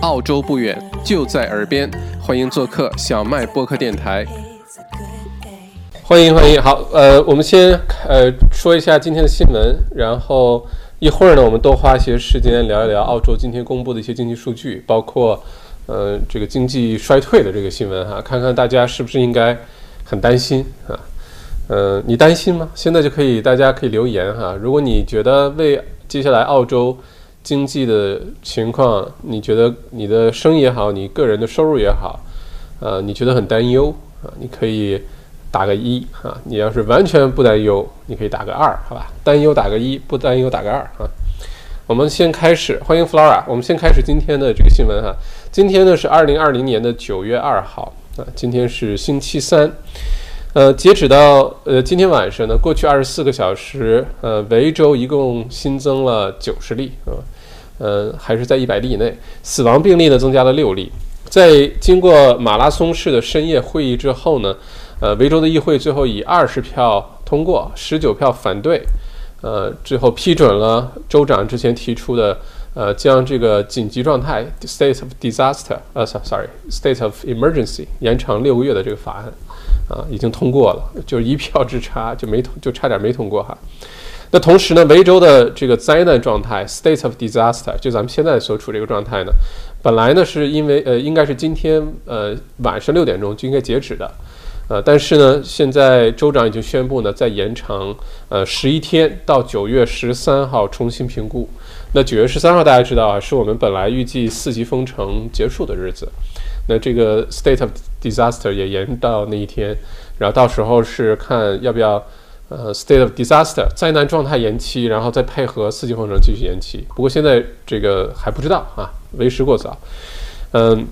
澳洲不远，就在耳边，欢迎做客小麦播客电台。欢迎欢迎，好，呃，我们先呃说一下今天的新闻，然后一会儿呢，我们多花一些时间聊一聊澳洲今天公布的一些经济数据，包括呃这个经济衰退的这个新闻哈，看看大家是不是应该很担心啊？呃，你担心吗？现在就可以，大家可以留言哈。如果你觉得为接下来澳洲经济的情况，你觉得你的生意也好，你个人的收入也好，呃，你觉得很担忧啊，你可以打个一啊。你要是完全不担忧，你可以打个二，好吧？担忧打个一，不担忧打个二啊。我们先开始，欢迎 Flora。我们先开始今天的这个新闻哈。今天呢是二零二零年的九月二号啊，今天是星期三。呃，截止到呃今天晚上呢，过去二十四个小时，呃，维州一共新增了九十例啊，呃，还是在一百例以内。死亡病例呢增加了六例。在经过马拉松式的深夜会议之后呢，呃，维州的议会最后以二十票通过，十九票反对，呃，最后批准了州长之前提出的，呃，将这个紧急状态 （state of disaster） 呃，sorry，state of emergency 延长六个月的这个法案。啊，已经通过了，就是一票之差，就没通，就差点没通过哈。那同时呢，维州的这个灾难状态 （state of disaster） 就咱们现在所处这个状态呢，本来呢是因为呃，应该是今天呃晚上六点钟就应该截止的，呃，但是呢，现在州长已经宣布呢，再延长呃十一天，到九月十三号重新评估。那九月十三号大家知道啊，是我们本来预计四级封城结束的日子。那这个 state of disaster 也延到那一天，然后到时候是看要不要，呃，state of disaster 灾难状态延期，然后再配合四级封城继续延期。不过现在这个还不知道啊，为时过早。嗯，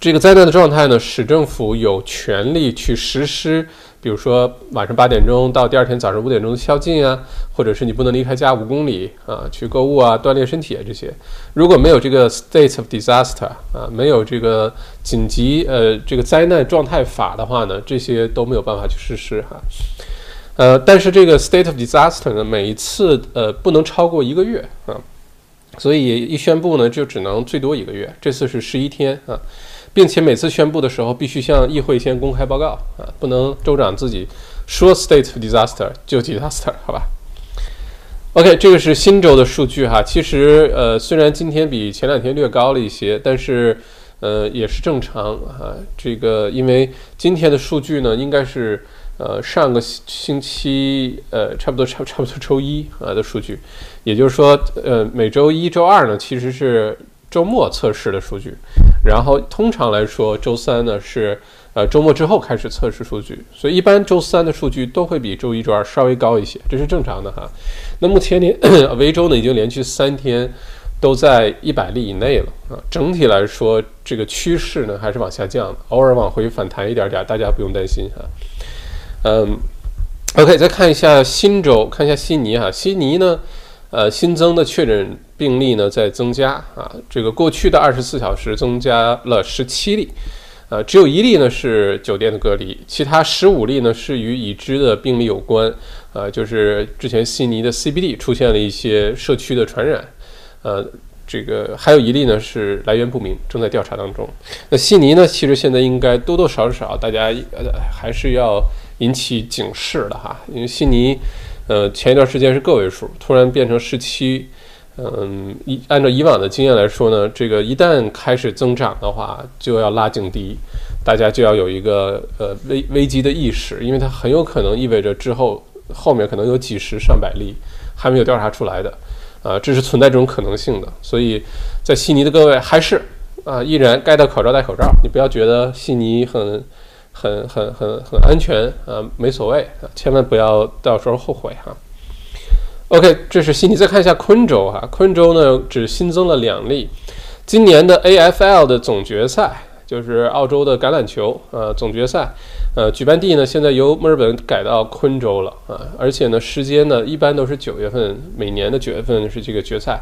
这个灾难的状态呢，使政府有权利去实施。比如说晚上八点钟到第二天早上五点钟的宵禁啊，或者是你不能离开家五公里啊，去购物啊，锻炼身体啊这些，如果没有这个 state of disaster 啊，没有这个紧急呃这个灾难状态法的话呢，这些都没有办法去实施哈。呃，但是这个 state of disaster 呢，每一次呃不能超过一个月啊，所以一宣布呢就只能最多一个月，这次是十一天啊。并且每次宣布的时候，必须向议会先公开报告啊，不能州长自己说 state disaster 就 disaster 好吧？OK，这个是新州的数据哈。其实呃，虽然今天比前两天略高了一些，但是呃也是正常啊。这个因为今天的数据呢，应该是呃上个星期呃差不多差 差不多周一啊的数据，也就是说呃每周一周二呢其实是。周末测试的数据，然后通常来说，周三呢是呃周末之后开始测试数据，所以一般周三的数据都会比周一、周二稍微高一些，这是正常的哈。那目前连维州呢已经连续三天都在一百例以内了啊，整体来说这个趋势呢还是往下降的，偶尔往回反弹一点点，大家不用担心哈。嗯，OK，再看一下新州，看一下悉尼哈，悉尼呢。呃，新增的确诊病例呢在增加啊，这个过去的二十四小时增加了十七例，呃，只有一例呢是酒店的隔离，其他十五例呢是与已知的病例有关，呃，就是之前悉尼的 CBD 出现了一些社区的传染，呃，这个还有一例呢是来源不明，正在调查当中。那悉尼呢，其实现在应该多多少少大家呃还是要引起警示的哈，因为悉尼。呃，前一段时间是个位数，突然变成十七，嗯，一按照以往的经验来说呢，这个一旦开始增长的话，就要拉警笛，大家就要有一个呃危危机的意识，因为它很有可能意味着之后后面可能有几十上百例还没有调查出来的，啊，这是存在这种可能性的，所以在悉尼的各位还是啊，依然该戴口罩戴口罩，你不要觉得悉尼很。很很很很安全啊，没所谓啊，千万不要到时候后悔哈。OK，这是悉尼，再看一下昆州哈，昆州呢只新增了两例。今年的 AFL 的总决赛，就是澳洲的橄榄球呃总决赛，呃举办地呢现在由墨尔本改到昆州了啊，而且呢时间呢一般都是九月份，每年的九月份是这个决赛，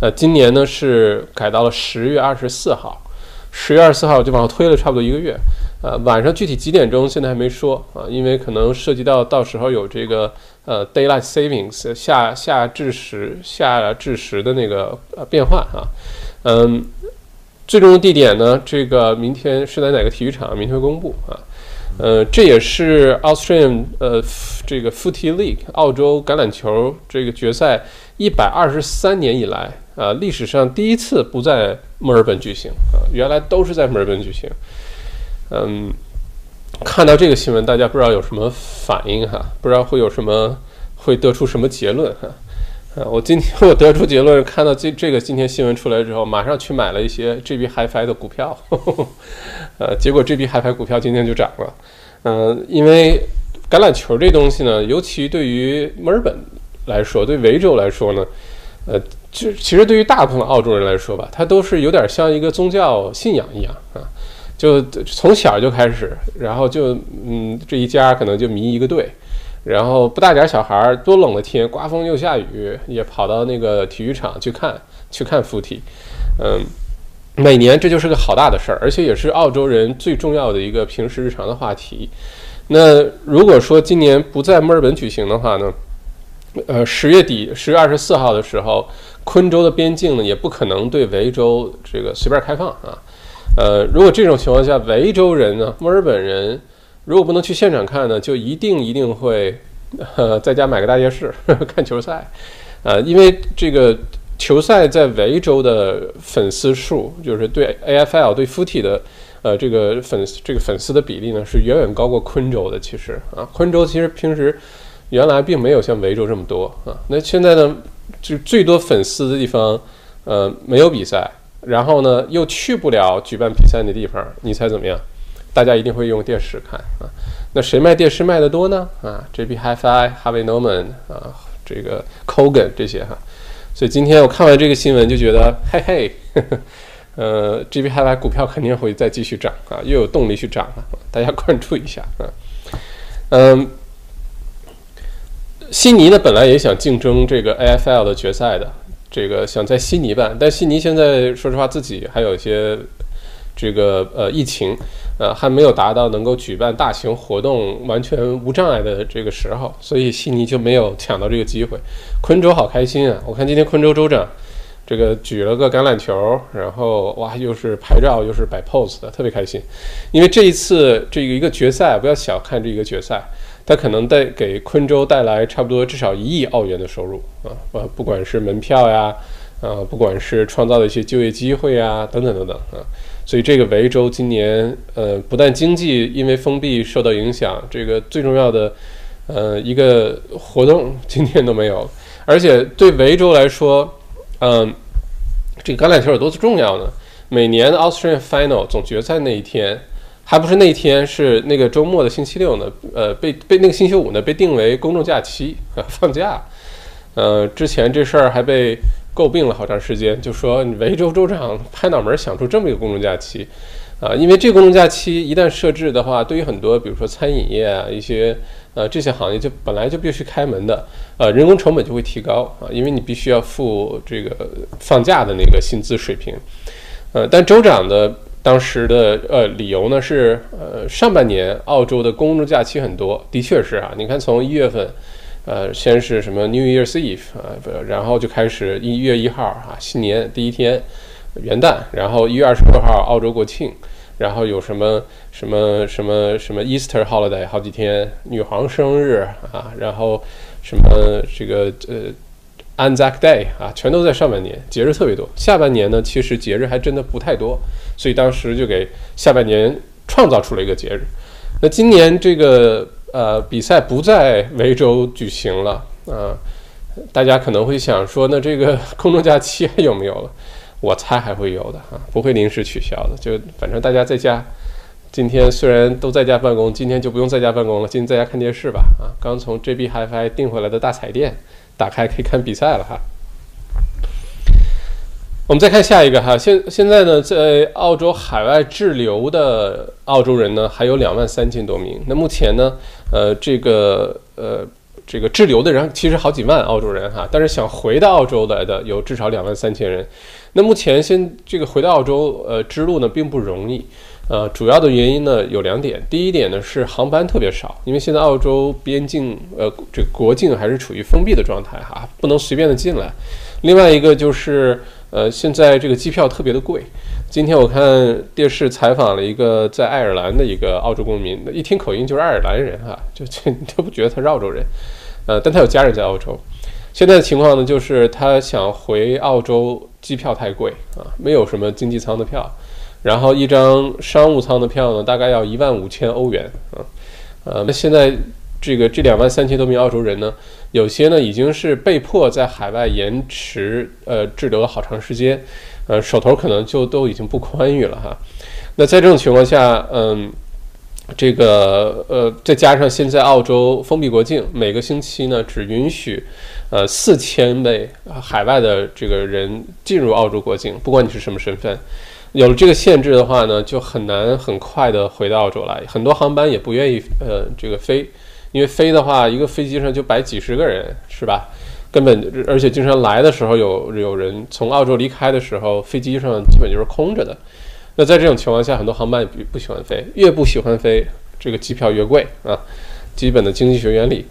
呃今年呢是改到了十月二十四号。十月二十四号就往后推了差不多一个月，呃，晚上具体几点钟现在还没说啊，因为可能涉及到到时候有这个呃 daylight savings 夏夏至时夏至时的那个呃变化啊，嗯，最终的地点呢，这个明天是在哪个体育场？明天会公布啊。呃，这也是 Australian 呃这个 Footy League 澳洲橄榄球这个决赛一百二十三年以来啊历史上第一次不在墨尔本举行啊，原来都是在墨尔本举行。嗯，看到这个新闻，大家不知道有什么反应哈？不知道会有什么会得出什么结论哈？啊，我今天我得出结论，看到这这个今天新闻出来之后，马上去买了一些 GB HiFi 的股票，呃，结果 GB HiFi 股票今天就涨了。嗯，因为橄榄球这东西呢，尤其对于墨尔本来说，对维州来说呢，呃，就其实对于大部分澳洲人来说吧，它都是有点像一个宗教信仰一样啊，就从小就开始，然后就嗯，这一家可能就迷一个队，然后不大点小孩儿，多冷的天，刮风又下雨，也跑到那个体育场去看，去看附体，嗯。每年这就是个好大的事儿，而且也是澳洲人最重要的一个平时日常的话题。那如果说今年不在墨尔本举行的话呢？呃，十月底十月二十四号的时候，昆州的边境呢也不可能对维州这个随便开放啊。呃，如果这种情况下，维州人呢，墨尔本人如果不能去现场看呢，就一定一定会呃在家买个大电视 看球赛啊，因为这个。球赛在维州的粉丝数，就是对 AFL 对 Footy 的，呃，这个粉这个粉丝的比例呢，是远远高过昆州的。其实啊，昆州其实平时原来并没有像维州这么多啊。那现在呢，就最多粉丝的地方，呃，没有比赛，然后呢又去不了举办比赛的地方，你猜怎么样？大家一定会用电视看啊。那谁卖电视卖的多呢？啊，JB Hi-Fi、Harvey Norman 啊，这个 Kogan 这些哈。所以今天我看完这个新闻就觉得，嘿嘿，呃，GB HiFi 股票肯定会再继续涨啊，又有动力去涨了，大家关注一下啊。嗯，悉尼呢本来也想竞争这个 AFL 的决赛的，这个想在悉尼办，但悉尼现在说实话自己还有一些。这个呃疫情，呃还没有达到能够举办大型活动完全无障碍的这个时候，所以悉尼就没有抢到这个机会。昆州好开心啊！我看今天昆州州长这个举了个橄榄球，然后哇又是拍照又是摆 pose 的，特别开心。因为这一次这个一个决赛，不要小看这一个决赛，它可能带给昆州带来差不多至少一亿澳元的收入啊！呃，不管是门票呀，啊，不管是创造的一些就业机会啊，等等等等啊。所以这个维州今年，呃，不但经济因为封闭受到影响，这个最重要的，呃，一个活动今天都没有。而且对维州来说，嗯，这个橄榄球有多重要呢？每年的 Australian Final 总决赛那一天，还不是那天，是那个周末的星期六呢？呃，被被那个星期五呢被定为公众假期啊，放假。呃，之前这事儿还被。诟病了好长时间，就说你维州州长拍脑门想出这么一个公众假期，啊，因为这个公众假期一旦设置的话，对于很多比如说餐饮业啊一些呃这些行业就本来就必须开门的，呃，人工成本就会提高啊，因为你必须要付这个放假的那个薪资水平，呃，但州长的当时的呃理由呢是呃上半年澳洲的公众假期很多，的确是啊，你看从一月份。呃，先是什么 New Year's Eve 啊，然后就开始一月一号啊，新年第一天，元旦，然后一月二十六号澳洲国庆，然后有什么什么什么什么 Easter Holiday 好几天，女皇生日啊，然后什么这个呃 Anzac Day 啊，全都在上半年，节日特别多。下半年呢，其实节日还真的不太多，所以当时就给下半年创造出了一个节日。那今年这个。呃，比赛不在维州举行了啊，大家可能会想说，那这个 公众假期还有没有了？我猜还会有的啊，不会临时取消的。就反正大家在家，今天虽然都在家办公，今天就不用在家办公了，今天在家看电视吧啊。刚从 JB HiFi 订回来的大彩电，打开可以看比赛了哈。我们再看下一个哈，现现在呢，在澳洲海外滞留的澳洲人呢，还有两万三千多名。那目前呢，呃，这个呃，这个滞留的人其实好几万澳洲人哈，但是想回到澳洲来的有至少两万三千人。那目前先这个回到澳洲呃之路呢并不容易，呃，主要的原因呢有两点。第一点呢是航班特别少，因为现在澳洲边境呃这国境还是处于封闭的状态哈，不能随便的进来。另外一个就是。呃，现在这个机票特别的贵。今天我看电视采访了一个在爱尔兰的一个澳洲公民，一听口音就是爱尔兰人哈，就就都不觉得他是澳洲人，呃，但他有家人在澳洲。现在的情况呢，就是他想回澳洲，机票太贵啊，没有什么经济舱的票，然后一张商务舱的票呢，大概要一万五千欧元啊，呃，那现在这个这两万三千多名澳洲人呢？有些呢已经是被迫在海外延迟呃滞留了好长时间，呃手头可能就都已经不宽裕了哈。那在这种情况下，嗯，这个呃再加上现在澳洲封闭国境，每个星期呢只允许呃四千位海外的这个人进入澳洲国境，不管你是什么身份，有了这个限制的话呢，就很难很快的回到澳洲来，很多航班也不愿意呃这个飞。因为飞的话，一个飞机上就摆几十个人，是吧？根本而且经常来的时候有有人从澳洲离开的时候，飞机上基本就是空着的。那在这种情况下，很多航班也不不喜欢飞，越不喜欢飞，这个机票越贵啊。基本的经济学原理。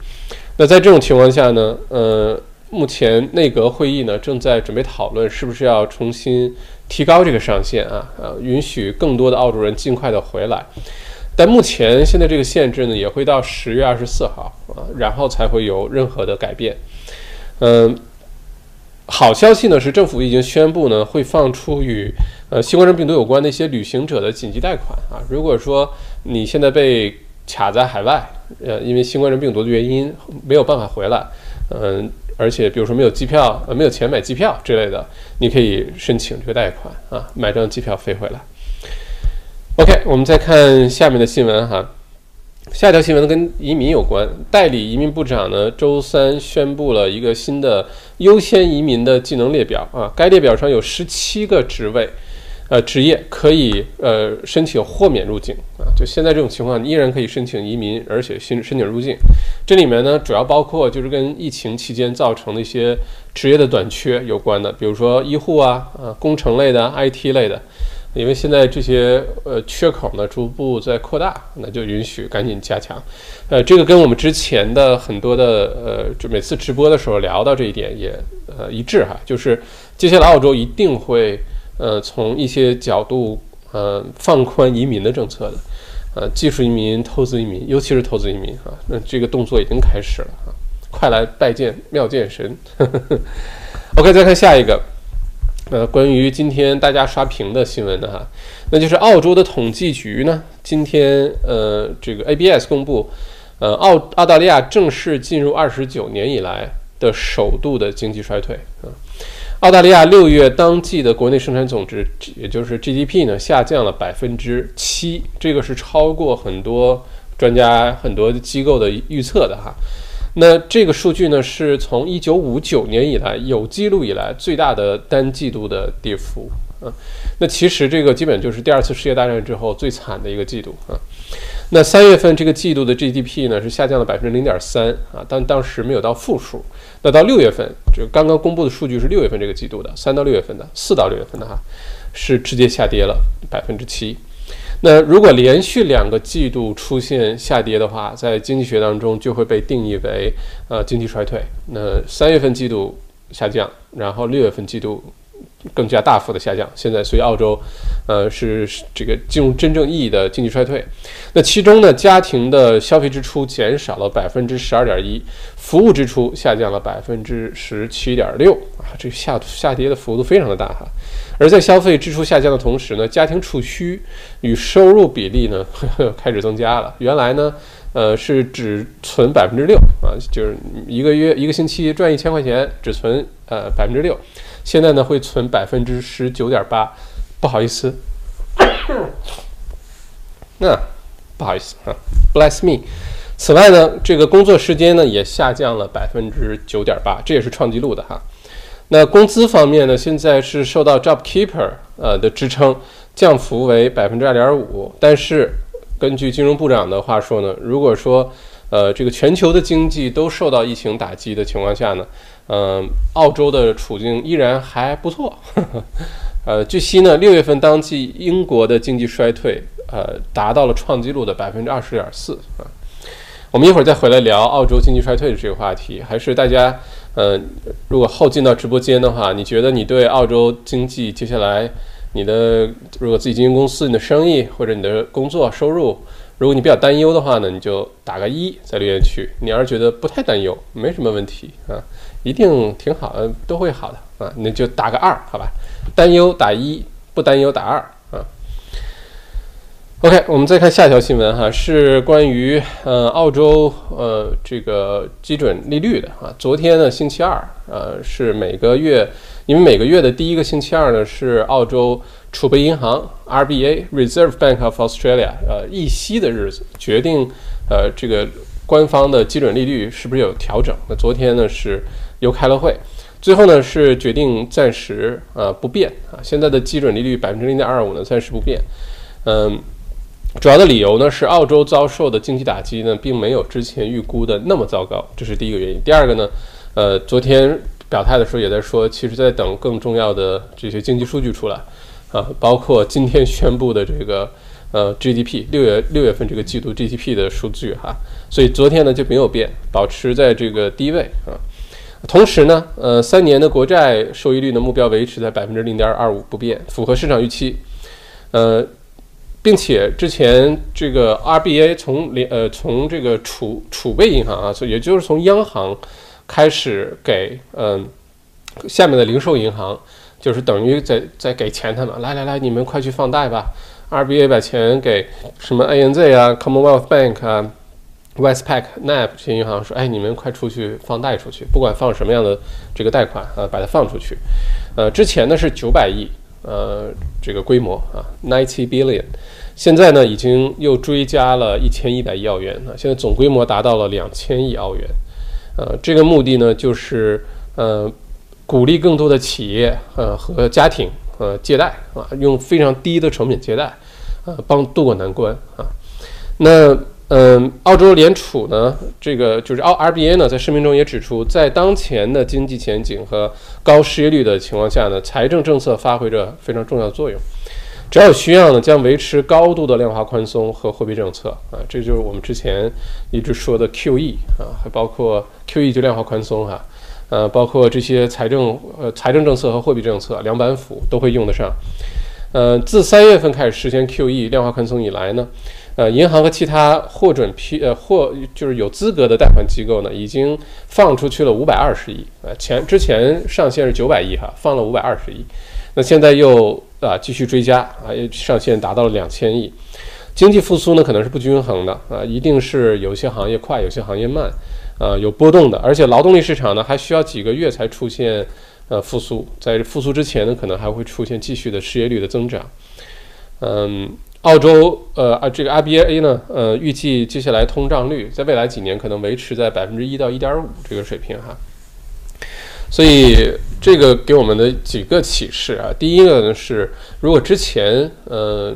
那在这种情况下呢，呃，目前内阁会议呢正在准备讨论，是不是要重新提高这个上限啊？呃，允许更多的澳洲人尽快的回来。但目前现在这个限制呢，也会到十月二十四号啊，然后才会有任何的改变。嗯，好消息呢是政府已经宣布呢，会放出与呃新冠病毒有关的一些旅行者的紧急贷款啊。如果说你现在被卡在海外，呃，因为新冠状病毒的原因没有办法回来，嗯，而且比如说没有机票，呃，没有钱买机票之类的，你可以申请这个贷款啊，买张机票飞回来。OK，我们再看下面的新闻哈。下一条新闻跟移民有关。代理移民部长呢，周三宣布了一个新的优先移民的技能列表啊。该列表上有十七个职位，呃，职业可以呃申请豁免入境啊。就现在这种情况，你依然可以申请移民，而且申申请入境。这里面呢，主要包括就是跟疫情期间造成的一些职业的短缺有关的，比如说医护啊、啊工程类的、IT 类的。因为现在这些呃缺口呢逐步在扩大，那就允许赶紧加强。呃，这个跟我们之前的很多的呃，就每次直播的时候聊到这一点也呃一致哈，就是接下来澳洲一定会呃从一些角度呃放宽移民的政策的，呃技术移民、投资移民，尤其是投资移民啊，那这个动作已经开始了啊，快来拜见妙见神。OK，再看下一个。呃，关于今天大家刷屏的新闻的哈，那就是澳洲的统计局呢，今天呃，这个 ABS 公布，呃，澳澳大利亚正式进入二十九年以来的首度的经济衰退啊。澳大利亚六月当季的国内生产总值，也就是 GDP 呢，下降了百分之七，这个是超过很多专家、很多机构的预测的哈。那这个数据呢，是从一九五九年以来有记录以来最大的单季度的跌幅啊。那其实这个基本就是第二次世界大战之后最惨的一个季度啊。那三月份这个季度的 GDP 呢是下降了百分之零点三啊，但当时没有到负数。那到六月份，就刚刚公布的数据是六月份这个季度的，三到六月份的，四到六月份的哈，是直接下跌了百分之七。那如果连续两个季度出现下跌的话，在经济学当中就会被定义为呃经济衰退。那三月份季度下降，然后六月份季度更加大幅的下降。现在，所以澳洲呃是这个进入真正意义的经济衰退。那其中呢，家庭的消费支出减少了百分之十二点一，服务支出下降了百分之十七点六啊，这下下跌的幅度非常的大哈。而在消费支出下降的同时呢，家庭储蓄与收入比例呢呵呵 开始增加了。原来呢，呃，是只存百分之六啊，就是一个月一个星期赚一千块钱，只存呃百分之六。现在呢，会存百分之十九点八。不好意思，那不好意思啊，bless me。此外呢，这个工作时间呢也下降了百分之九点八，这也是创纪录的哈。那工资方面呢？现在是受到 JobKeeper 呃的支撑，降幅为百分之二点五。但是根据金融部长的话说呢，如果说呃这个全球的经济都受到疫情打击的情况下呢，嗯，澳洲的处境依然还不错。呃，据悉呢，六月份当季英国的经济衰退呃达到了创纪录的百分之二十点四啊。我们一会儿再回来聊澳洲经济衰退的这个话题，还是大家。呃，如果后进到直播间的话，你觉得你对澳洲经济接下来你的如果自己经营公司、你的生意或者你的工作收入，如果你比较担忧的话呢，你就打个一在留言区。你要是觉得不太担忧，没什么问题啊，一定挺好，呃，都会好的啊，那就打个二，好吧？担忧打一，不担忧打二啊。OK，我们再看下条新闻哈，是关于呃澳洲呃这个基准利率的啊。昨天呢，星期二，呃是每个月，因为每个月的第一个星期二呢是澳洲储备银行 RBA Reserve Bank of Australia 呃议息的日子，决定呃这个官方的基准利率是不是有调整。那昨天呢是又开了会，最后呢是决定暂时呃不变啊，现在的基准利率百分之零点二五呢暂时不变，嗯。主要的理由呢是澳洲遭受的经济打击呢，并没有之前预估的那么糟糕，这是第一个原因。第二个呢，呃，昨天表态的时候也在说，其实在等更重要的这些经济数据出来啊，包括今天宣布的这个呃 GDP 六月六月份这个季度 GDP 的数据哈，所以昨天呢就没有变，保持在这个低位啊。同时呢，呃，三年的国债收益率的目标维持在百分之零点二五不变，符合市场预期，呃。并且之前这个 RBA 从联呃从这个储储备银行啊，也就是从央行开始给嗯下面的零售银行，就是等于在在给钱他们，来来来，你们快去放贷吧。RBA 把钱给什么 ANZ 啊、Commonwealth Bank 啊、Westpac、NAB 这些银行说，哎，你们快出去放贷出去，不管放什么样的这个贷款啊，把它放出去。呃，之前呢是九百亿。呃，这个规模啊，ninety billion，现在呢已经又追加了一千一百亿澳元啊，现在总规模达到了两千亿澳元。呃，这个目的呢就是呃鼓励更多的企业呃和家庭呃借贷啊，用非常低的成本借贷，呃帮渡过难关啊。那。嗯，澳洲联储呢，这个就是澳 RBA 呢，在声明中也指出，在当前的经济前景和高失业率的情况下呢，财政政策发挥着非常重要的作用。只要有需要呢，将维持高度的量化宽松和货币政策啊，这就是我们之前一直说的 QE 啊，还包括 QE 就量化宽松哈，呃，包括这些财政呃财政政策和货币政策两板斧都会用得上。呃，自三月份开始实现 QE 量化宽松以来呢。呃，银行和其他获准批呃获就是有资格的贷款机构呢，已经放出去了五百二十亿呃，前之前上限是九百亿哈，放了五百二十亿，那现在又啊继续追加啊，上限达到了两千亿。经济复苏呢可能是不均衡的啊，一定是有些行业快，有些行业慢，啊有波动的，而且劳动力市场呢还需要几个月才出现呃复苏，在复苏之前呢可能还会出现继续的失业率的增长，嗯。澳洲呃啊，这个 RBA 呢，呃，预计接下来通胀率在未来几年可能维持在百分之一到一点五这个水平哈。所以这个给我们的几个启示啊，第一个呢是，如果之前呃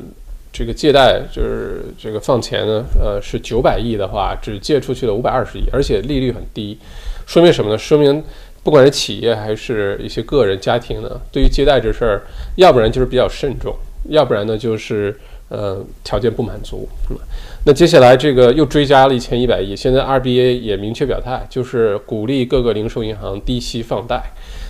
这个借贷就是这个放钱呢，呃是九百亿的话，只借出去了五百二十亿，而且利率很低，说明什么呢？说明不管是企业还是一些个人家庭呢，对于借贷这事儿，要不然就是比较慎重，要不然呢就是。呃，条件不满足，那接下来这个又追加了一千一百亿。现在 RBA 也明确表态，就是鼓励各个零售银行低息放贷。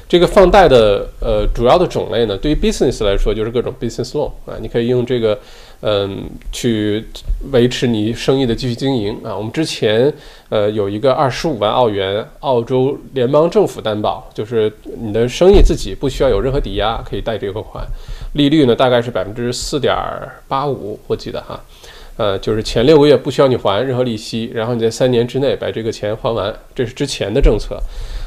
这个放贷的呃主要的种类呢，对于 business 来说就是各种 business loan 啊，你可以用这个嗯去维持你生意的继续经营啊。我们之前呃有一个二十五万澳元澳洲联邦政府担保，就是你的生意自己不需要有任何抵押，可以贷这个款。利率呢，大概是百分之四点八五，我记得哈，呃，就是前六个月不需要你还任何利息，然后你在三年之内把这个钱还完，这是之前的政策。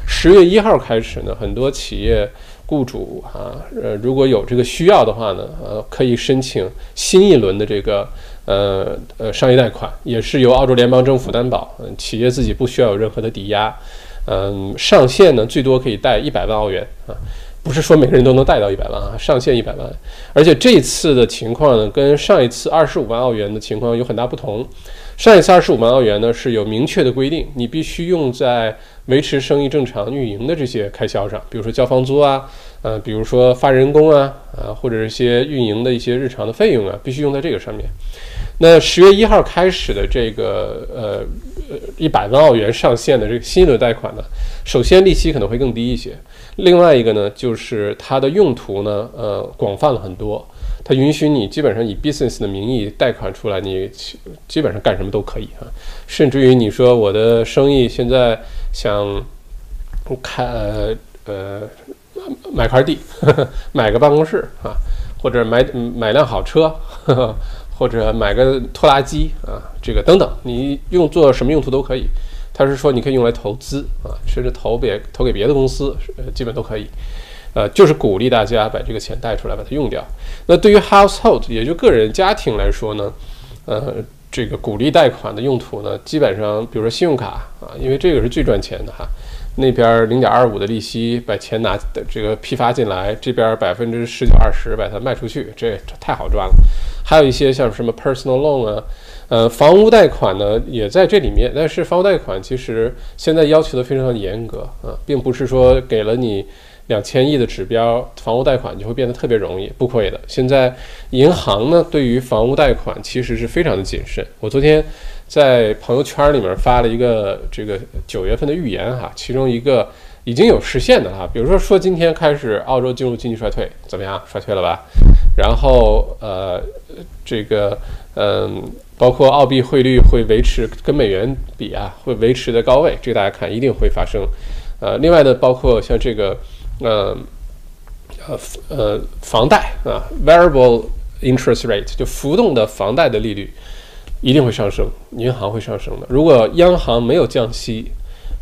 十月一号开始呢，很多企业雇主啊，呃，如果有这个需要的话呢，呃，可以申请新一轮的这个呃呃商业贷款，也是由澳洲联邦政府担保，企业自己不需要有任何的抵押，嗯，上限呢最多可以贷一百万澳元啊。不是说每个人都能贷到一百万啊，上限一百万。而且这次的情况呢，跟上一次二十五万澳元的情况有很大不同。上一次二十五万澳元呢是有明确的规定，你必须用在维持生意正常运营的这些开销上，比如说交房租啊，呃，比如说发人工啊，啊，或者一些运营的一些日常的费用啊，必须用在这个上面。那十月一号开始的这个呃呃一百万澳元上限的这个新一轮贷款呢，首先利息可能会更低一些，另外一个呢就是它的用途呢呃广泛了很多，它允许你基本上以 business 的名义贷款出来，你基本上干什么都可以啊，甚至于你说我的生意现在想开呃呃买块地，买个办公室啊，或者买买辆好车。呵 呵或者买个拖拉机啊，这个等等，你用做什么用途都可以。他是说你可以用来投资啊，甚至投别投给别的公司，呃，基本都可以。呃，就是鼓励大家把这个钱贷出来，把它用掉。那对于 household，也就个人家庭来说呢，呃，这个鼓励贷款的用途呢，基本上比如说信用卡啊，因为这个是最赚钱的哈。那边零点二五的利息，把钱拿的这个批发进来，这边百分之十九二十把它卖出去，这太好赚了。还有一些像什么 personal loan 啊，呃，房屋贷款呢也在这里面。但是房屋贷款其实现在要求的非常严格啊，并不是说给了你两千亿的指标，房屋贷款就会变得特别容易，不会的。现在银行呢对于房屋贷款其实是非常的谨慎。我昨天。在朋友圈里面发了一个这个九月份的预言哈，其中一个已经有实现的哈，比如说说今天开始澳洲进入经济衰退，怎么样？衰退了吧？然后呃，这个嗯，包括澳币汇率会维持跟美元比啊，会维持在高位，这个大家看一定会发生。呃，另外的包括像这个呃呃呃房贷啊，variable interest rate 就浮动的房贷的利率。一定会上升，银行会上升的。如果央行没有降息，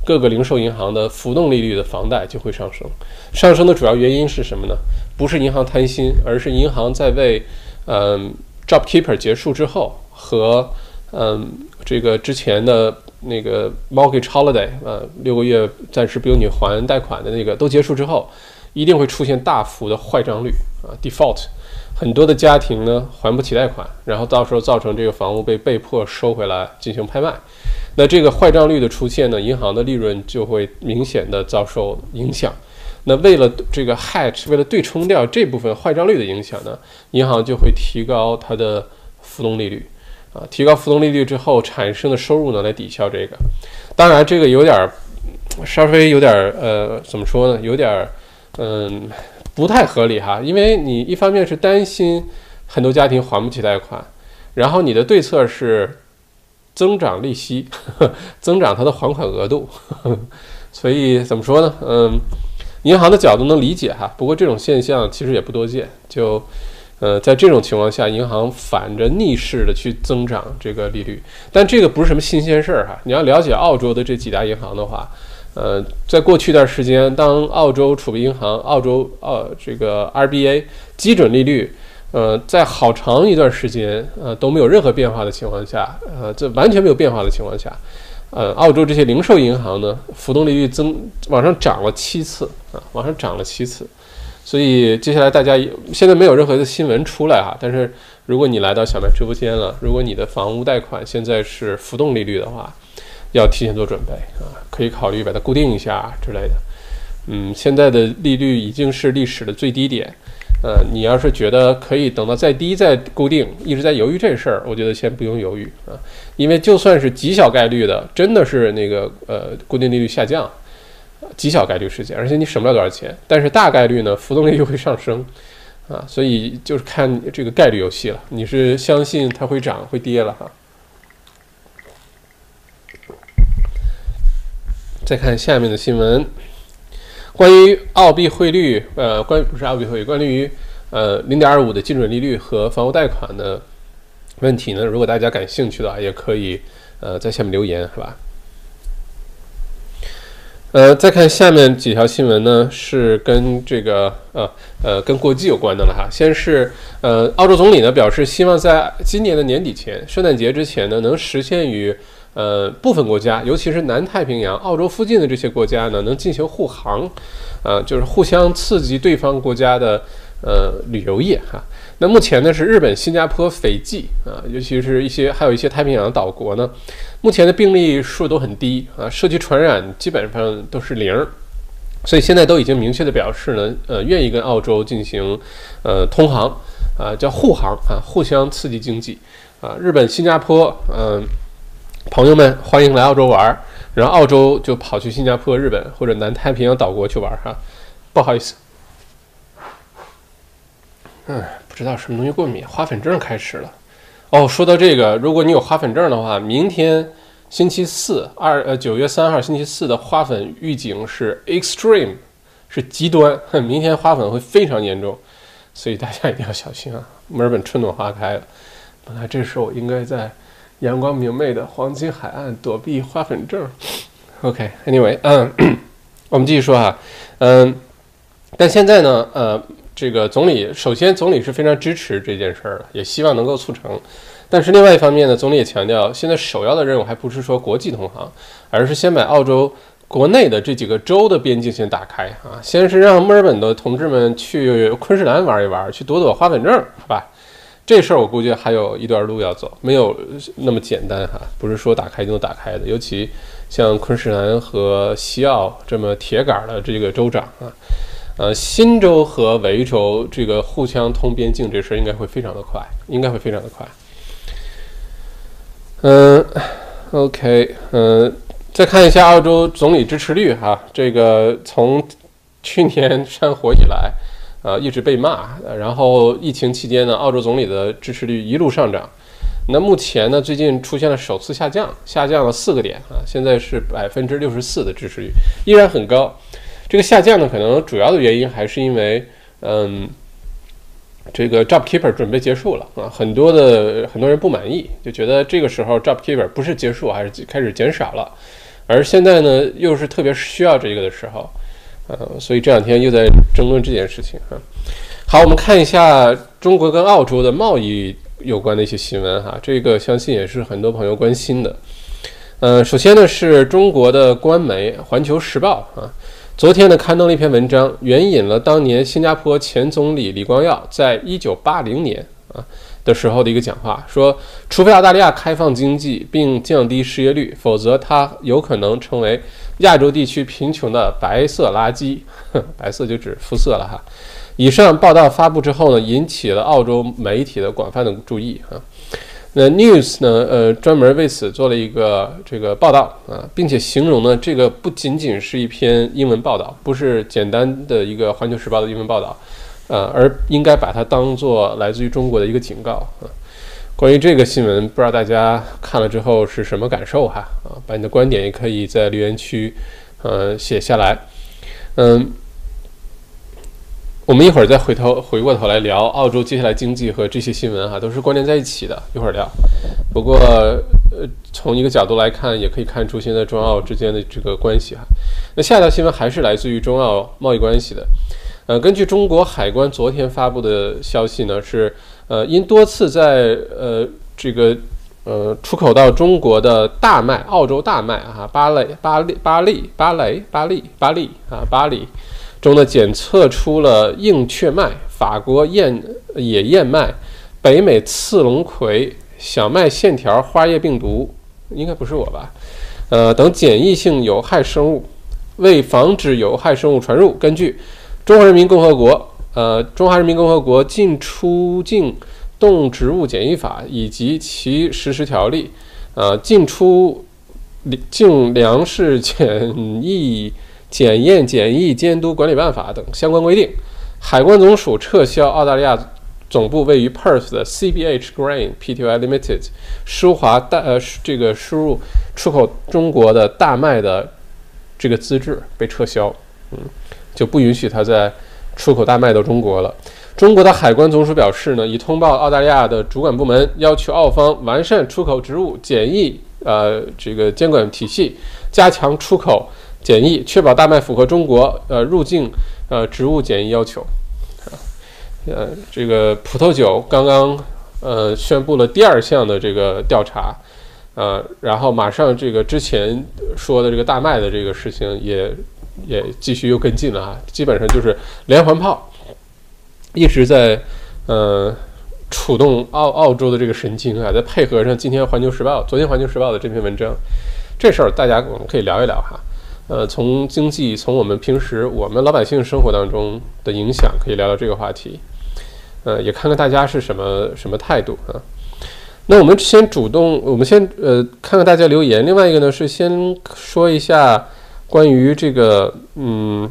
各个零售银行的浮动利率的房贷就会上升。上升的主要原因是什么呢？不是银行贪心，而是银行在为嗯 Job Keeper 结束之后和嗯这个之前的那个 mortgage holiday 呃六个月暂时不用你还贷款的那个都结束之后，一定会出现大幅的坏账率啊 default。很多的家庭呢还不起贷款，然后到时候造成这个房屋被被迫收回来进行拍卖，那这个坏账率的出现呢，银行的利润就会明显的遭受影响。那为了这个 hedge，为了对冲掉这部分坏账率的影响呢，银行就会提高它的浮动利率，啊，提高浮动利率之后产生的收入呢来抵消这个。当然这个有点儿稍微有点儿呃怎么说呢，有点儿嗯。不太合理哈，因为你一方面是担心很多家庭还不起贷款，然后你的对策是增长利息，增长它的还款额度，所以怎么说呢？嗯，银行的角度能理解哈，不过这种现象其实也不多见。就呃，在这种情况下，银行反着逆势的去增长这个利率，但这个不是什么新鲜事儿哈。你要了解澳洲的这几大银行的话。呃，在过去一段时间，当澳洲储备银行、澳洲呃这个 RBA 基准利率，呃，在好长一段时间呃都没有任何变化的情况下，呃，这完全没有变化的情况下，呃，澳洲这些零售银行呢，浮动利率增往上涨了七次啊，往上涨了七次。所以接下来大家现在没有任何的新闻出来哈，但是如果你来到小麦直播间了，如果你的房屋贷款现在是浮动利率的话。要提前做准备啊，可以考虑把它固定一下之类的。嗯，现在的利率已经是历史的最低点。呃，你要是觉得可以等到再低再固定，一直在犹豫这事儿，我觉得先不用犹豫啊，因为就算是极小概率的，真的是那个呃固定利率下降，极小概率事件，而且你省不了多少钱。但是大概率呢，浮动利率会上升啊，所以就是看这个概率游戏了。你是相信它会涨会跌了哈？再看下面的新闻，关于澳币汇率，呃，关不是澳币汇率，关于呃零点二五的基准利率和房屋贷款的问题呢？如果大家感兴趣的话，也可以呃在下面留言，是吧？呃，再看下面几条新闻呢，是跟这个呃呃跟国际有关的了哈。先是呃，澳洲总理呢表示，希望在今年的年底前，圣诞节之前呢，能实现与呃，部分国家，尤其是南太平洋、澳洲附近的这些国家呢，能进行护航，呃，就是互相刺激对方国家的呃旅游业哈。那目前呢是日本、新加坡、斐济啊，尤其是一些还有一些太平洋岛国呢，目前的病例数都很低啊，社区传染基本上都是零，所以现在都已经明确的表示呢，呃，愿意跟澳洲进行呃通航。啊，叫护航啊，互相刺激经济啊。日本、新加坡，嗯，朋友们欢迎来澳洲玩儿，然后澳洲就跑去新加坡、日本或者南太平洋岛国去玩儿哈。不好意思，嗯，不知道什么东西过敏，花粉症开始了。哦，说到这个，如果你有花粉症的话，明天星期四二呃九月三号星期四的花粉预警是 extreme，是极端，明天花粉会非常严重，所以大家一定要小心啊！墨尔本春暖花开了，本来这时候应该在阳光明媚的黄金海岸躲避花粉症。OK，Anyway，嗯，我们继续说哈，嗯，但现在呢，呃。这个总理首先，总理是非常支持这件事儿的，也希望能够促成。但是另外一方面呢，总理也强调，现在首要的任务还不是说国际通航，而是先把澳洲国内的这几个州的边境先打开啊，先是让墨尔本的同志们去昆士兰玩一玩，去躲躲花粉症，好吧？这事儿我估计还有一段路要走，没有那么简单哈，不是说打开就能打开的。尤其像昆士兰和西澳这么铁杆的这个州长啊。呃，新州和维州这个互相通边境这事儿应该会非常的快，应该会非常的快。嗯，OK，嗯，再看一下澳洲总理支持率哈，这个从去年 山火以来，呃，一直被骂，然后疫情期间呢，澳洲总理的支持率一路上涨。那目前呢，最近出现了首次下降，下降了四个点啊，现在是百分之六十四的支持率，依然很高。这个下降呢，可能主要的原因还是因为，嗯，这个 Job Keeper 准备结束了啊，很多的很多人不满意，就觉得这个时候 Job Keeper 不是结束，还是开始减少了，而现在呢，又是特别需要这个的时候，呃，所以这两天又在争论这件事情啊。好，我们看一下中国跟澳洲的贸易有关的一些新闻哈，这个相信也是很多朋友关心的。呃，首先呢是中国的官媒《环球时报》啊。昨天呢，刊登了一篇文章，援引了当年新加坡前总理李光耀在一九八零年啊的时候的一个讲话，说，除非澳大利亚开放经济并降低失业率，否则它有可能成为亚洲地区贫穷的白色垃圾。白色就指肤色了哈。以上报道发布之后呢，引起了澳洲媒体的广泛的注意啊。那 News 呢？呃，专门为此做了一个这个报道啊，并且形容呢，这个不仅仅是一篇英文报道，不是简单的一个《环球时报》的英文报道，呃，而应该把它当做来自于中国的一个警告啊。关于这个新闻，不知道大家看了之后是什么感受哈？啊，把你的观点也可以在留言区呃写下来，嗯。我们一会儿再回头回过头来聊澳洲接下来经济和这些新闻哈，都是关联在一起的。一会儿聊。不过，呃，从一个角度来看，也可以看出现在中澳之间的这个关系哈。那下一条新闻还是来自于中澳贸易关系的。呃，根据中国海关昨天发布的消息呢，是呃，因多次在呃这个呃出口到中国的大麦，澳洲大麦啊，巴雷巴利巴利巴雷巴利巴利啊巴利。中呢检测出了硬雀麦、法国燕野燕麦、北美刺龙葵、小麦线条花叶病毒，应该不是我吧？呃，等检疫性有害生物。为防止有害生物传入，根据《中华人民共和国呃中华人民共和国进出境动植物检疫法》以及其实施条例，呃，进出境粮食检疫。检验检疫监督管理办法等相关规定，海关总署撤销澳大利亚总部位于 Perth 的 CBH Grain Pty Limited 舒华大呃这个输入出口中国的大麦的这个资质被撤销，嗯，就不允许它在出口大麦到中国了。中国的海关总署表示呢，已通报澳大利亚的主管部门，要求澳方完善出口植物检疫呃这个监管体系，加强出口。检疫，确保大麦符合中国呃入境呃植物检疫要求。呃，这个葡萄酒刚刚呃宣布了第二项的这个调查，呃，然后马上这个之前说的这个大麦的这个事情也也继续又跟进了啊，基本上就是连环炮，一直在呃触动澳澳洲的这个神经啊，再配合上今天《环球时报》昨天《环球时报》的这篇文章，这事儿大家我们可以聊一聊哈。呃，从经济，从我们平时我们老百姓生活当中的影响，可以聊聊这个话题。呃，也看看大家是什么什么态度啊。那我们先主动，我们先呃看看大家留言。另外一个呢是先说一下关于这个嗯，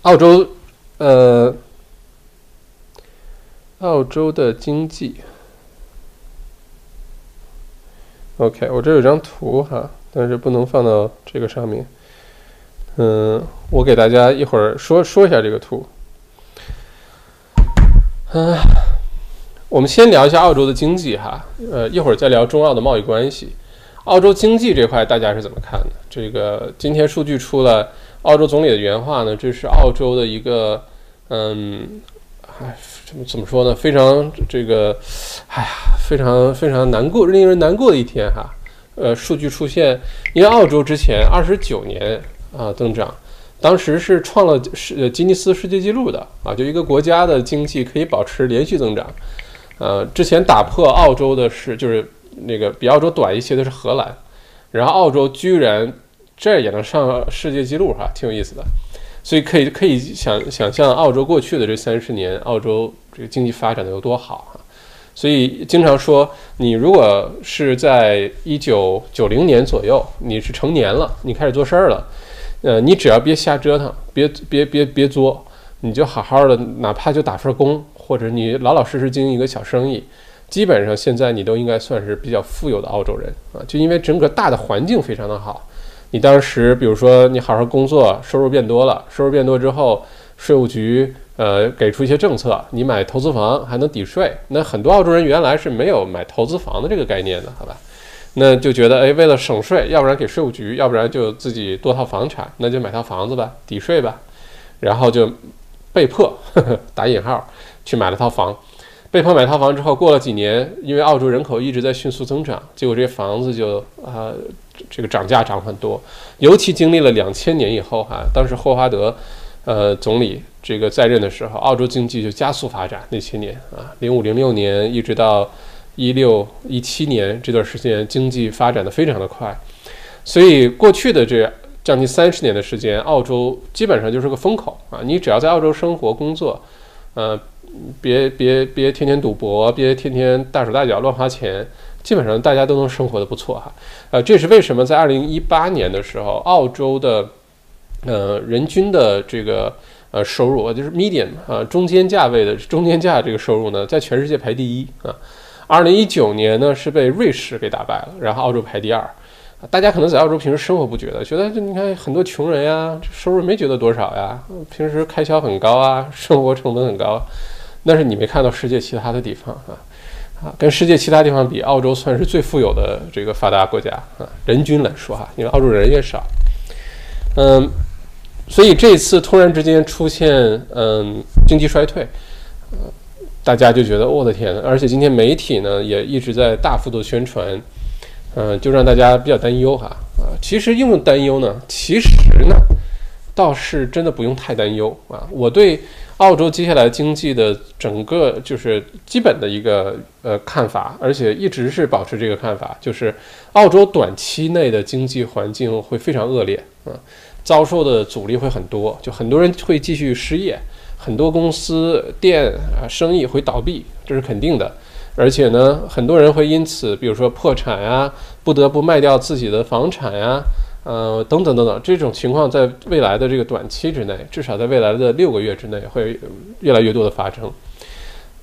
澳洲呃，澳洲的经济。OK，我这有张图哈，但是不能放到这个上面。嗯，我给大家一会儿说说一下这个图。嗯，我们先聊一下澳洲的经济哈，呃，一会儿再聊中澳的贸易关系。澳洲经济这块大家是怎么看的？这个今天数据出了，澳洲总理的原话呢，这是澳洲的一个，嗯，哎，怎么怎么说呢？非常这个，哎呀，非常非常难过，令人难过的一天哈。呃，数据出现，因为澳洲之前二十九年啊增长。当时是创了世吉尼斯世界纪录的啊，就一个国家的经济可以保持连续增长，呃，之前打破澳洲的是就是那个比澳洲短一些的是荷兰，然后澳洲居然这也能上世界纪录哈，挺有意思的，所以可以可以想想象澳洲过去的这三十年，澳洲这个经济发展的有多好哈，所以经常说你如果是在一九九零年左右，你是成年了，你开始做事儿了。呃，你只要别瞎折腾，别别别别作，你就好好的，哪怕就打份工，或者你老老实实经营一个小生意，基本上现在你都应该算是比较富有的澳洲人啊！就因为整个大的环境非常的好，你当时比如说你好好工作，收入变多了，收入变多之后，税务局呃给出一些政策，你买投资房还能抵税，那很多澳洲人原来是没有买投资房的这个概念的，好吧？那就觉得，哎，为了省税，要不然给税务局，要不然就自己多套房产，那就买套房子吧，抵税吧，然后就被迫呵呵 打引号去买了套房。被迫买套房之后，过了几年，因为澳洲人口一直在迅速增长，结果这些房子就啊，这个涨价涨很多。尤其经历了两千年以后，哈，当时霍华德呃总理这个在任的时候，澳洲经济就加速发展。那些年啊，零五零六年一直到。一六一七年这段时间，经济发展的非常的快，所以过去的这将近三十年的时间，澳洲基本上就是个风口啊！你只要在澳洲生活工作，呃，别别别天天赌博，别天天大手大脚乱花钱，基本上大家都能生活的不错哈。呃，这是为什么在二零一八年的时候，澳洲的呃人均的这个呃收入，就是 median 啊中间价位的中间价这个收入呢，在全世界排第一啊。二零一九年呢是被瑞士给打败了，然后澳洲排第二。大家可能在澳洲平时生活不觉得，觉得你看很多穷人呀，这收入没觉得多少呀，平时开销很高啊，生活成本很高。但是你没看到世界其他的地方啊啊，跟世界其他地方比，澳洲算是最富有的这个发达国家啊，人均来说哈，因为澳洲人也少。嗯，所以这次突然之间出现嗯经济衰退。大家就觉得我的天，而且今天媒体呢也一直在大幅度宣传，嗯，就让大家比较担忧哈啊。其实用担忧呢，其实呢倒是真的不用太担忧啊。我对澳洲接下来经济的整个就是基本的一个呃看法，而且一直是保持这个看法，就是澳洲短期内的经济环境会非常恶劣啊，遭受的阻力会很多，就很多人会继续失业。很多公司店啊生意会倒闭，这是肯定的。而且呢，很多人会因此，比如说破产呀，不得不卖掉自己的房产呀，呃，等等等等。这种情况在未来的这个短期之内，至少在未来的六个月之内，会越来越多的发生。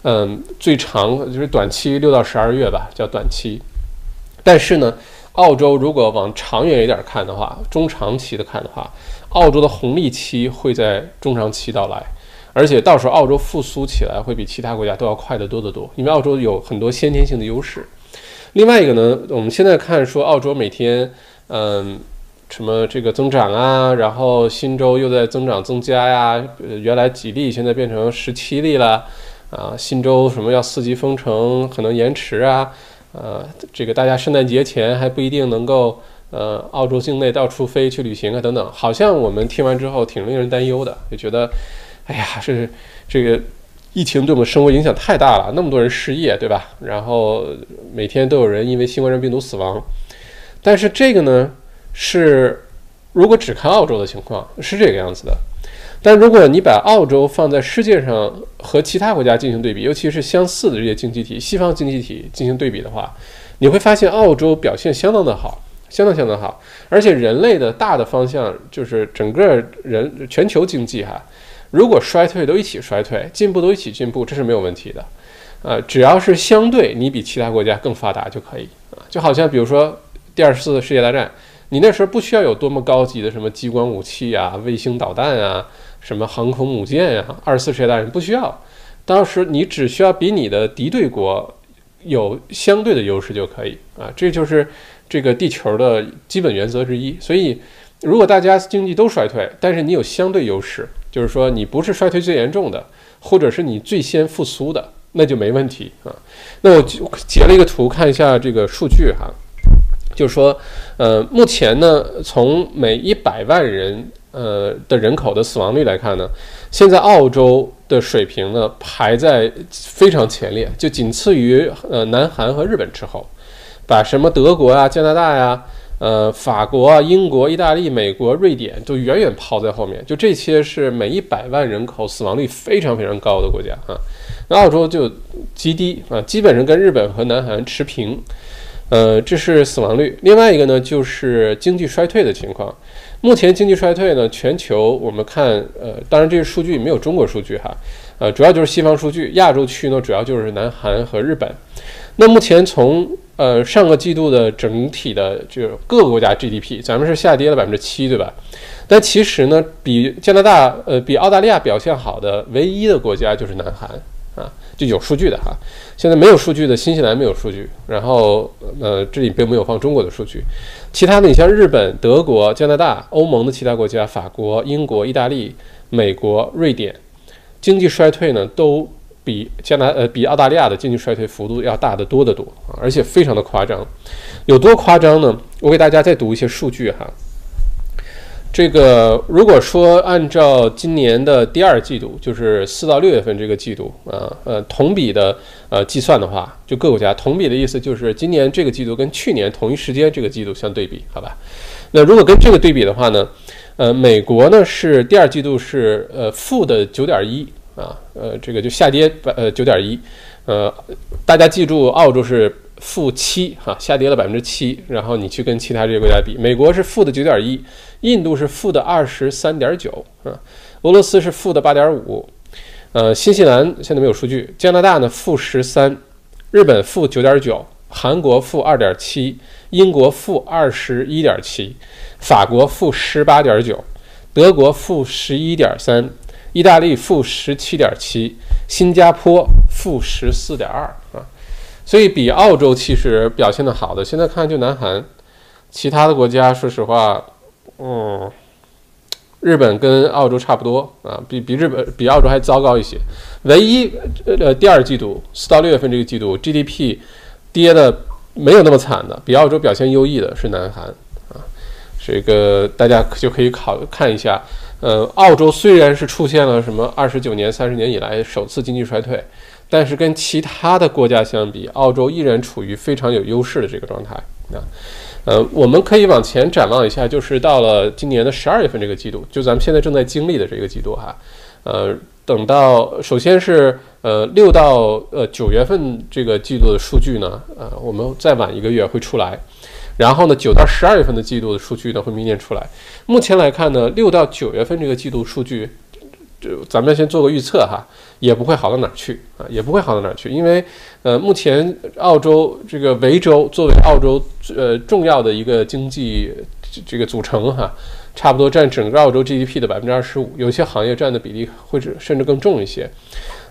嗯，最长就是短期六到十二月吧，叫短期。但是呢，澳洲如果往长远一点看的话，中长期的看的话，澳洲的红利期会在中长期到来。而且到时候澳洲复苏起来会比其他国家都要快得多得多，因为澳洲有很多先天性的优势。另外一个呢，我们现在看说澳洲每天，嗯，什么这个增长啊，然后新州又在增长增加呀，原来几例现在变成十七例了，啊，新州什么要四级封城可能延迟啊，呃，这个大家圣诞节前还不一定能够，呃，澳洲境内到处飞去旅行啊等等，好像我们听完之后挺令人担忧的，就觉得。哎呀，是这个疫情对我们生活影响太大了，那么多人失业，对吧？然后每天都有人因为新冠病毒死亡。但是这个呢，是如果只看澳洲的情况是这个样子的，但如果你把澳洲放在世界上和其他国家进行对比，尤其是相似的这些经济体、西方经济体进行对比的话，你会发现澳洲表现相当的好，相当相当好。而且人类的大的方向就是整个人全球经济哈，如果衰退都一起衰退，进步都一起进步，这是没有问题的。呃，只要是相对你比其他国家更发达就可以啊，就好像比如说第二次世界大战。你那时候不需要有多么高级的什么激光武器啊、卫星导弹啊、什么航空母舰呀，二十四世界大战不需要。当时你只需要比你的敌对国有相对的优势就可以啊，这就是这个地球的基本原则之一。所以，如果大家经济都衰退，但是你有相对优势，就是说你不是衰退最严重的，或者是你最先复苏的，那就没问题啊。那我截了一个图看一下这个数据哈。就是说，呃，目前呢，从每一百万人呃的人口的死亡率来看呢，现在澳洲的水平呢排在非常前列，就仅次于呃南韩和日本之后，把什么德国啊、加拿大呀、呃法国啊、英国、意大利、美国、瑞典都远远抛在后面。就这些是每一百万人口死亡率非常非常高的国家啊，那澳洲就极低啊，基本上跟日本和南韩持平。呃，这是死亡率。另外一个呢，就是经济衰退的情况。目前经济衰退呢，全球我们看，呃，当然这个数据没有中国数据哈，呃，主要就是西方数据。亚洲区呢，主要就是南韩和日本。那目前从呃上个季度的整体的就是各个国家 GDP，咱们是下跌了百分之七，对吧？但其实呢，比加拿大呃比澳大利亚表现好的唯一的国家就是南韩啊。就有数据的哈，现在没有数据的新西兰没有数据，然后呃这里并没有放中国的数据，其他的你像日本、德国、加拿大、欧盟的其他国家、法国、英国、意大利、美国、瑞典，经济衰退呢都比加拿呃比澳大利亚的经济衰退幅度要大得多得多啊，而且非常的夸张，有多夸张呢？我给大家再读一些数据哈。这个如果说按照今年的第二季度，就是四到六月份这个季度啊，呃，同比的呃计算的话，就各国家同比的意思就是今年这个季度跟去年同一时间这个季度相对比，好吧？那如果跟这个对比的话呢，呃，美国呢是第二季度是呃负的九点一啊，呃，这个就下跌百呃九点一，呃，大家记住，澳洲是。负七哈，下跌了百分之七，然后你去跟其他这些国家比，美国是负的九点一，印度是负的二十三点九啊，俄罗斯是负的八点五，呃，新西兰现在没有数据，加拿大呢负十三，日本负九点九，韩国负二点七，英国负二十一点七，法国负十八点九，德国负十一点三，意大利负十七点七，新加坡负十四点二啊。所以比澳洲其实表现的好的，现在看就南韩，其他的国家说实话，嗯，日本跟澳洲差不多啊，比比日本比澳洲还糟糕一些。唯一呃第二季度四到六月份这个季度 GDP 跌的没有那么惨的，比澳洲表现优异的是南韩啊，这个大家就可以考看一下。呃，澳洲虽然是出现了什么二十九年、三十年以来首次经济衰退。但是跟其他的国家相比，澳洲依然处于非常有优势的这个状态啊。呃，我们可以往前展望一下，就是到了今年的十二月份这个季度，就咱们现在正在经历的这个季度哈。呃，等到首先是呃六到呃九月份这个季度的数据呢，呃，我们再晚一个月会出来。然后呢，九到十二月份的季度的数据呢会明年出来。目前来看呢，六到九月份这个季度数据。就咱们先做个预测哈，也不会好到哪儿去啊，也不会好到哪儿去，因为呃，目前澳洲这个维州作为澳洲呃重要的一个经济这个组成哈，差不多占整个澳洲 GDP 的百分之二十五，有些行业占的比例会是甚至更重一些。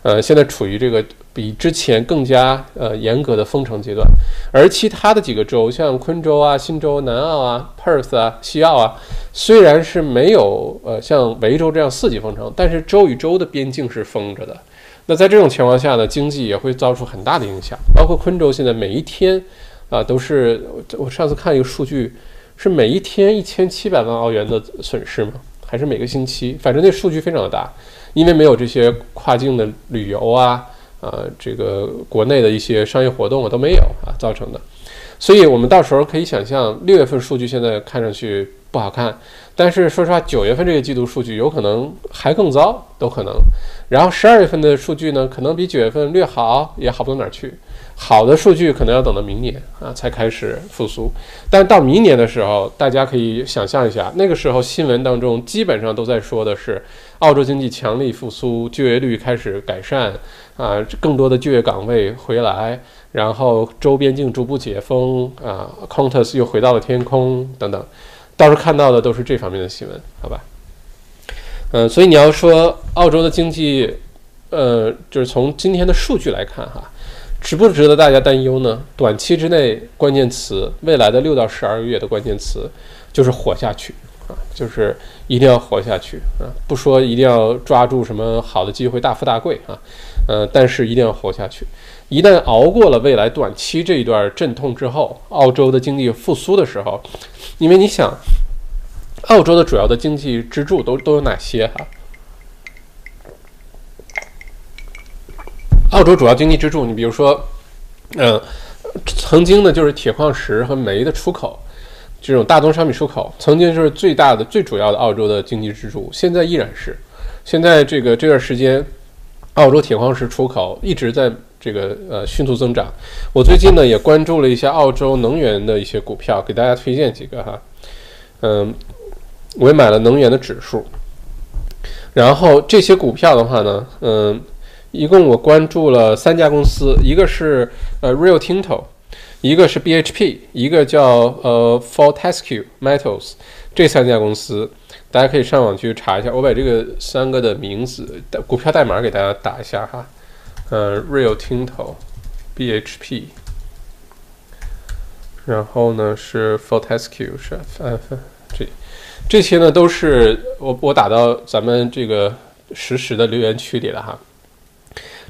呃，现在处于这个比之前更加呃严格的封城阶段，而其他的几个州，像昆州啊、新州、南澳啊、Perth 啊、西澳啊，虽然是没有呃像维州这样四级封城，但是州与州的边境是封着的。那在这种情况下呢，经济也会遭受很大的影响。包括昆州现在每一天啊都是，我上次看一个数据是每一天一千七百万澳元的损失吗？还是每个星期？反正那数据非常的大。因为没有这些跨境的旅游啊，啊，这个国内的一些商业活动啊都没有啊造成的，所以我们到时候可以想象，六月份数据现在看上去不好看。但是说实话，九月份这个季度数据有可能还更糟，都可能。然后十二月份的数据呢，可能比九月份略好，也好不到哪儿去。好的数据可能要等到明年啊才开始复苏。但到明年的时候，大家可以想象一下，那个时候新闻当中基本上都在说的是澳洲经济强力复苏，就业率开始改善啊，更多的就业岗位回来，然后周边境逐步解封啊，Qantas 又回到了天空等等。到时候看到的都是这方面的新闻，好吧？嗯，所以你要说澳洲的经济，呃，就是从今天的数据来看，哈，值不值得大家担忧呢？短期之内，关键词，未来的六到十二个月的关键词，就是活下去啊，就是一定要活下去啊，不说一定要抓住什么好的机会大富大贵啊，呃，但是一定要活下去。一旦熬过了未来短期这一段阵痛之后，澳洲的经济复苏的时候。因为你想，澳洲的主要的经济支柱都都有哪些哈？澳洲主要经济支柱，你比如说，嗯，曾经呢就是铁矿石和煤的出口，这种大宗商品出口，曾经就是最大的、最主要的澳洲的经济支柱，现在依然是。现在这个这段时间，澳洲铁矿石出口一直在。这个呃迅速增长，我最近呢也关注了一下澳洲能源的一些股票，给大家推荐几个哈。嗯，我也买了能源的指数，然后这些股票的话呢，嗯，一共我关注了三家公司，一个是呃 Rio Tinto，一个是 BHP，一个叫呃 Fortescue Metals，这三家公司大家可以上网去查一下，我把这个三个的名字股票代码给大家打一下哈。呃，Rio Tinto、BHP，然后呢是 Fortescue 是 F，这这些呢都是我我打到咱们这个实时的留言区里了哈。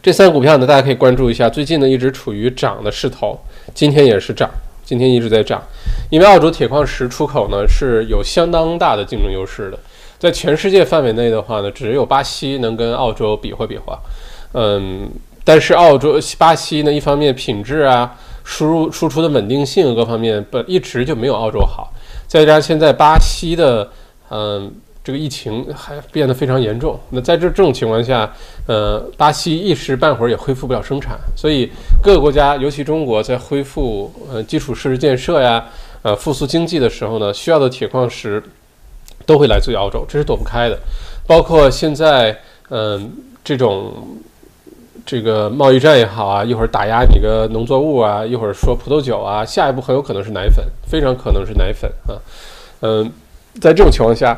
这三个股票呢，大家可以关注一下，最近呢一直处于涨的势头，今天也是涨，今天一直在涨，因为澳洲铁矿石出口呢是有相当大的竞争优势的，在全世界范围内的话呢，只有巴西能跟澳洲比划比划。嗯，但是澳洲、巴西呢，一方面品质啊、输入输出的稳定性各方面不一直就没有澳洲好，再加上现在巴西的嗯这个疫情还变得非常严重，那在这这种情况下，呃，巴西一时半会儿也恢复不了生产，所以各个国家，尤其中国在恢复呃基础设施建设呀、呃复苏经济的时候呢，需要的铁矿石都会来自于澳洲，这是躲不开的，包括现在嗯这种。这个贸易战也好啊，一会儿打压你个农作物啊，一会儿说葡萄酒啊，下一步很有可能是奶粉，非常可能是奶粉啊。嗯，在这种情况下，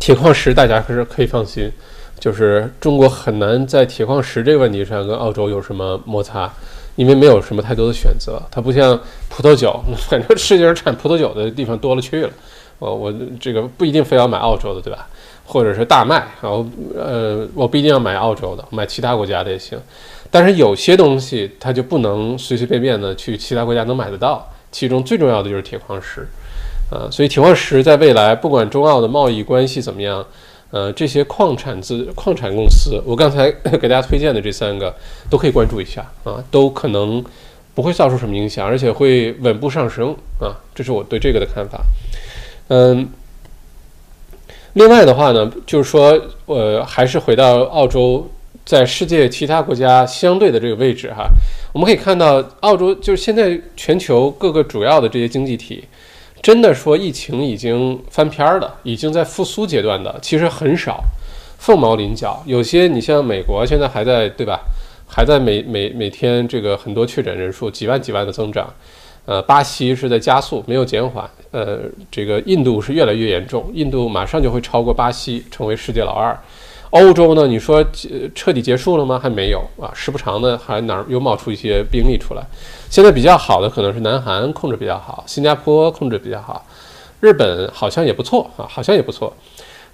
铁矿石大家可是可以放心，就是中国很难在铁矿石这个问题上跟澳洲有什么摩擦，因为没有什么太多的选择。它不像葡萄酒，反正世界上产葡萄酒的地方多了去了，我我这个不一定非要买澳洲的，对吧？或者是大麦，然后呃，我不一定要买澳洲的，买其他国家的也行。但是有些东西它就不能随随便便的去其他国家能买得到，其中最重要的就是铁矿石，啊，所以铁矿石在未来不管中澳的贸易关系怎么样，呃，这些矿产资矿产公司，我刚才 给大家推荐的这三个都可以关注一下啊，都可能不会造成什么影响，而且会稳步上升啊，这是我对这个的看法，嗯。另外的话呢，就是说，呃，还是回到澳洲在世界其他国家相对的这个位置哈。我们可以看到，澳洲就是现在全球各个主要的这些经济体，真的说疫情已经翻篇儿了，已经在复苏阶段的，其实很少，凤毛麟角。有些你像美国现在还在对吧，还在每每每天这个很多确诊人数几万几万的增长。呃，巴西是在加速，没有减缓。呃，这个印度是越来越严重，印度马上就会超过巴西，成为世界老二。欧洲呢？你说彻底结束了吗？还没有啊，时不常的还哪儿又冒出一些病例出来。现在比较好的可能是南韩控制比较好，新加坡控制比较好，日本好像也不错啊，好像也不错。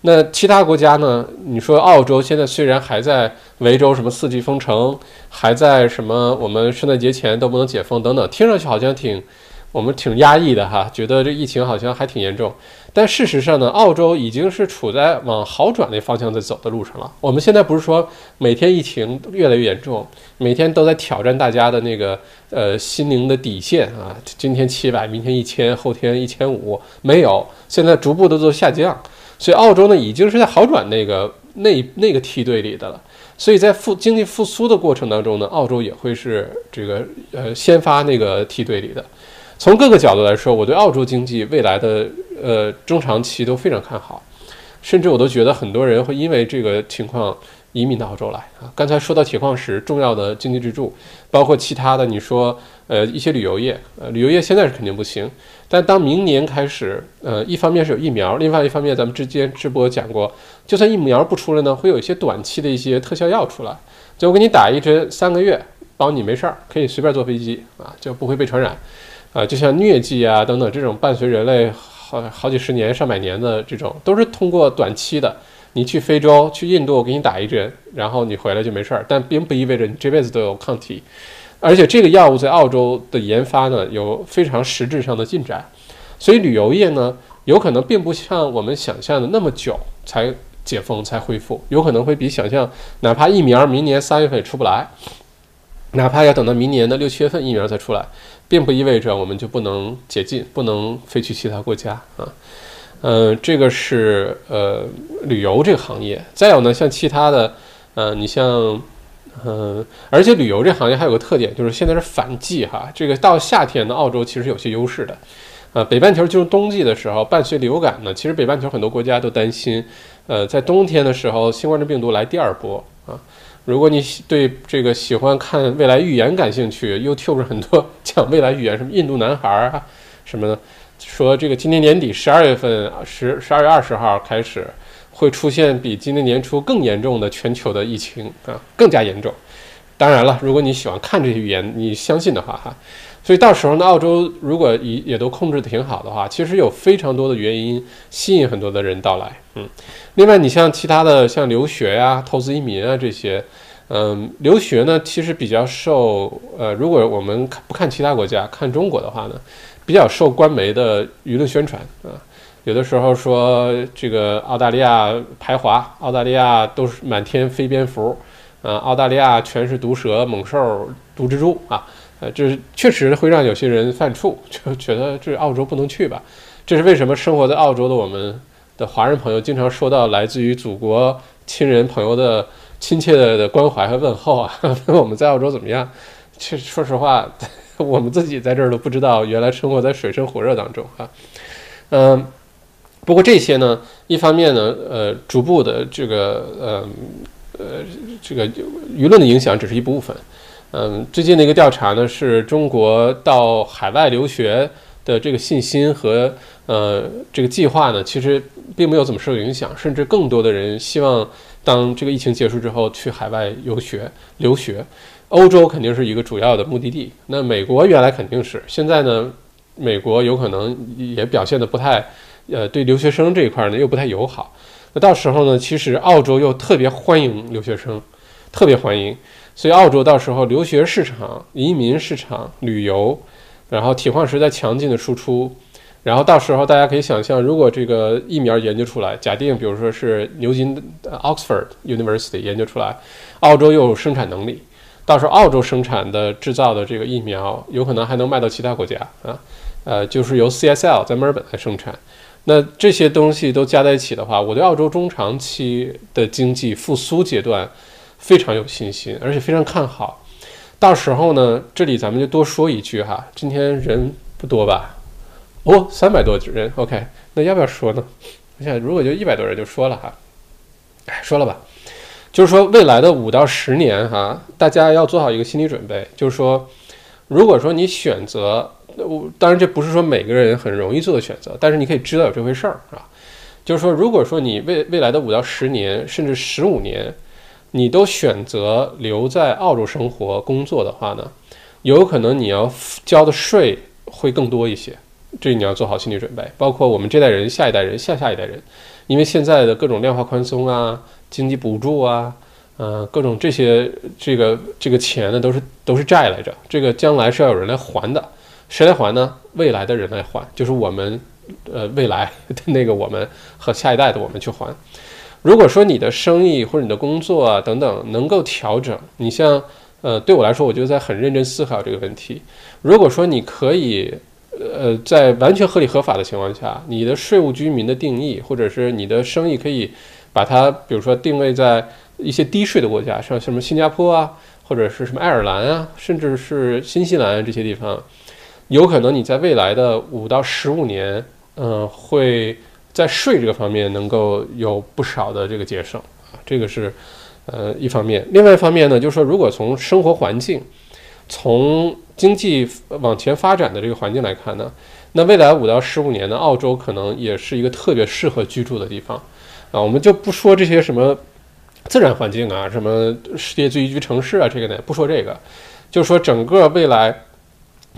那其他国家呢？你说澳洲现在虽然还在维州什么四季封城，还在什么我们圣诞节前都不能解封等等，听上去好像挺我们挺压抑的哈，觉得这疫情好像还挺严重。但事实上呢，澳洲已经是处在往好转的方向在走的路上了。我们现在不是说每天疫情越来越严重，每天都在挑战大家的那个呃心灵的底线啊。今天七百，明天一千，后天一千五，没有，现在逐步的都下降。所以澳洲呢，已经是在好转那个那那个梯队里的了。所以在复经济复苏的过程当中呢，澳洲也会是这个呃先发那个梯队里的。从各个角度来说，我对澳洲经济未来的呃中长期都非常看好，甚至我都觉得很多人会因为这个情况移民到澳洲来啊。刚才说到铁矿石重要的经济支柱，包括其他的，你说呃一些旅游业，呃旅游业现在是肯定不行，但当明年开始，呃一方面是有疫苗，另外一方面咱们之间直播讲过，就算疫苗不出来呢，会有一些短期的一些特效药出来，就我给你打一针三个月，保你没事儿，可以随便坐飞机啊，就不会被传染。啊，就像疟疾啊等等这种伴随人类好好几十年、上百年的这种，都是通过短期的，你去非洲、去印度给你打一针，然后你回来就没事儿。但并不意味着你这辈子都有抗体。而且这个药物在澳洲的研发呢，有非常实质上的进展。所以旅游业呢，有可能并不像我们想象的那么久才解封、才恢复，有可能会比想象，哪怕疫苗明年三月份也出不来，哪怕要等到明年的六七月份疫苗才出来。并不意味着我们就不能解禁，不能飞去其他国家啊。呃，这个是呃旅游这个行业。再有呢，像其他的，呃，你像，嗯，而且旅游这行业还有个特点，就是现在是反季哈。这个到夏天的澳洲其实有些优势的，啊，北半球进入冬季的时候，伴随流感呢，其实北半球很多国家都担心，呃，在冬天的时候，新冠状病毒来第二波啊。如果你喜对这个喜欢看未来预言感兴趣，YouTube 很多 讲未来预言，什么印度男孩啊，什么的，说这个今年年底十二月份十十二月二十号开始会出现比今年年初更严重的全球的疫情啊，更加严重。当然了，如果你喜欢看这些预言，你相信的话哈。所以到时候呢，澳洲如果也也都控制的挺好的话，其实有非常多的原因吸引很多的人到来。嗯，另外你像其他的像留学呀、投资移民啊这些，嗯，留学呢其实比较受呃，如果我们看不看其他国家，看中国的话呢，比较受官媒的舆论宣传啊。有的时候说这个澳大利亚排华，澳大利亚都是满天飞蝙蝠，啊，澳大利亚全是毒蛇、猛兽、毒蜘蛛啊。呃，这是确实会让有些人犯怵，就觉得这澳洲不能去吧？这是为什么？生活在澳洲的我们的华人朋友经常收到来自于祖国亲人朋友的亲切的的关怀和问候啊，问我们在澳洲怎么样？其实说实话，我们自己在这儿都不知道，原来生活在水深火热当中啊。嗯，不过这些呢，一方面呢，呃，逐步的这个，呃，呃，这个舆论的影响只是一部分。嗯，最近的一个调查呢，是中国到海外留学的这个信心和呃这个计划呢，其实并没有怎么受影响，甚至更多的人希望当这个疫情结束之后去海外游学留学。欧洲肯定是一个主要的目的地，那美国原来肯定是，现在呢，美国有可能也表现的不太，呃，对留学生这一块呢又不太友好。那到时候呢，其实澳洲又特别欢迎留学生，特别欢迎。所以，澳洲到时候留学市场、移民市场、旅游，然后铁矿石在强劲的输出，然后到时候大家可以想象，如果这个疫苗研究出来，假定比如说是牛津 Oxford University 研究出来，澳洲又有生产能力，到时候澳洲生产的制造的这个疫苗有可能还能卖到其他国家啊，呃，就是由 CSL 在墨尔本来生产，那这些东西都加在一起的话，我对澳洲中长期的经济复苏阶段。非常有信心，而且非常看好。到时候呢，这里咱们就多说一句哈。今天人不多吧？哦，三百多人。OK，那要不要说呢？我想，如果就一百多人就说了哈。哎，说了吧。就是说，未来的五到十年哈，大家要做好一个心理准备。就是说，如果说你选择，我当然这不是说每个人很容易做的选择，但是你可以知道有这回事儿啊。就是说，如果说你未未来的五到十年，甚至十五年。你都选择留在澳洲生活工作的话呢，有可能你要交的税会更多一些，这你要做好心理准备。包括我们这代人、下一代人、下下一代人，因为现在的各种量化宽松啊、经济补助啊，呃，各种这些这个这个钱呢，都是都是债来着，这个将来是要有人来还的。谁来还呢？未来的人来还，就是我们，呃，未来的那个我们和下一代的我们去还。如果说你的生意或者你的工作啊等等能够调整，你像，呃，对我来说，我就在很认真思考这个问题。如果说你可以，呃，在完全合理合法的情况下，你的税务居民的定义，或者是你的生意可以把它，比如说定位在一些低税的国家，像什么新加坡啊，或者是什么爱尔兰啊，甚至是新西兰这些地方，有可能你在未来的五到十五年，嗯，会在税这个方面能够有不少的这个节省啊，这个是呃一方面。另外一方面呢，就是说如果从生活环境，从经济往前发展的这个环境来看呢，那未来五到十五年呢，澳洲可能也是一个特别适合居住的地方啊。我们就不说这些什么自然环境啊，什么世界最宜居城市啊，这个呢不说这个，就说整个未来，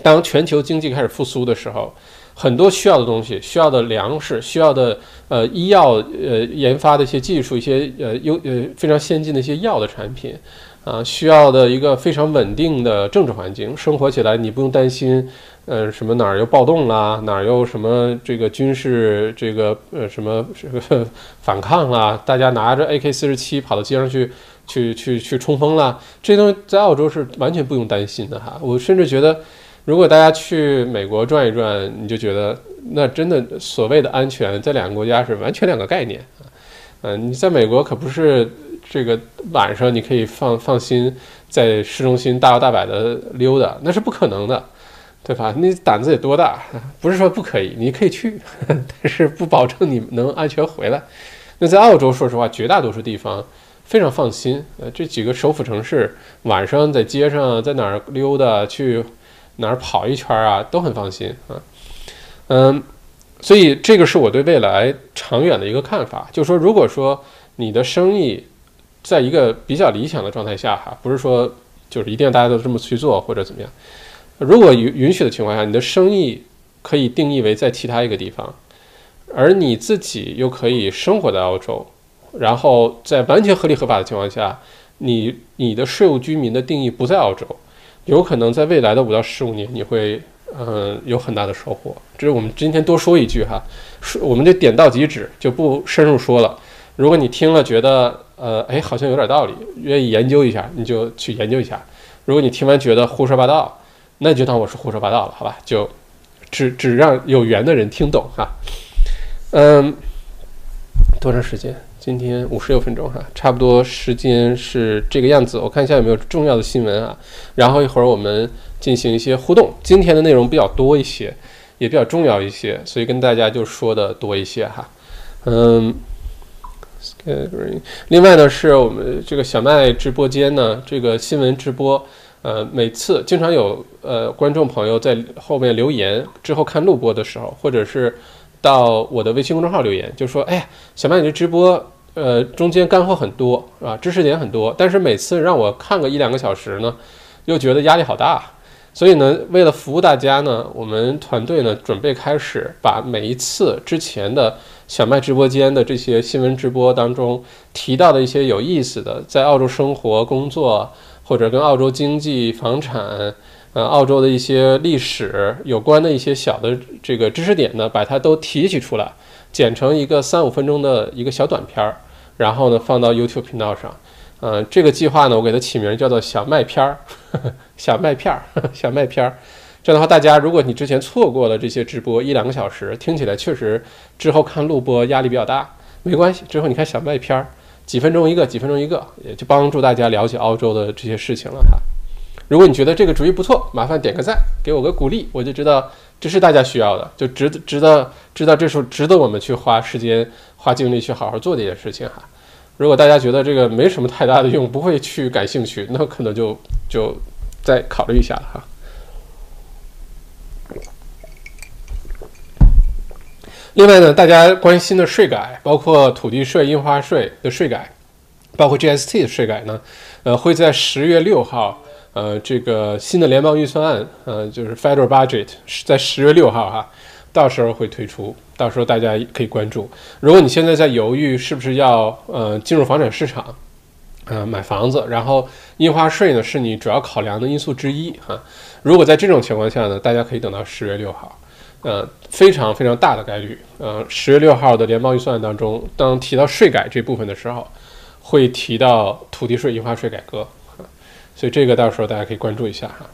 当全球经济开始复苏的时候，很多需要的东西，需要的粮食，需要的呃医药呃研发的一些技术，一些呃优呃非常先进的一些药的产品。啊，需要的一个非常稳定的政治环境，生活起来你不用担心，呃，什么哪儿又暴动啦，哪儿又什么这个军事这个呃什么这个 反抗啦，大家拿着 AK 四十七跑到街上去去去去冲锋啦，这些东西在澳洲是完全不用担心的哈。我甚至觉得，如果大家去美国转一转，你就觉得那真的所谓的安全，在两个国家是完全两个概念啊。嗯，你在美国可不是。这个晚上你可以放放心在市中心大摇大摆的溜达，那是不可能的，对吧？你胆子得多大？不是说不可以，你可以去，但是不保证你能安全回来。那在澳洲，说实话，绝大多数地方非常放心。呃，这几个首府城市，晚上在街上在哪儿溜达，去哪儿跑一圈啊，都很放心啊。嗯，所以这个是我对未来长远的一个看法，就是说，如果说你的生意，在一个比较理想的状态下，哈，不是说就是一定要大家都这么去做或者怎么样。如果允允许的情况下，你的生意可以定义为在其他一个地方，而你自己又可以生活在澳洲，然后在完全合理合法的情况下，你你的税务居民的定义不在澳洲，有可能在未来的五到十五年，你会嗯有很大的收获。这是我们今天多说一句哈，说我们就点到即止，就不深入说了。如果你听了觉得，呃，哎，好像有点道理，愿意研究一下，你就去研究一下。如果你听完觉得胡说八道，那就当我是胡说八道了，好吧？就只只让有缘的人听懂哈。嗯，多长时间？今天五十六分钟哈，差不多时间是这个样子。我看一下有没有重要的新闻啊，然后一会儿我们进行一些互动。今天的内容比较多一些，也比较重要一些，所以跟大家就说的多一些哈。嗯。另外呢，是我们这个小麦直播间呢，这个新闻直播，呃，每次经常有呃观众朋友在后面留言，之后看录播的时候，或者是到我的微信公众号留言，就说：“哎呀，小麦你这直播，呃，中间干货很多，是吧？知识点很多，但是每次让我看个一两个小时呢，又觉得压力好大。所以呢，为了服务大家呢，我们团队呢准备开始把每一次之前的。”小麦直播间的这些新闻直播当中提到的一些有意思的，在澳洲生活、工作或者跟澳洲经济、房产、呃，澳洲的一些历史有关的一些小的这个知识点呢，把它都提取出来，剪成一个三五分钟的一个小短片儿，然后呢放到 YouTube 频道上。嗯，这个计划呢，我给它起名叫做“小麦片儿”，小麦片儿，小麦片儿。这样的话，大家如果你之前错过了这些直播一两个小时，听起来确实之后看录播压力比较大，没关系。之后你看小麦片儿，几分钟一个，几分钟一个，也就帮助大家了解澳洲的这些事情了哈。如果你觉得这个主意不错，麻烦点个赞，给我个鼓励，我就知道这是大家需要的，就值值得知道这是值得我们去花时间花精力去好好做这件事情哈。如果大家觉得这个没什么太大的用，不会去感兴趣，那可能就就再考虑一下了哈。另外呢，大家关心的税改，包括土地税、印花税的税改，包括 GST 的税改呢，呃，会在十月六号，呃，这个新的联邦预算案，呃，就是 Federal Budget 是在十月六号哈，到时候会推出，到时候大家可以关注。如果你现在在犹豫是不是要呃进入房产市场，呃，买房子，然后印花税呢是你主要考量的因素之一哈。如果在这种情况下呢，大家可以等到十月六号，呃，非常非常大的概率，呃，十月六号的联邦预算案当中，当提到税改这部分的时候，会提到土地税、印花税改革，所以这个到时候大家可以关注一下哈。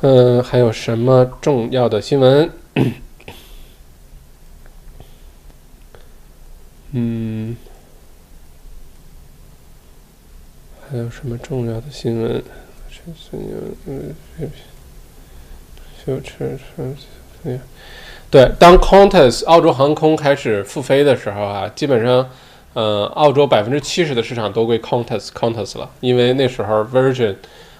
嗯，还有什么重要的新闻？嗯。还有什么重要的新闻？对，当 Qantas 澳洲航空开始复飞的时候啊，基本上，呃，澳洲百分之七十的市场都归 Qantas Qantas 了，因为那时候 Virgin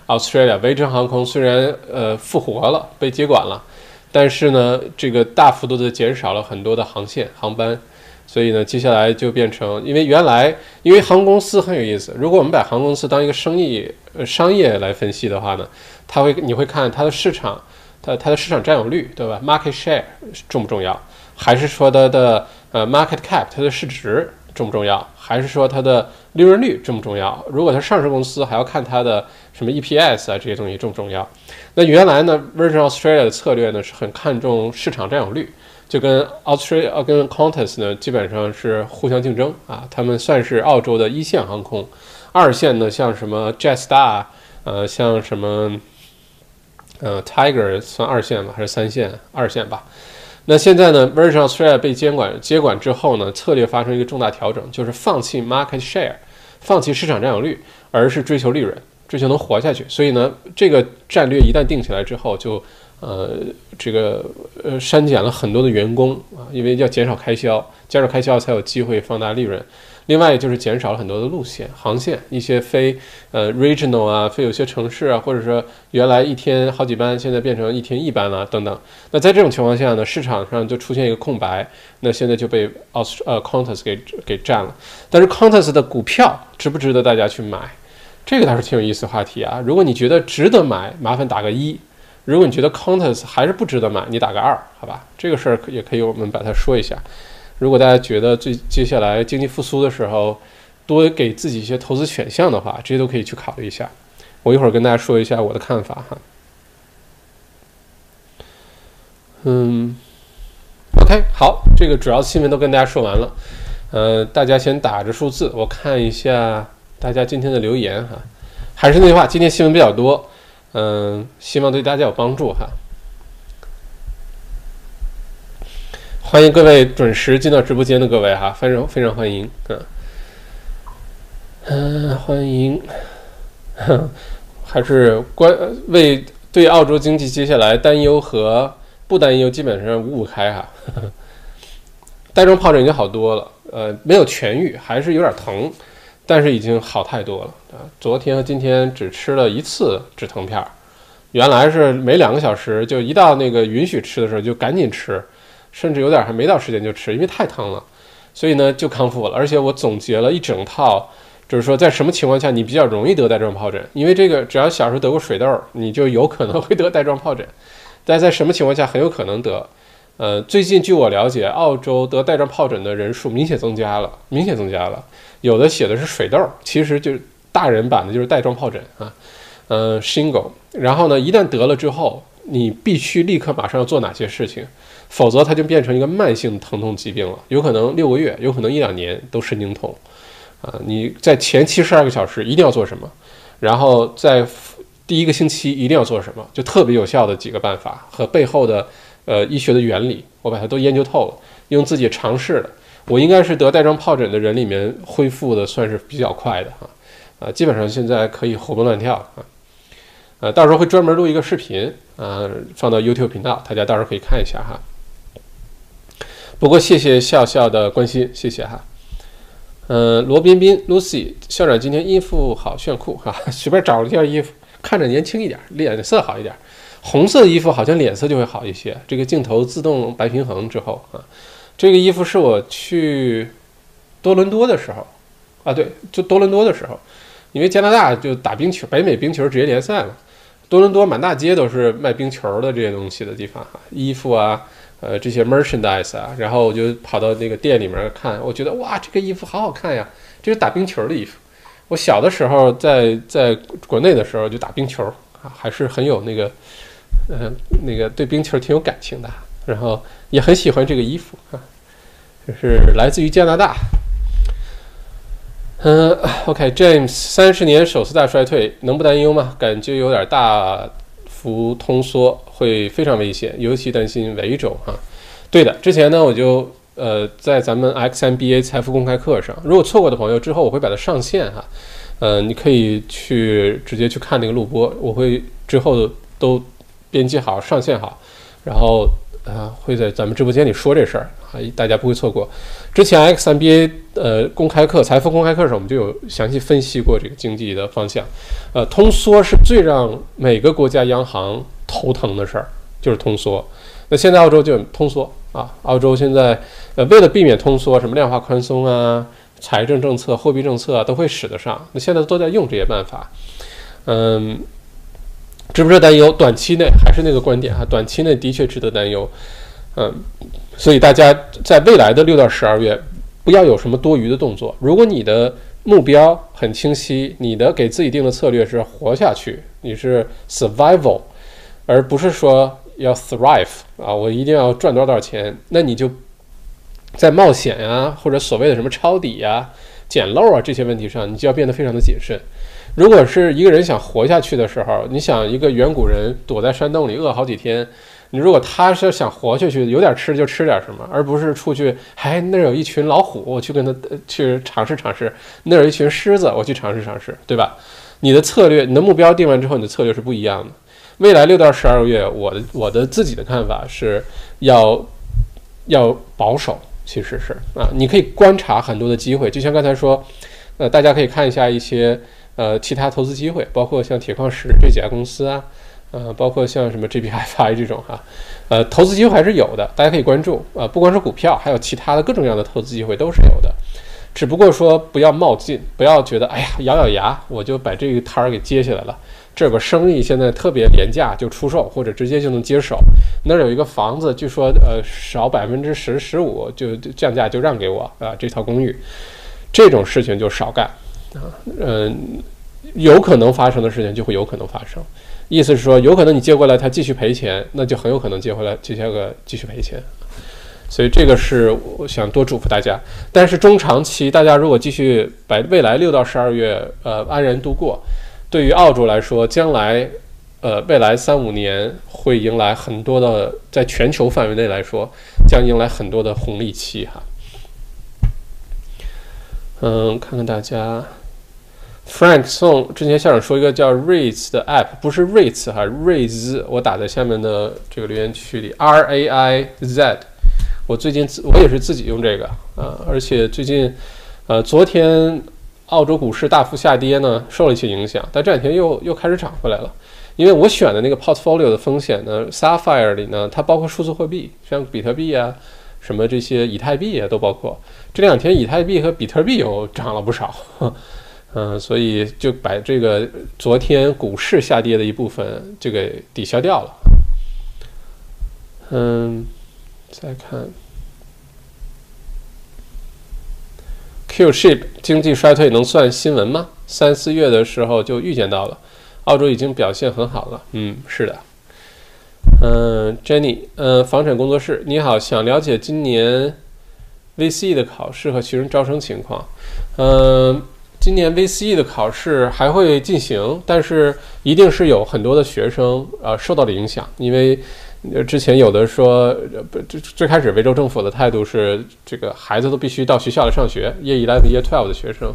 Australia 维珍航空虽然呃复活了，被接管了，但是呢，这个大幅度的减少了很多的航线航班。所以呢，接下来就变成，因为原来因为航空公司很有意思，如果我们把航空公司当一个生意呃商业来分析的话呢，它会你会看它的市场，它它的市场占有率，对吧？Market share 重不重要？还是说它的呃 market cap 它的市值重不重要？还是说它的利润率重不重要？如果它上市公司，还要看它的什么 EPS 啊这些东西重不重要？那原来呢，Virgin Australia 的策略呢是很看重市场占有率。就跟 Australia 跟 Qantas 呢，基本上是互相竞争啊。他们算是澳洲的一线航空，二线呢像什么 Jetstar，呃，像什么呃 Tiger 算二线吧，还是三线？二线吧。那现在呢，Virgin Australia 被监管接管之后呢，策略发生一个重大调整，就是放弃 market share，放弃市场占有率，而是追求利润，追求能活下去。所以呢，这个战略一旦定起来之后，就。呃，这个呃，删减了很多的员工啊，因为要减少开销，减少开销才有机会放大利润。另外就是减少了很多的路线、航线，一些非呃 regional 啊，非有些城市啊，或者说原来一天好几班，现在变成一天一班了等等。那在这种情况下呢，市场上就出现一个空白，那现在就被 Aus 呃 Qantas 给给占了。但是 Qantas 的股票值不值得大家去买？这个倒是挺有意思的话题啊。如果你觉得值得买，麻烦打个一。如果你觉得 Qantas 还是不值得买，你打个二，好吧？这个事儿也可以，我们把它说一下。如果大家觉得最接下来经济复苏的时候，多给自己一些投资选项的话，这些都可以去考虑一下。我一会儿跟大家说一下我的看法哈。嗯，OK，好，这个主要新闻都跟大家说完了。呃，大家先打着数字，我看一下大家今天的留言哈。还是那句话，今天新闻比较多。嗯，希望对大家有帮助哈。欢迎各位准时进到直播间的各位哈，非常非常欢迎。嗯，嗯，欢迎。还是关为对澳洲经济接下来担忧和不担忧，基本上五五开哈。带状疱疹已经好多了，呃，没有痊愈，还是有点疼。但是已经好太多了啊！昨天和今天只吃了一次止疼片儿，原来是每两个小时就一到那个允许吃的时候就赶紧吃，甚至有点还没到时间就吃，因为太疼了，所以呢就康复了。而且我总结了一整套，就是说在什么情况下你比较容易得带状疱疹，因为这个只要小时候得过水痘，你就有可能会得带状疱疹。但在什么情况下很有可能得？呃，最近据我了解，澳洲得带状疱疹的人数明显增加了，明显增加了。有的写的是水痘，其实就是大人版的，就是带状疱疹啊，嗯，shingle。然后呢，一旦得了之后，你必须立刻马上要做哪些事情，否则它就变成一个慢性疼痛疾病了，有可能六个月，有可能一两年都神经痛啊。你在前七十二个小时一定要做什么，然后在第一个星期一定要做什么，就特别有效的几个办法和背后的呃医学的原理，我把它都研究透了，用自己尝试的。我应该是得带状疱疹的人里面恢复的算是比较快的哈，啊，基本上现在可以活蹦乱跳啊，呃，到时候会专门录一个视频啊，放到 YouTube 频道，大家到时候可以看一下哈。不过谢谢笑笑的关心，谢谢哈。嗯，罗彬彬 Lucy 校长今天衣服好炫酷哈，随便找了件衣服，看着年轻一点，脸色好一点，红色的衣服好像脸色就会好一些。这个镜头自动白平衡之后啊。这个衣服是我去多伦多的时候，啊，对，就多伦多的时候，因为加拿大就打冰球，北美冰球职业联赛嘛，多伦多满大街都是卖冰球的这些东西的地方哈，衣服啊，呃，这些 merchandise 啊，然后我就跑到那个店里面看，我觉得哇，这个衣服好好看呀，这是打冰球的衣服，我小的时候在在国内的时候就打冰球啊，还是很有那个，呃，那个对冰球挺有感情的，然后也很喜欢这个衣服啊，就是来自于加拿大。嗯，OK，James，三十年首次大衰退，能不担忧吗？感觉有点大幅通缩，会非常危险，尤其担心维州哈。对的，之前呢我就呃在咱们 XMBA 财富公开课上，如果错过的朋友之后我会把它上线哈，呃你可以去直接去看那个录播，我会之后都编辑好上线好，然后啊会在咱们直播间里说这事儿啊，大家不会错过。之前 XMBA 呃公开课财富公开课上我们就有详细分析过这个经济的方向，呃通缩是最让每个国家央行头疼的事儿，就是通缩。那现在澳洲就通缩啊，澳洲现在呃为了避免通缩，什么量化宽松啊、财政政策、货币政策啊都会使得上。那现在都在用这些办法，嗯，值不值得担忧？短期内还是那个观点哈，短期内的确值得担忧。嗯，所以大家在未来的六到十二月不要有什么多余的动作。如果你的目标很清晰，你的给自己定的策略是活下去，你是 survival，而不是说。要 thrive 啊！我一定要赚多少多少钱？那你就在冒险呀，或者所谓的什么抄底呀、捡漏啊这些问题上，你就要变得非常的谨慎。如果是一个人想活下去的时候，你想一个远古人躲在山洞里饿好几天，你如果他是想活下去，有点吃就吃点什么，而不是出去，哎，那儿有一群老虎，我去跟他去尝试尝试；那儿有一群狮子，我去尝试尝试，对吧？你的策略，你的目标定完之后，你的策略是不一样的。未来六到十二个月，我的我的自己的看法是要要保守，其实是啊，你可以观察很多的机会，就像刚才说，呃，大家可以看一下一些呃其他投资机会，包括像铁矿石这几家公司啊，呃，包括像什么 GPFI 这种哈，呃，投资机会还是有的，大家可以关注啊，不光是股票，还有其他的各种各样的投资机会都是有的，只不过说不要冒进，不要觉得哎呀咬咬牙我就把这个摊儿给接下来了。这个生意现在特别廉价，就出售或者直接就能接手。那儿有一个房子，据说呃少百分之十十五就降价就让给我啊，这套公寓，这种事情就少干啊。嗯，有可能发生的事情就会有可能发生。意思是说，有可能你接过来他继续赔钱，那就很有可能接回来接下个继续赔钱。所以这个是我想多嘱咐大家。但是中长期，大家如果继续把未来六到十二月呃安然度过。对于澳洲来说，将来，呃，未来三五年会迎来很多的，在全球范围内来说，将迎来很多的红利期哈。嗯，看看大家，Frank 送之前校长说一个叫 Raiz 的 app，不是 Raiz 哈，Raiz，我打在下面的这个留言区里，R A I Z，我最近自我也是自己用这个啊，而且最近，呃，昨天。澳洲股市大幅下跌呢，受了一些影响，但这两天又又开始涨回来了。因为我选的那个 portfolio 的风险呢，Sapphire 里呢，它包括数字货币，像比特币啊，什么这些以太币啊都包括。这两天以太币和比特币又涨了不少，嗯，所以就把这个昨天股市下跌的一部分就给抵消掉了。嗯，再看。Qship 经济衰退能算新闻吗？三四月的时候就预见到了，澳洲已经表现很好了。嗯，是的。嗯，Jenny，嗯，房产工作室，你好，想了解今年 VCE 的考试和学生招生情况。嗯，今年 VCE 的考试还会进行，但是一定是有很多的学生呃受到了影响，因为。之前有的说，不，最最开始维州政府的态度是，这个孩子都必须到学校来上学，Year Eleven、Year Twelve 的学生。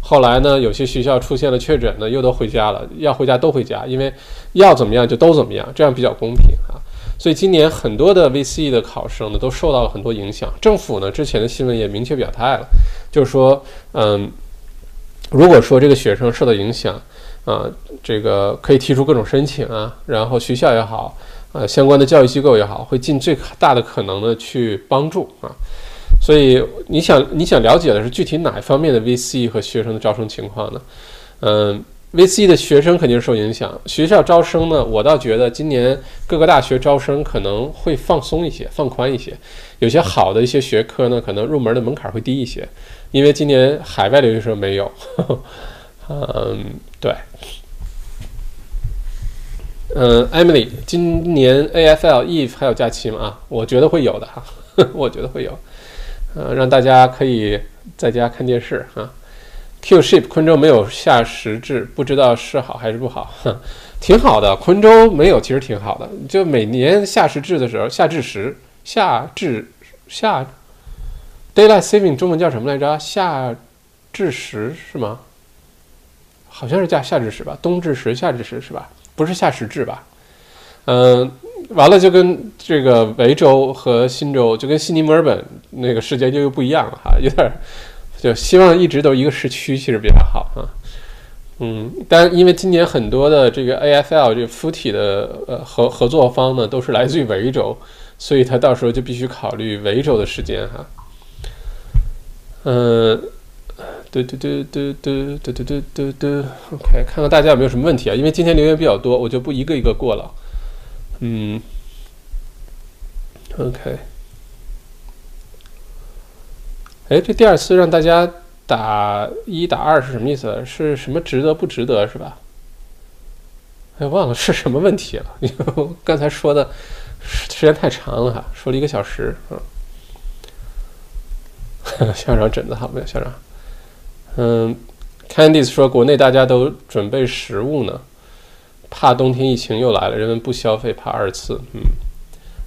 后来呢，有些学校出现了确诊呢，又都回家了，要回家都回家，因为要怎么样就都怎么样，这样比较公平啊。所以今年很多的 VCE 的考生呢，都受到了很多影响。政府呢，之前的新闻也明确表态了，就是说，嗯，如果说这个学生受到影响，啊，这个可以提出各种申请啊，然后学校也好。呃，相关的教育机构也好，会尽最大的可能的去帮助啊。所以你想你想了解的是具体哪一方面的 V C E 和学生的招生情况呢？嗯，VC 的学生肯定受影响。学校招生呢，我倒觉得今年各个大学招生可能会放松一些，放宽一些。有些好的一些学科呢，可能入门的门槛会低一些，因为今年海外留学生没有。嗯，对。嗯，Emily，今年 AFL Eve 还有假期吗？啊，我觉得会有的哈，我觉得会有。呃，让大家可以在家看电视啊。Q ship 昆州没有夏时制，不知道是好还是不好。哼 挺好的，昆州没有，其实挺好的。就每年夏时制的时候，夏至时，夏至夏 daylight saving 中文叫什么来着？夏至时是吗？好像是叫夏至时吧，冬至时，夏至时是吧？不是夏时制吧？嗯，完了就跟这个维州和新州，就跟悉尼、墨尔本那个时间就又不一样了哈，有点就希望一直都一个时区，其实比较好啊。嗯，但因为今年很多的这个 AFL 这个 footy 的呃合合作方呢，都是来自于维州，所以他到时候就必须考虑维州的时间哈。嗯。嘟嘟嘟嘟嘟嘟嘟嘟嘟嘟，OK，看看大家有没有什么问题啊？因为今天留言比较多，我就不一个一个过了。嗯，OK。哎，这第二次让大家打一打二是什么意思？是什么值得不值得是吧？哎，忘了是什么问题了。刚才说的时间太长了哈，说了一个小时。嗯，校长疹子好没有？校长。嗯，Candice 说，国内大家都准备食物呢，怕冬天疫情又来了，人们不消费，怕二次。嗯，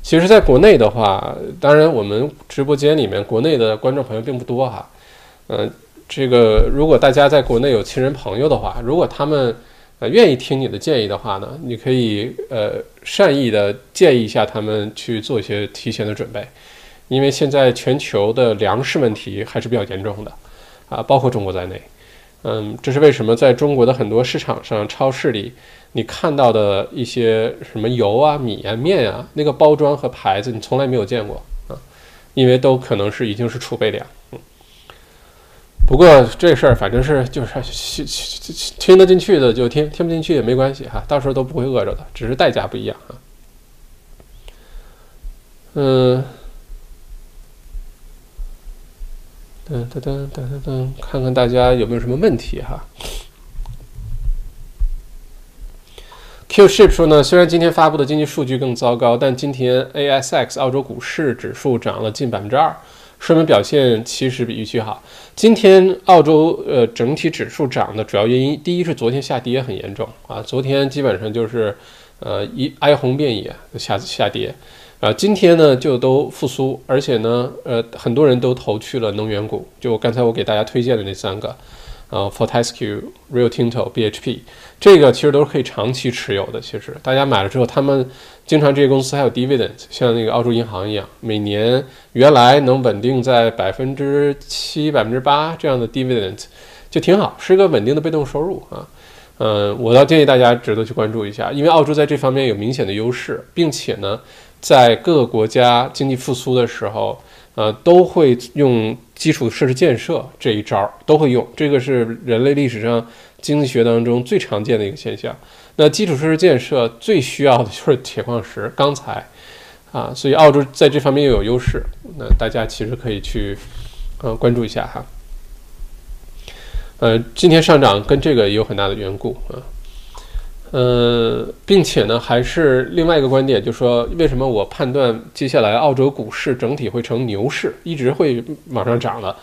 其实，在国内的话，当然我们直播间里面国内的观众朋友并不多哈。嗯，这个如果大家在国内有亲人朋友的话，如果他们呃愿意听你的建议的话呢，你可以呃善意的建议一下他们去做一些提前的准备，因为现在全球的粮食问题还是比较严重的。啊，包括中国在内，嗯，这是为什么在中国的很多市场上、超市里，你看到的一些什么油啊、米啊、面啊，那个包装和牌子你从来没有见过啊，因为都可能是已经是储备粮。嗯，不过这事儿反正是就是听得进去的就听，听不进去也没关系哈，到时候都不会饿着的，只是代价不一样啊。嗯。噔噔噔噔噔噔，看看大家有没有什么问题哈。QShip 说呢，虽然今天发布的经济数据更糟糕，但今天 ASX 澳洲股市指数涨了近百分之二，说明表现其实比预期好。今天澳洲呃整体指数涨的主要原因，第一是昨天下跌很严重啊，昨天基本上就是呃一哀鸿遍野下下跌。啊，今天呢就都复苏，而且呢，呃，很多人都投去了能源股，就刚才我给大家推荐的那三个，呃，Fortescue、Rio Tinto、BHP，这个其实都是可以长期持有的。其实大家买了之后，他们经常这些公司还有 dividend，像那个澳洲银行一样，每年原来能稳定在百分之七、百分之八这样的 dividend，就挺好，是一个稳定的被动收入啊。嗯，我倒建议大家值得去关注一下，因为澳洲在这方面有明显的优势，并且呢。在各个国家经济复苏的时候，呃，都会用基础设施建设这一招，都会用。这个是人类历史上经济学当中最常见的一个现象。那基础设施建设最需要的就是铁矿石、钢材啊，所以澳洲在这方面又有优势。那大家其实可以去呃关注一下哈。呃，今天上涨跟这个也有很大的缘故啊。呃，并且呢，还是另外一个观点，就是说，为什么我判断接下来澳洲股市整体会成牛市，一直会往上涨了？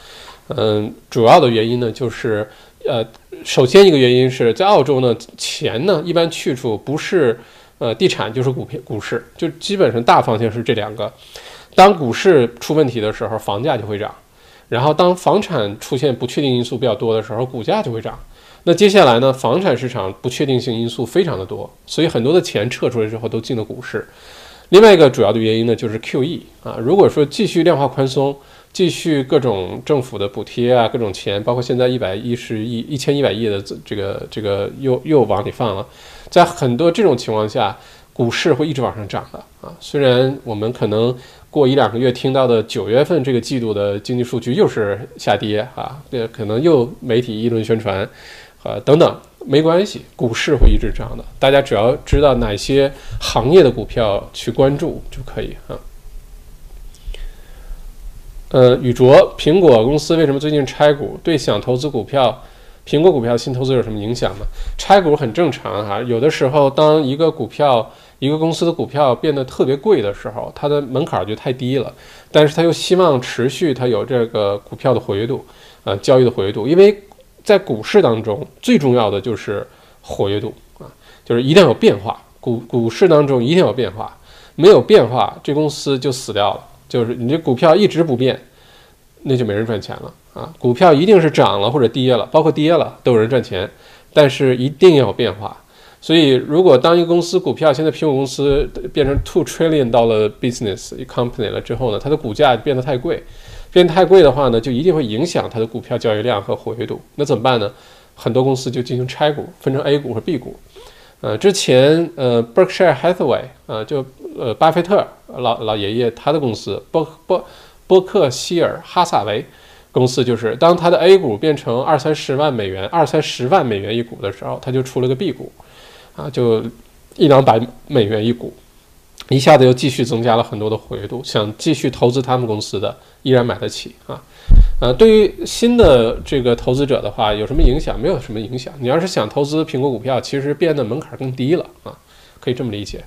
嗯，主要的原因呢，就是呃，首先一个原因是在澳洲呢，钱呢一般去处不是呃地产就是股票股市，就基本上大方向是这两个。当股市出问题的时候，房价就会涨；然后当房产出现不确定因素比较多的时候，股价就会涨。那接下来呢？房产市场不确定性因素非常的多，所以很多的钱撤出来之后都进了股市。另外一个主要的原因呢，就是 QE 啊。如果说继续量化宽松，继续各种政府的补贴啊，各种钱，包括现在一百一十亿、一千一百亿的这个这个又又往里放了，在很多这种情况下，股市会一直往上涨的啊。虽然我们可能过一两个月听到的九月份这个季度的经济数据又是下跌啊，这可能又媒体议论宣传。啊，等等，没关系，股市会一直涨的。大家只要知道哪些行业的股票去关注就可以啊。呃，宇卓，苹果公司为什么最近拆股？对想投资股票苹果股票新投资有什么影响吗？拆股很正常哈。有的时候，当一个股票、一个公司的股票变得特别贵的时候，它的门槛就太低了。但是它又希望持续它有这个股票的活跃度，呃，交易的活跃度。因为在股市当中，最重要的就是活跃度啊，就是一定要有变化。股股市当中一定要有变化，没有变化，这公司就死掉了。就是你这股票一直不变，那就没人赚钱了。啊，股票一定是涨了或者跌了，包括跌了都有人赚钱，但是一定要有变化。所以，如果当一个公司股票现在苹果公司变成 two trillion 到了 business company 了之后呢，它的股价变得太贵，变太贵的话呢，就一定会影响它的股票交易量和活跃度。那怎么办呢？很多公司就进行拆股，分成 A 股和 B 股。呃，之前呃 Berkshire Hathaway 呃，就呃巴菲特老老爷爷他的公司波波波克希尔哈萨维。公司就是当他的 A 股变成二三十万美元、二三十万美元一股的时候，他就出了个 B 股，啊，就一两百美元一股，一下子又继续增加了很多的活跃度。想继续投资他们公司的，依然买得起啊。呃，对于新的这个投资者的话，有什么影响？没有什么影响。你要是想投资苹果股票，其实变得门槛更低了啊，可以这么理解。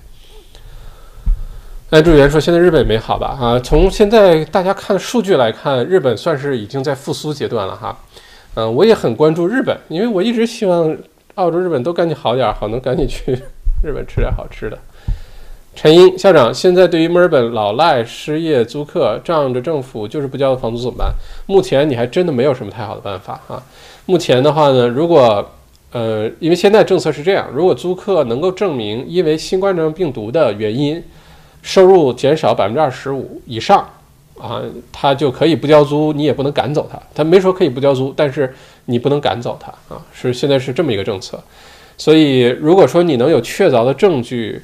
那助员说：“现在日本没好吧？啊，从现在大家看数据来看，日本算是已经在复苏阶段了哈。嗯，我也很关注日本，因为我一直希望澳洲、日本都赶紧好点儿，好能赶紧去 日本吃点好吃的。”陈英校长，现在对于墨尔本老赖失业租客仗着政府就是不交房租怎么办？目前你还真的没有什么太好的办法啊。目前的话呢，如果呃，因为现在政策是这样，如果租客能够证明因为新冠状病毒的原因。收入减少百分之二十五以上，啊，他就可以不交租，你也不能赶走他。他没说可以不交租，但是你不能赶走他啊，是现在是这么一个政策。所以，如果说你能有确凿的证据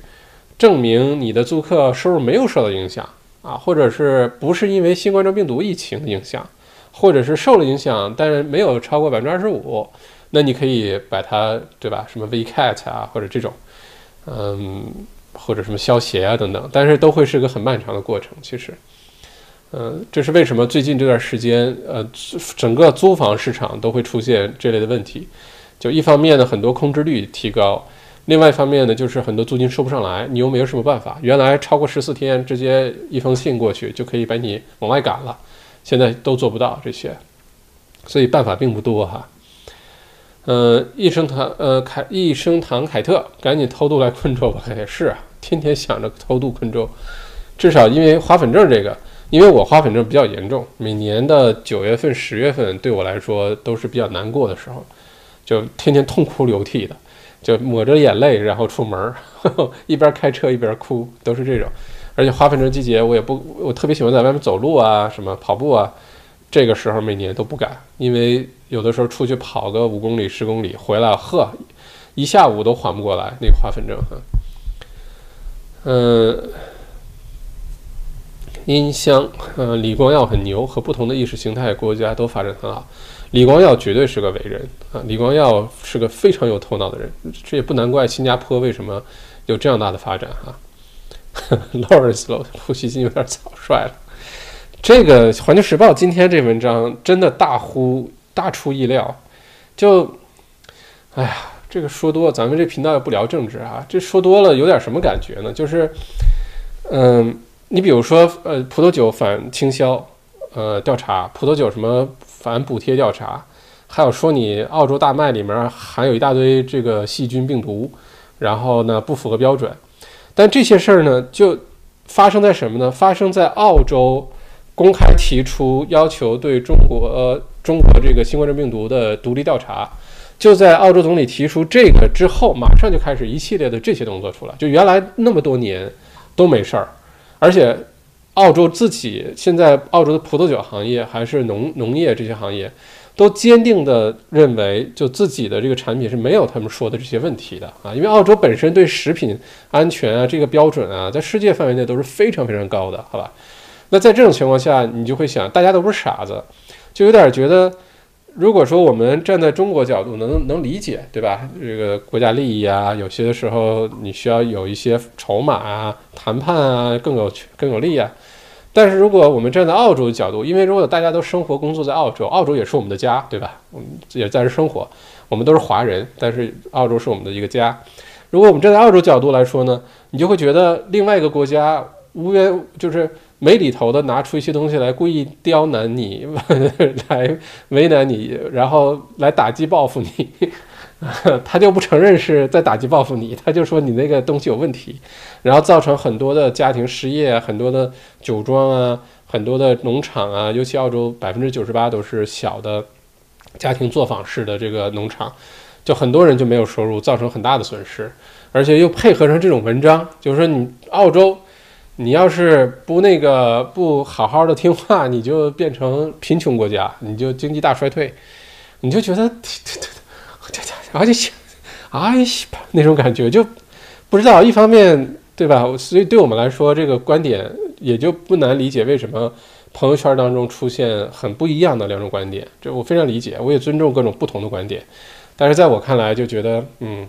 证明你的租客收入没有受到影响啊，或者是不是因为新冠状病毒疫情的影响，或者是受了影响，但是没有超过百分之二十五，那你可以把它对吧？什么 VCAT 啊，或者这种，嗯。或者什么消协啊等等，但是都会是个很漫长的过程。其实，嗯，这是为什么最近这段时间，呃，整个租房市场都会出现这类的问题。就一方面呢，很多空置率提高；另外一方面呢，就是很多租金收不上来，你又没有什么办法。原来超过十四天，直接一封信过去就可以把你往外赶了，现在都做不到这些，所以办法并不多哈。呃，益生堂，呃，凯益生堂凯特，赶紧偷渡来昆州吧！也是啊，天天想着偷渡昆州，至少因为花粉症这个，因为我花粉症比较严重，每年的九月份、十月份对我来说都是比较难过的时候，就天天痛哭流涕的，就抹着眼泪然后出门，一边开车一边哭，都是这种。而且花粉症季节，我也不，我特别喜欢在外面走路啊，什么跑步啊。这个时候每年都不敢，因为有的时候出去跑个五公里、十公里回来，呵，一下午都缓不过来那个花粉症哈。嗯，音箱，嗯，李光耀很牛，和不同的意识形态国家都发展很好。李光耀绝对是个伟人啊！李光耀是个非常有头脑的人，这也不难怪新加坡为什么有这样大的发展哈。Lawrence 呼吸机有点草率了。这个《环球时报》今天这文章真的大乎大出意料，就，哎呀，这个说多，咱们这频道也不聊政治啊，这说多了有点什么感觉呢？就是，嗯，你比如说，呃，葡萄酒反倾销，呃，调查葡萄酒什么反补贴调查，还有说你澳洲大麦里面含有一大堆这个细菌病毒，然后呢不符合标准，但这些事儿呢就发生在什么呢？发生在澳洲。公开提出要求对中国中国这个新冠状病毒的独立调查，就在澳洲总理提出这个之后，马上就开始一系列的这些动作出来。就原来那么多年都没事儿，而且澳洲自己现在澳洲的葡萄酒行业还是农农业这些行业，都坚定的认为就自己的这个产品是没有他们说的这些问题的啊，因为澳洲本身对食品安全啊这个标准啊，在世界范围内都是非常非常高的，好吧？那在这种情况下，你就会想，大家都不是傻子，就有点觉得，如果说我们站在中国角度能能理解，对吧？这个国家利益啊，有些时候你需要有一些筹码啊，谈判啊更有更有利啊。但是如果我们站在澳洲的角度，因为如果大家都生活工作在澳洲，澳洲也是我们的家，对吧？我们也在这生活，我们都是华人，但是澳洲是我们的一个家。如果我们站在澳洲角度来说呢，你就会觉得另外一个国家无缘就是没理头的拿出一些东西来故意刁难你，来为难你，然后来打击报复你。他就不承认是在打击报复你，他就说你那个东西有问题，然后造成很多的家庭失业，很多的酒庄啊，很多的农场啊，尤其澳洲百分之九十八都是小的家庭作坊式的这个农场，就很多人就没有收入，造成很大的损失，而且又配合上这种文章，就是说你澳洲，你要是不那个不好好的听话，你就变成贫穷国家，你就经济大衰退，你就觉得。而且，哎呀，那种感觉就不知道。一方面，对吧？所以对我们来说，这个观点也就不难理解为什么朋友圈当中出现很不一样的两种观点。这我非常理解，我也尊重各种不同的观点。但是在我看来，就觉得，嗯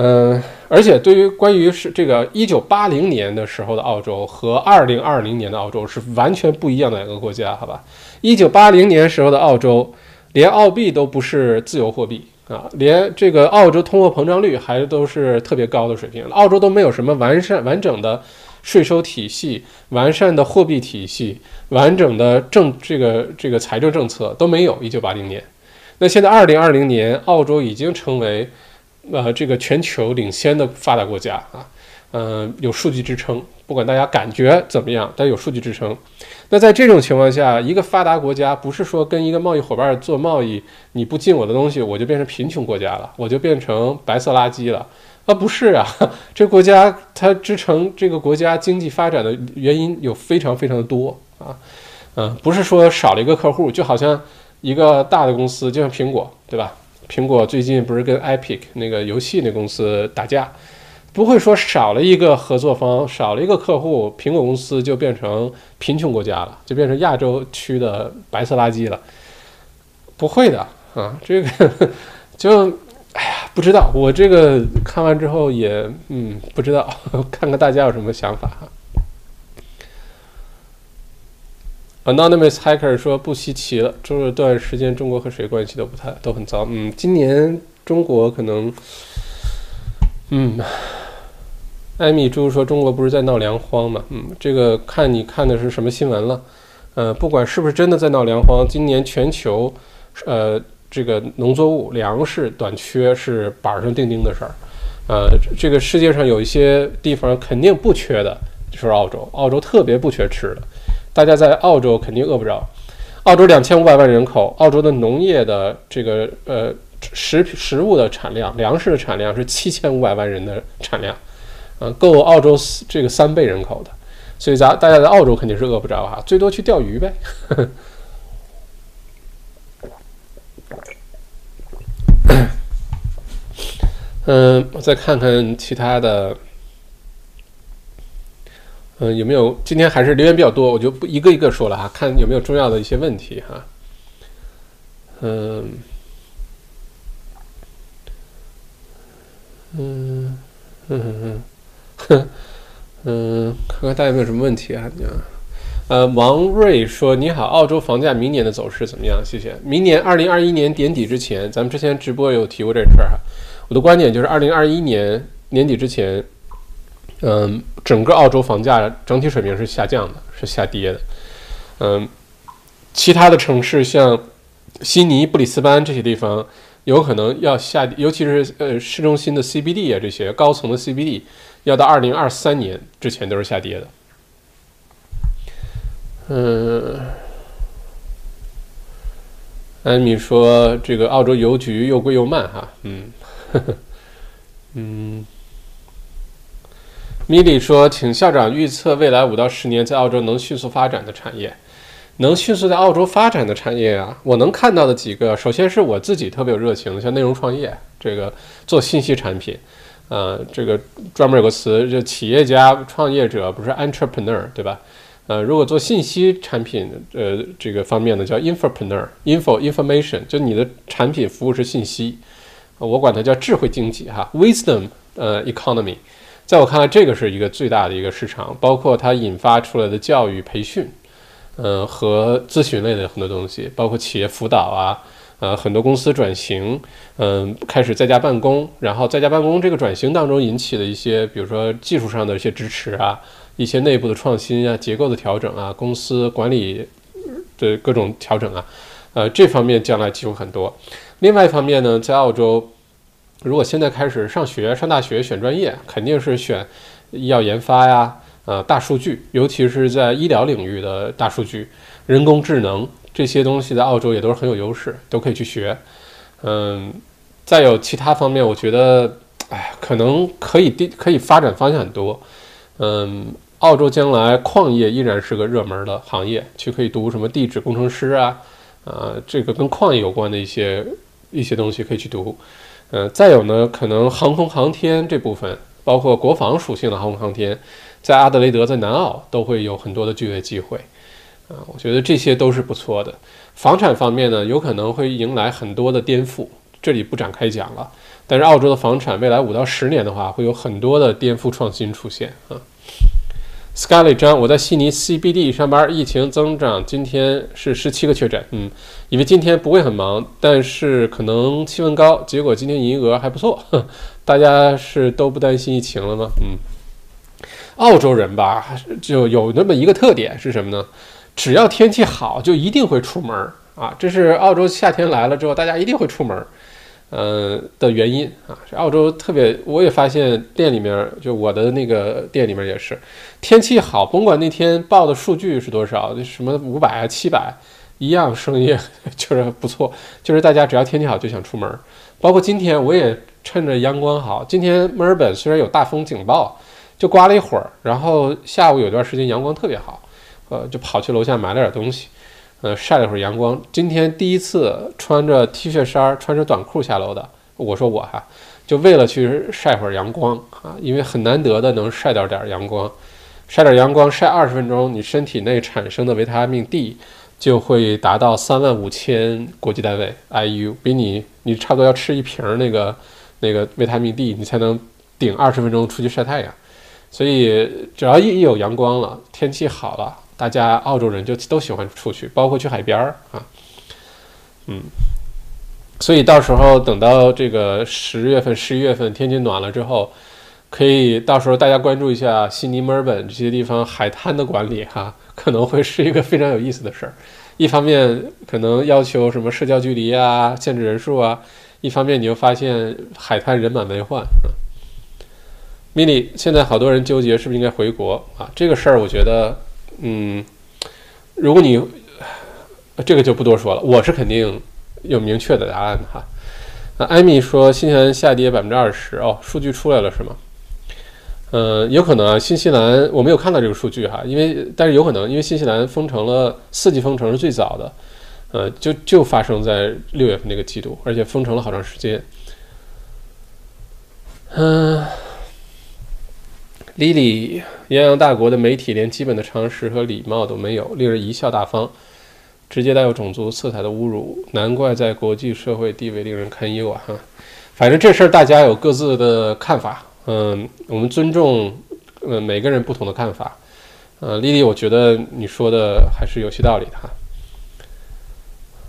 嗯，而且对于关于是这个一九八零年的时候的澳洲和二零二零年的澳洲是完全不一样的两个国家，好吧？一九八零年时候的澳洲，连澳币都不是自由货币。啊，连这个澳洲通货膨胀率还都是特别高的水平，澳洲都没有什么完善完整的税收体系、完善的货币体系、完整的政这个这个财政政策都没有。一九八零年，那现在二零二零年，澳洲已经成为呃这个全球领先的发达国家啊，嗯，有数据支撑，不管大家感觉怎么样，但有数据支撑。那在这种情况下，一个发达国家不是说跟一个贸易伙伴做贸易，你不进我的东西，我就变成贫穷国家了，我就变成白色垃圾了啊？不是啊，这国家它支撑这个国家经济发展的原因有非常非常的多啊，嗯，不是说少了一个客户，就好像一个大的公司，就像苹果，对吧？苹果最近不是跟 Epic 那个游戏那公司打架？不会说少了一个合作方，少了一个客户，苹果公司就变成贫穷国家了，就变成亚洲区的白色垃圾了。不会的啊，这个 就哎呀，不知道。我这个看完之后也嗯，不知道，看看大家有什么想法哈。Anonymous Hacker 说不稀奇了，这段时间中国和谁关系都不太都很糟。嗯，今年中国可能嗯。艾米猪说：“中国不是在闹粮荒吗？嗯，这个看你看的是什么新闻了。呃，不管是不是真的在闹粮荒，今年全球，呃，这个农作物粮食短缺是板上钉钉的事儿。呃，这个世界上有一些地方肯定不缺的，就是澳洲。澳洲特别不缺吃的，大家在澳洲肯定饿不着。澳洲两千五百万人口，澳洲的农业的这个呃食食物的产量，粮食的产量是七千五百万人的产量。”啊，够澳洲这个三倍人口的，所以咱大家在澳洲肯定是饿不着哈，最多去钓鱼呗。嗯，我再看看其他的，嗯，有没有？今天还是留言比较多，我就不一个一个说了哈，看有没有重要的一些问题哈。嗯，嗯，嗯嗯。嗯，看看大家有没有什么问题啊？呃，王瑞说：“你好，澳洲房价明年的走势怎么样？谢谢。明年二零二一年年底之前，咱们之前直播有提过这事儿哈。我的观点就是，二零二一年年底之前，嗯，整个澳洲房价整体水平是下降的，是下跌的。嗯，其他的城市像悉尼、布里斯班这些地方，有可能要下，尤其是呃市中心的 CBD 啊这些高层的 CBD。”要到二零二三年之前都是下跌的。嗯，艾米说这个澳洲邮局又贵又慢哈，嗯，嗯。米莉说，请校长预测未来五到十年在澳洲能迅速发展的产业，能迅速在澳洲发展的产业啊，我能看到的几个，首先是我自己特别有热情的，像内容创业，这个做信息产品。呃，这个专门有个词，就企业家、创业者，不是 entrepreneur，对吧？呃，如果做信息产品，呃，这个方面呢，叫 infopreneur，info information，就你的产品服务是信息，我管它叫智慧经济哈，wisdom，呃，economy，在我看来，这个是一个最大的一个市场，包括它引发出来的教育培训，呃和咨询类的很多东西，包括企业辅导啊。呃，很多公司转型，嗯，开始在家办公，然后在家办公这个转型当中引起的一些，比如说技术上的一些支持啊，一些内部的创新啊，结构的调整啊，公司管理的各种调整啊，呃，这方面将来机会很多。另外一方面呢，在澳洲，如果现在开始上学、上大学选专业，肯定是选医药研发呀，呃，大数据，尤其是在医疗领域的大数据、人工智能。这些东西在澳洲也都是很有优势，都可以去学。嗯，再有其他方面，我觉得，哎，可能可以地可以发展方向很多。嗯，澳洲将来矿业依然是个热门的行业，去可以读什么地质工程师啊，啊，这个跟矿业有关的一些一些东西可以去读。嗯，再有呢，可能航空航天这部分，包括国防属性的航空航天，在阿德雷德、在南澳都会有很多的就业机会。啊，我觉得这些都是不错的。房产方面呢，有可能会迎来很多的颠覆，这里不展开讲了。但是澳洲的房产未来五到十年的话，会有很多的颠覆创新出现啊。Scarlett 张，我在悉尼 CBD 上班，疫情增长，今天是十七个确诊。嗯，以为今天不会很忙，但是可能气温高，结果今天营业额还不错。大家是都不担心疫情了吗？嗯，澳洲人吧，就有那么一个特点是什么呢？只要天气好，就一定会出门啊！这是澳洲夏天来了之后，大家一定会出门，呃的原因啊。澳洲特别，我也发现店里面，就我的那个店里面也是，天气好，甭管那天报的数据是多少，什么五百啊、七百，一样生意 就是不错。就是大家只要天气好就想出门，包括今天我也趁着阳光好，今天墨尔本虽然有大风警报，就刮了一会儿，然后下午有段时间阳光特别好。呃，就跑去楼下买了点东西，呃，晒了会儿阳光。今天第一次穿着 T 恤衫、穿着短裤下楼的。我说我哈，就为了去晒会儿阳光啊，因为很难得的能晒到点阳光，晒点阳光晒二十分钟，你身体内产生的维他命 D 就会达到三万五千国际单位 IU，比你你差不多要吃一瓶那个那个维他命 D，你才能顶二十分钟出去晒太阳。所以只要一一有阳光了，天气好了。大家澳洲人就都喜欢出去，包括去海边儿啊，嗯，所以到时候等到这个十月份、十一月份天气暖了之后，可以到时候大家关注一下悉尼、墨尔本这些地方海滩的管理哈，可能会是一个非常有意思的事儿。一方面可能要求什么社交距离啊、限制人数啊；一方面你又发现海滩人满为患啊。mini 现在好多人纠结是不是应该回国啊？这个事儿我觉得。嗯，如果你这个就不多说了，我是肯定有明确的答案的哈。那艾米说新西兰下跌百分之二十哦，数据出来了是吗？嗯，有可能啊。新西兰我没有看到这个数据哈，因为但是有可能，因为新西兰封城了，四级封城是最早的，呃，就就发生在六月份那个季度，而且封城了好长时间。嗯。莉，泱泱大国的媒体连基本的常识和礼貌都没有，令人贻笑大方，直接带有种族色彩的侮辱，难怪在国际社会地位令人堪忧啊！哈，反正这事儿大家有各自的看法，嗯，我们尊重，呃，每个人不同的看法。呃，莉莉，我觉得你说的还是有些道理的哈。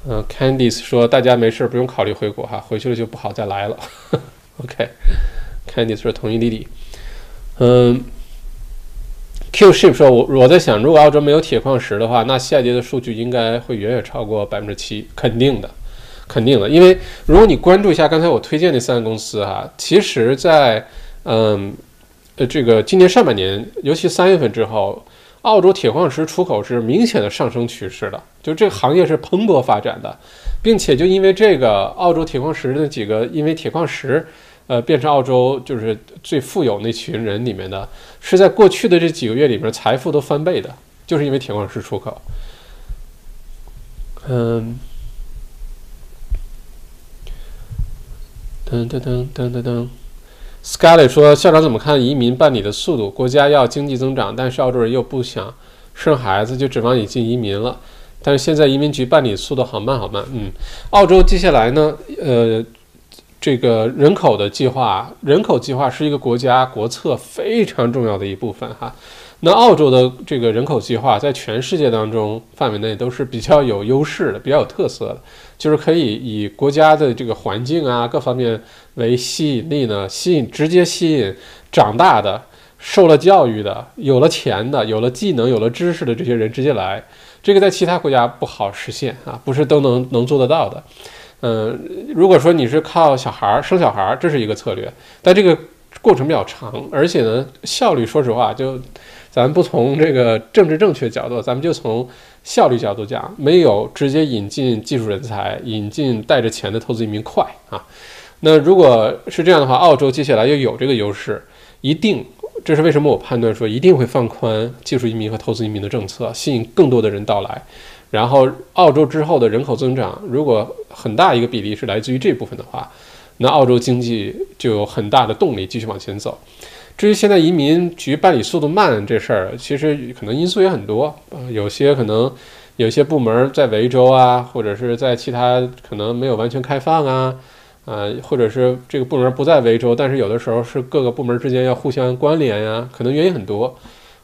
嗯，Candice 说大家没事不用考虑回国哈，回去了就不好再来了。OK，Candice 说同意莉莉。嗯，Q ship 说，我我在想，如果澳洲没有铁矿石的话，那下跌的数据应该会远远超过百分之七，肯定的，肯定的。因为如果你关注一下刚才我推荐那三个公司哈，其实，在嗯呃这个今年上半年，尤其三月份之后，澳洲铁矿石出口是明显的上升趋势的，就这个行业是蓬勃发展的，并且就因为这个澳洲铁矿石那几个，因为铁矿石。呃，变成澳洲就是最富有那群人里面的，是在过去的这几个月里面财富都翻倍的，就是因为铁矿石出口。嗯，噔噔噔噔噔噔，Scarlett 说：“校长怎么看移民办理的速度？国家要经济增长，但是澳洲人又不想生孩子，就指望引进移民了。但是现在移民局办理速度好慢好慢。嗯，澳洲接下来呢，呃。这个人口的计划，人口计划是一个国家国策非常重要的一部分哈。那澳洲的这个人口计划在全世界当中范围内都是比较有优势的，比较有特色的，就是可以以国家的这个环境啊各方面为吸引力呢，吸引直接吸引长大的、受了教育的、有了钱的、有了技能、有了知识的这些人直接来。这个在其他国家不好实现啊，不是都能能做得到的。嗯，如果说你是靠小孩儿生小孩儿，这是一个策略，但这个过程比较长，而且呢效率，说实话就。咱不从这个政治正确角度，咱们就从效率角度讲，没有直接引进技术人才、引进带着钱的投资移民快啊。那如果是这样的话，澳洲接下来又有这个优势，一定，这是为什么我判断说一定会放宽技术移民和投资移民的政策，吸引更多的人到来。然后，澳洲之后的人口增长，如果很大一个比例是来自于这部分的话，那澳洲经济就有很大的动力继续往前走。至于现在移民局办理速度慢这事儿，其实可能因素也很多啊，有些可能有些部门在维州啊，或者是在其他可能没有完全开放啊，啊，或者是这个部门不在维州，但是有的时候是各个部门之间要互相关联呀，可能原因很多。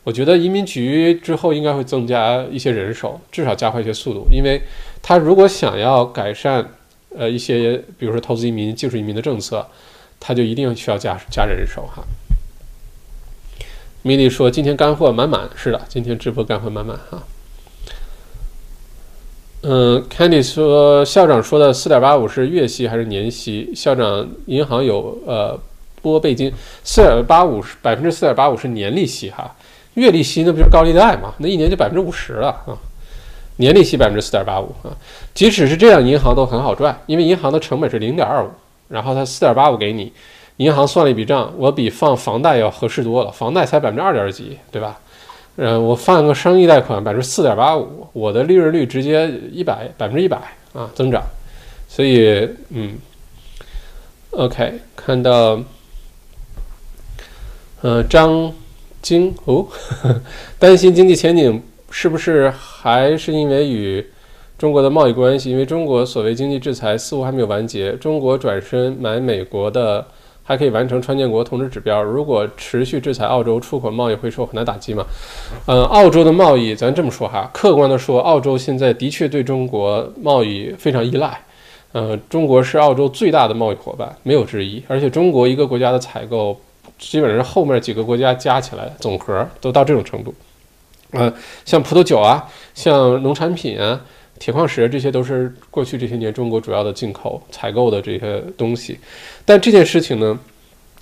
我觉得移民局之后应该会增加一些人手，至少加快一些速度，因为他如果想要改善呃一些比如说投资移民、技术移民的政策，他就一定需要加加人手哈。米莉说：“今天干货满满，是的，今天直播干货满满哈。”嗯，Candy 说：“校长说的四点八五是月息还是年息？校长银行有呃拨备金，四点八五是百分之四点八五是年利息哈，月利息那不就是高利贷嘛？那一年就百分之五十了啊，年利息百分之四点八五啊，即使是这样，银行都很好赚，因为银行的成本是零点二五，然后它四点八五给你。”银行算了一笔账，我比放房贷要合适多了，房贷才百分之二点几，对吧？嗯，我放个生意贷款百分之四点八五，我的利润率直接一百百分之一百啊增长，所以嗯，OK，看到，呃，张晶哦，担心经济前景是不是还是因为与中国的贸易关系？因为中国所谓经济制裁似乎还没有完结，中国转身买美国的。还可以完成川建国通知指标。如果持续制裁澳洲出口贸易，会受很大打击吗？嗯，澳洲的贸易，咱这么说哈，客观的说，澳洲现在的确对中国贸易非常依赖。呃，中国是澳洲最大的贸易伙伴，没有之一。而且中国一个国家的采购，基本上后面几个国家加起来总和都到这种程度。呃，像葡萄酒啊，像农产品啊。铁矿石，这些都是过去这些年中国主要的进口采购的这些东西。但这件事情呢，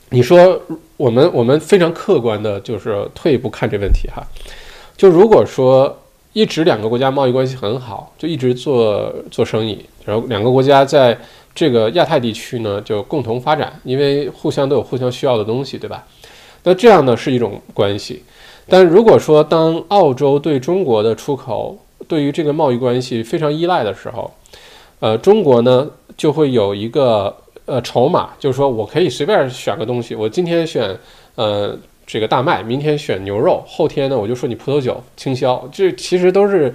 你说我们我们非常客观的，就是退一步看这问题哈。就如果说一直两个国家贸易关系很好，就一直做做生意，然后两个国家在这个亚太地区呢就共同发展，因为互相都有互相需要的东西，对吧？那这样呢是一种关系。但如果说当澳洲对中国的出口，对于这个贸易关系非常依赖的时候，呃，中国呢就会有一个呃筹码，就是说我可以随便选个东西，我今天选呃这个大麦，明天选牛肉，后天呢我就说你葡萄酒倾销，这其实都是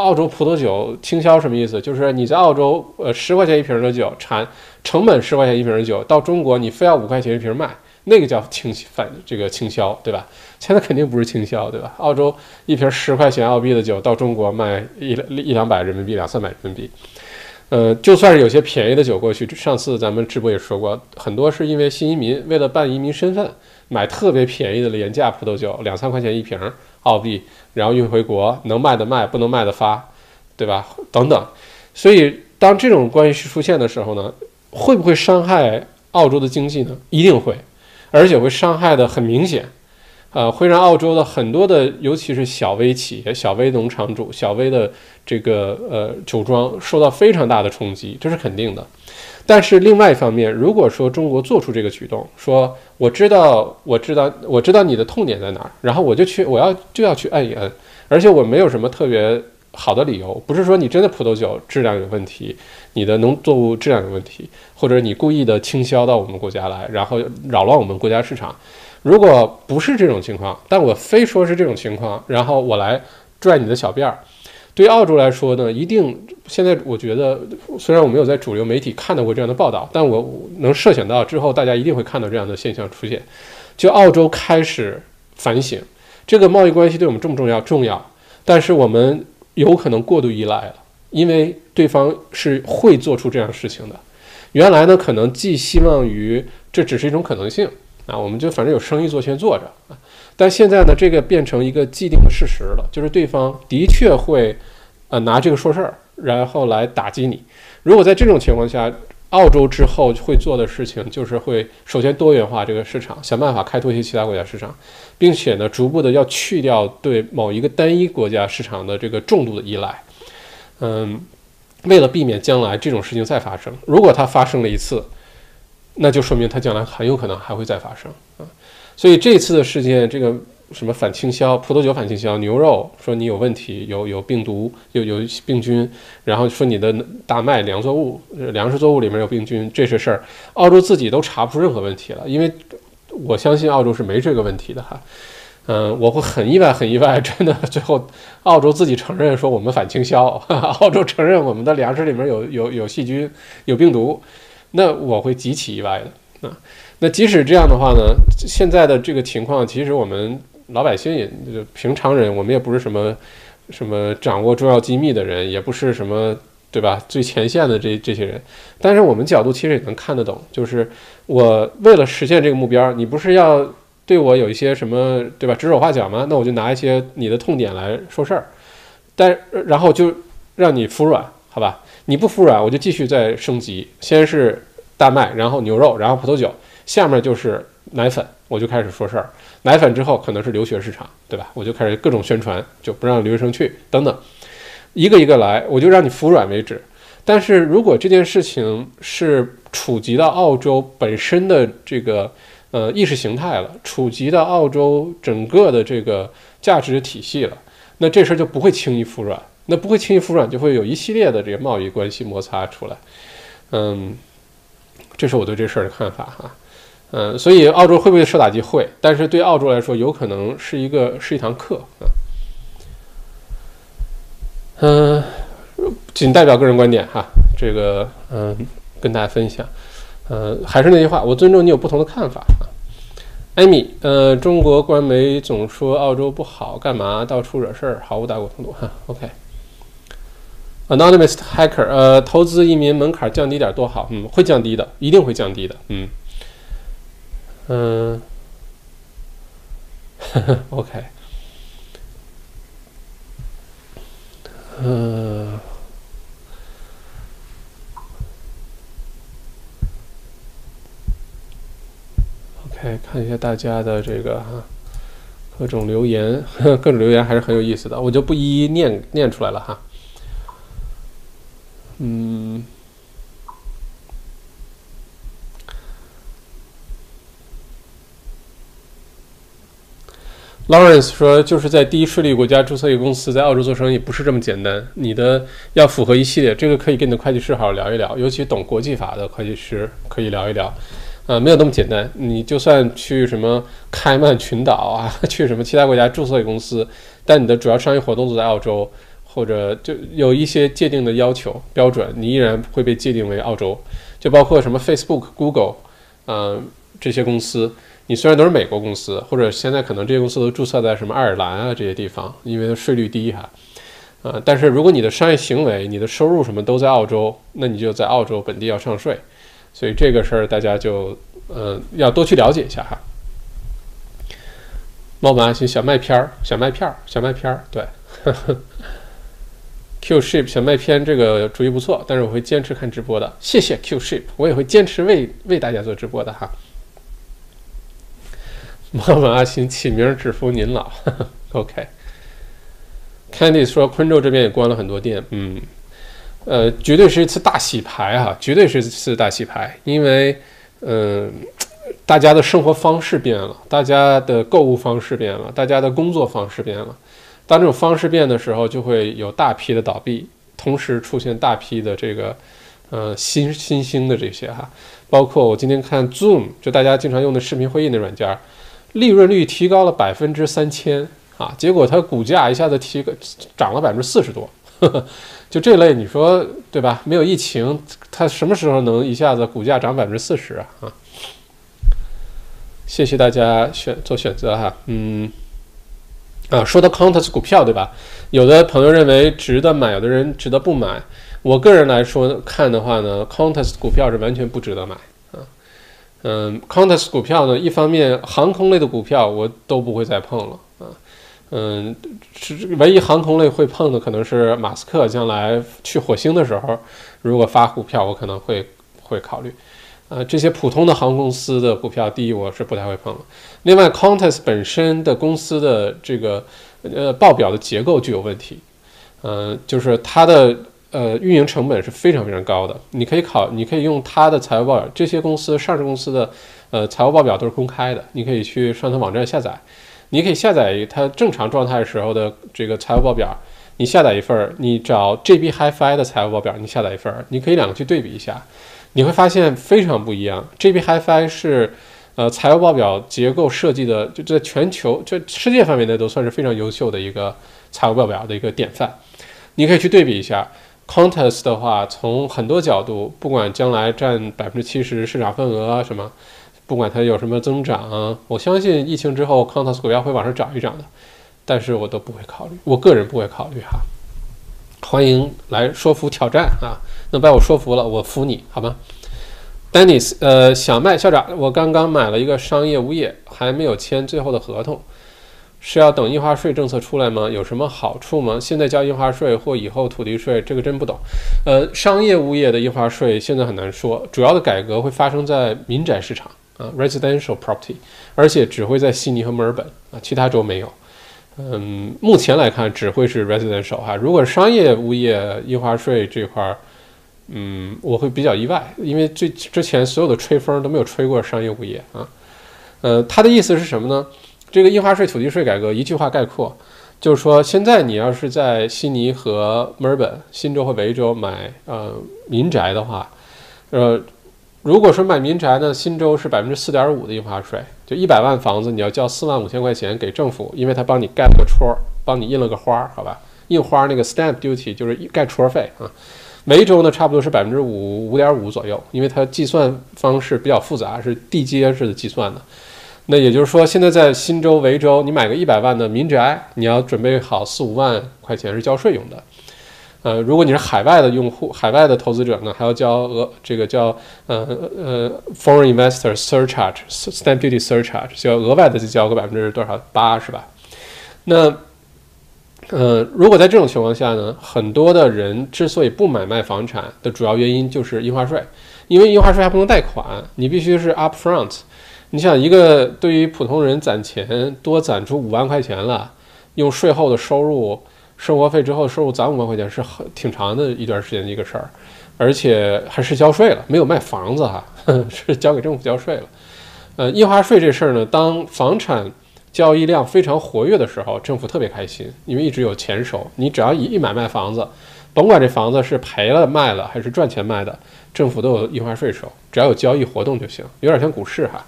澳洲葡萄酒倾销什么意思？就是你在澳洲呃十块钱一瓶的酒产成本十块钱一瓶的酒，到中国你非要五块钱一瓶卖。那个叫倾反这个倾销，对吧？现在肯定不是倾销，对吧？澳洲一瓶十块钱澳币的酒到中国卖一一两百人民币，两三百人民币。呃，就算是有些便宜的酒过去，上次咱们直播也说过，很多是因为新移民为了办移民身份，买特别便宜的廉价葡萄酒，两三块钱一瓶澳币，然后运回国，能卖的卖，不能卖的发，对吧？等等。所以当这种关系出现的时候呢，会不会伤害澳洲的经济呢？一定会。而且会伤害的很明显，呃，会让澳洲的很多的，尤其是小微企业、小微农场主、小微的这个呃酒庄受到非常大的冲击，这是肯定的。但是另外一方面，如果说中国做出这个举动，说我知道，我知道，我知道你的痛点在哪儿，然后我就去，我要就要去摁一摁，而且我没有什么特别好的理由，不是说你真的葡萄酒质量有问题。你的农作物质量有问题，或者你故意的倾销到我们国家来，然后扰乱我们国家市场。如果不是这种情况，但我非说是这种情况，然后我来拽你的小辫儿，对澳洲来说呢，一定现在我觉得，虽然我没有在主流媒体看到过这样的报道，但我能设想到之后大家一定会看到这样的现象出现，就澳洲开始反省这个贸易关系对我们重不重要？重要，但是我们有可能过度依赖了，因为对方是会做出这样事情的。原来呢，可能寄希望于这只是一种可能性啊，我们就反正有生意做先做着啊。但现在呢，这个变成一个既定的事实了，就是对方的确会，呃，拿这个说事儿，然后来打击你。如果在这种情况下，澳洲之后会做的事情就是会首先多元化这个市场，想办法开拓一些其他国家市场，并且呢，逐步的要去掉对某一个单一国家市场的这个重度的依赖。嗯。为了避免将来这种事情再发生，如果它发生了一次，那就说明它将来很有可能还会再发生啊。所以这次的事件，这个什么反倾销，葡萄酒反倾销，牛肉说你有问题，有有病毒，有有病菌，然后说你的大麦粮作物、粮食作物里面有病菌，这些事儿，澳洲自己都查不出任何问题了，因为我相信澳洲是没这个问题的哈。嗯，我会很意外，很意外，真的，最后澳洲自己承认说我们反倾销，澳洲承认我们的粮食里面有有有细菌、有病毒，那我会极其意外的啊。那即使这样的话呢，现在的这个情况，其实我们老百姓也平常人，我们也不是什么什么掌握重要机密的人，也不是什么对吧？最前线的这这些人，但是我们角度其实也能看得懂，就是我为了实现这个目标，你不是要。对我有一些什么，对吧？指手画脚吗？那我就拿一些你的痛点来说事儿，但然后就让你服软，好吧？你不服软，我就继续再升级。先是大麦，然后牛肉，然后葡萄酒，下面就是奶粉，我就开始说事儿。奶粉之后可能是留学市场，对吧？我就开始各种宣传，就不让留学生去等等，一个一个来，我就让你服软为止。但是如果这件事情是触及到澳洲本身的这个。呃，意识形态了，触及到澳洲整个的这个价值体系了，那这事儿就不会轻易服软，那不会轻易服软，就会有一系列的这个贸易关系摩擦出来。嗯，这是我对这事儿的看法哈。嗯，所以澳洲会不会受打击？会，但是对澳洲来说，有可能是一个是一堂课啊。嗯，仅代表个人观点哈，这个嗯，跟大家分享。呃，还是那句话，我尊重你有不同的看法啊，艾米。呃，中国官媒总说澳洲不好，干嘛到处惹事儿，毫无大国风度哈。OK Anonymous Hacker，呃，投资移民门槛降低点多好，嗯，会降低的，一定会降低的，嗯，嗯，OK，嗯。来看一下大家的这个哈，各种留言，各种留言还是很有意思的，我就不一一念念出来了哈。嗯，Lawrence 说，就是在低税率国家注册一个公司，在澳洲做生意不是这么简单，你的要符合一系列，这个可以跟你的会计师好好聊一聊，尤其懂国际法的会计师可以聊一聊。啊，没有那么简单。你就算去什么开曼群岛啊，去什么其他国家注册一个公司，但你的主要商业活动都在澳洲，或者就有一些界定的要求标准，你依然会被界定为澳洲。就包括什么 Facebook、Google，嗯，这些公司，你虽然都是美国公司，或者现在可能这些公司都注册在什么爱尔兰啊这些地方，因为它税率低哈。啊，但是如果你的商业行为、你的收入什么都在澳洲，那你就在澳洲本地要上税。所以这个事儿大家就呃要多去了解一下哈。猫本爱心小麦片儿，小麦片儿，小麦片儿，对。Q ship 小麦片这个主意不错，但是我会坚持看直播的。谢谢 Q ship，我也会坚持为为大家做直播的哈。猫本阿星起名只服您老，OK。Candy 说昆州这边也关了很多店，嗯。呃，绝对是一次大洗牌哈，绝对是一次大洗牌，因为，嗯，大家的生活方式变了，大家的购物方式变了，大家的工作方式变了。当这种方式变的时候，就会有大批的倒闭，同时出现大批的这个，呃，新新兴的这些哈，包括我今天看 Zoom，就大家经常用的视频会议的软件，利润率提高了百分之三千啊，结果它股价一下子提个涨了百分之四十多。就这类，你说对吧？没有疫情，它什么时候能一下子股价涨百分之四十啊？啊！谢谢大家选做选择哈，嗯，啊，说到 Contas 股票对吧？有的朋友认为值得买，有的人值得不买。我个人来说看的话呢，Contas 股票是完全不值得买啊。嗯，Contas 股票呢，一方面航空类的股票我都不会再碰了啊。嗯，是唯一航空类会碰的可能是马斯克将来去火星的时候，如果发股票，我可能会会考虑。呃，这些普通的航空公司的股票，第一我是不太会碰。另外 c o n t e s 本身的公司的这个呃报表的结构具有问题，嗯，就是它的呃运营成本是非常非常高的。你可以考，你可以用它的财务报表，这些公司上市公司的呃财务报表都是公开的，你可以去上它网站下载，你可以下载它正常状态时候的这个财务报表，你下载一份儿，你找 JB Hi-Fi 的财务报表，你下载一份儿，你可以两个去对比一下。你会发现非常不一样。JB Hi-Fi 是，呃，财务报表结构设计的，就在全球、就世界范围内都算是非常优秀的一个财务报表的一个典范。你可以去对比一下。Qantas 的话，从很多角度，不管将来占百分之七十市场份额啊什么，不管它有什么增长啊，我相信疫情之后 Contas 股票会往上涨一涨的。但是我都不会考虑，我个人不会考虑哈。欢迎来说服挑战啊！那把我说服了，我服你好吗？Dennis，呃，小麦校长，我刚刚买了一个商业物业，还没有签最后的合同，是要等印花税政策出来吗？有什么好处吗？现在交印花税或以后土地税，这个真不懂。呃，商业物业的印花税现在很难说，主要的改革会发生在民宅市场啊，residential property，而且只会在悉尼和墨尔本啊，其他州没有。嗯，目前来看只会是 residential 哈。如果商业物业印花税这块儿，嗯，我会比较意外，因为最之前所有的吹风都没有吹过商业物业啊。呃，他的意思是什么呢？这个印花税、土地税改革一句话概括，就是说现在你要是在悉尼和墨尔本、新州和维州买呃民宅的话，呃。如果说买民宅呢，新州是百分之四点五的印花税，就一百万房子你要交四万五千块钱给政府，因为他帮你盖了个戳，帮你印了个花，好吧？印花那个 stamp duty 就是盖戳费啊。维州呢，差不多是百分之五五点五左右，因为它计算方式比较复杂，是地阶式的计算的。那也就是说，现在在新州、维州，你买个一百万的民宅，你要准备好四五万块钱是交税用的。呃，如果你是海外的用户，海外的投资者呢，还要交额这个叫呃呃 foreign investor surcharge stamp duty surcharge，需要额外的再交个百分之多少八是吧？那呃，如果在这种情况下呢，很多的人之所以不买卖房产的主要原因就是印花税，因为印花税还不能贷款，你必须是 upfront。你想一个对于普通人攒钱多攒出五万块钱了，用税后的收入。生活费之后收入攒五万块钱是很挺长的一段时间的一个事儿，而且还是交税了，没有卖房子哈，是交给政府交税了。呃，印花税这事儿呢，当房产交易量非常活跃的时候，政府特别开心，因为一直有钱收。你只要一一买卖房子，甭管这房子是赔了卖了还是赚钱卖的，政府都有印花税收，只要有交易活动就行，有点像股市哈。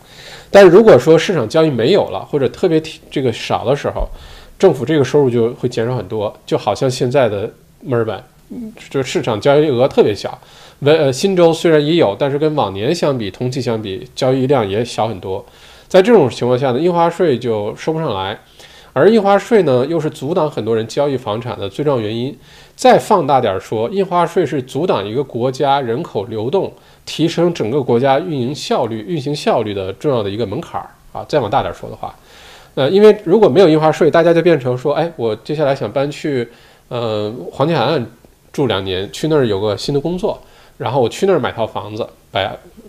但是如果说市场交易没有了或者特别这个少的时候，政府这个收入就会减少很多，就好像现在的墨尔本，就市场交易额特别小。维呃新州虽然也有，但是跟往年相比，同期相比，交易量也小很多。在这种情况下呢，印花税就收不上来，而印花税呢，又是阻挡很多人交易房产的最重要原因。再放大点说，印花税是阻挡一个国家人口流动、提升整个国家运营效率、运行效率的重要的一个门槛儿啊。再往大点说的话。呃，因为如果没有印花税，大家就变成说，哎，我接下来想搬去，呃，黄金海岸住两年，去那儿有个新的工作，然后我去那儿买套房子，把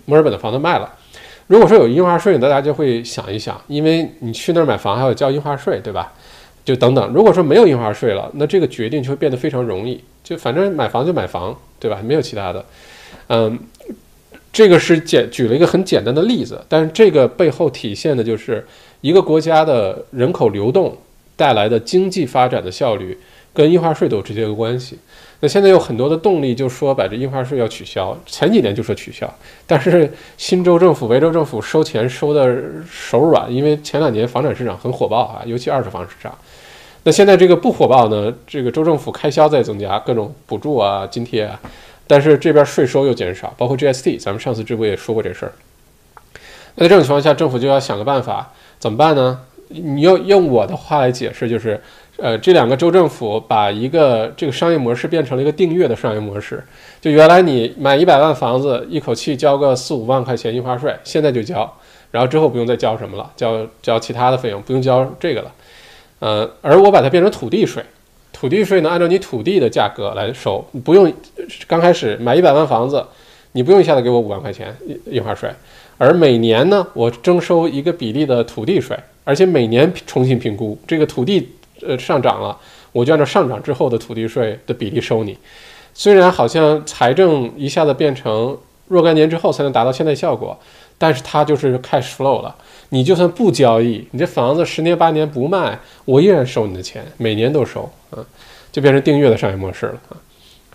墨尔本的房子卖了。如果说有印花税，大家就会想一想，因为你去那儿买房还要交印花税，对吧？就等等。如果说没有印花税了，那这个决定就会变得非常容易，就反正买房就买房，对吧？没有其他的。嗯，这个是简举了一个很简单的例子，但是这个背后体现的就是。一个国家的人口流动带来的经济发展的效率，跟印花税都有直接的关系。那现在有很多的动力，就说把这印花税要取消。前几年就说取消，但是新州政府、维州政府收钱收的手软，因为前两年房产市场很火爆啊，尤其二手房市场。那现在这个不火爆呢？这个州政府开销在增加，各种补助啊、津贴啊，但是这边税收又减少，包括 GST，咱们上次直播也说过这事儿。那在这种情况下，政府就要想个办法，怎么办呢？你用用我的话来解释，就是，呃，这两个州政府把一个这个商业模式变成了一个订阅的商业模式。就原来你买一百万房子，一口气交个四五万块钱印花税，现在就交，然后之后不用再交什么了，交交其他的费用，不用交这个了。呃，而我把它变成土地税，土地税呢，按照你土地的价格来收，不用刚开始买一百万房子，你不用一下子给我五万块钱印印花税。而每年呢，我征收一个比例的土地税，而且每年重新评估这个土地呃上涨了，我就按照上涨之后的土地税的比例收你。虽然好像财政一下子变成若干年之后才能达到现在效果，但是它就是 cash flow 了。你就算不交易，你这房子十年八年不卖，我依然收你的钱，每年都收啊，就变成订阅的商业模式了啊。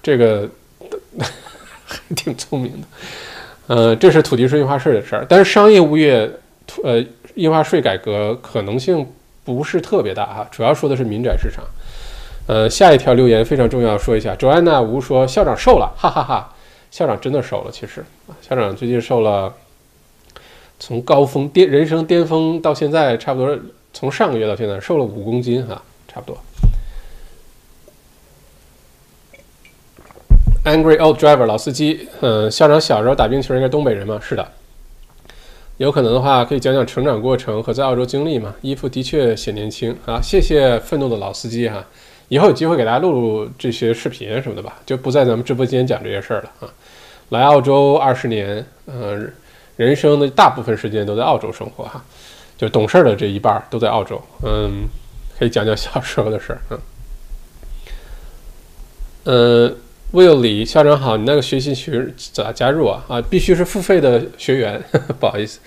这个还 挺聪明的。呃，这是土地税印花税的事儿，但是商业物业呃印花税改革可能性不是特别大哈，主要说的是民宅市场。呃，下一条留言非常重要，说一下，周安娜吴说校长瘦了，哈哈哈，校长真的瘦了，其实校长最近瘦了，从高峰巅人生巅峰到现在，差不多从上个月到现在瘦了五公斤哈，差不多。Angry old driver，老司机。嗯，校长小时候打冰球应该东北人吗？是的。有可能的话，可以讲讲成长过程和在澳洲经历嘛？衣服的确显年轻啊！谢谢愤怒的老司机哈。以后有机会给大家录录这些视频什么的吧，就不在咱们直播间讲这些事儿了啊。来澳洲二十年，嗯，人生的大部分时间都在澳洲生活哈，就懂事儿的这一半儿都在澳洲。嗯，可以讲讲小时候的事儿。嗯，呃。Will 李校长好，你那个学习群咋加入啊？啊，必须是付费的学员，不好意思，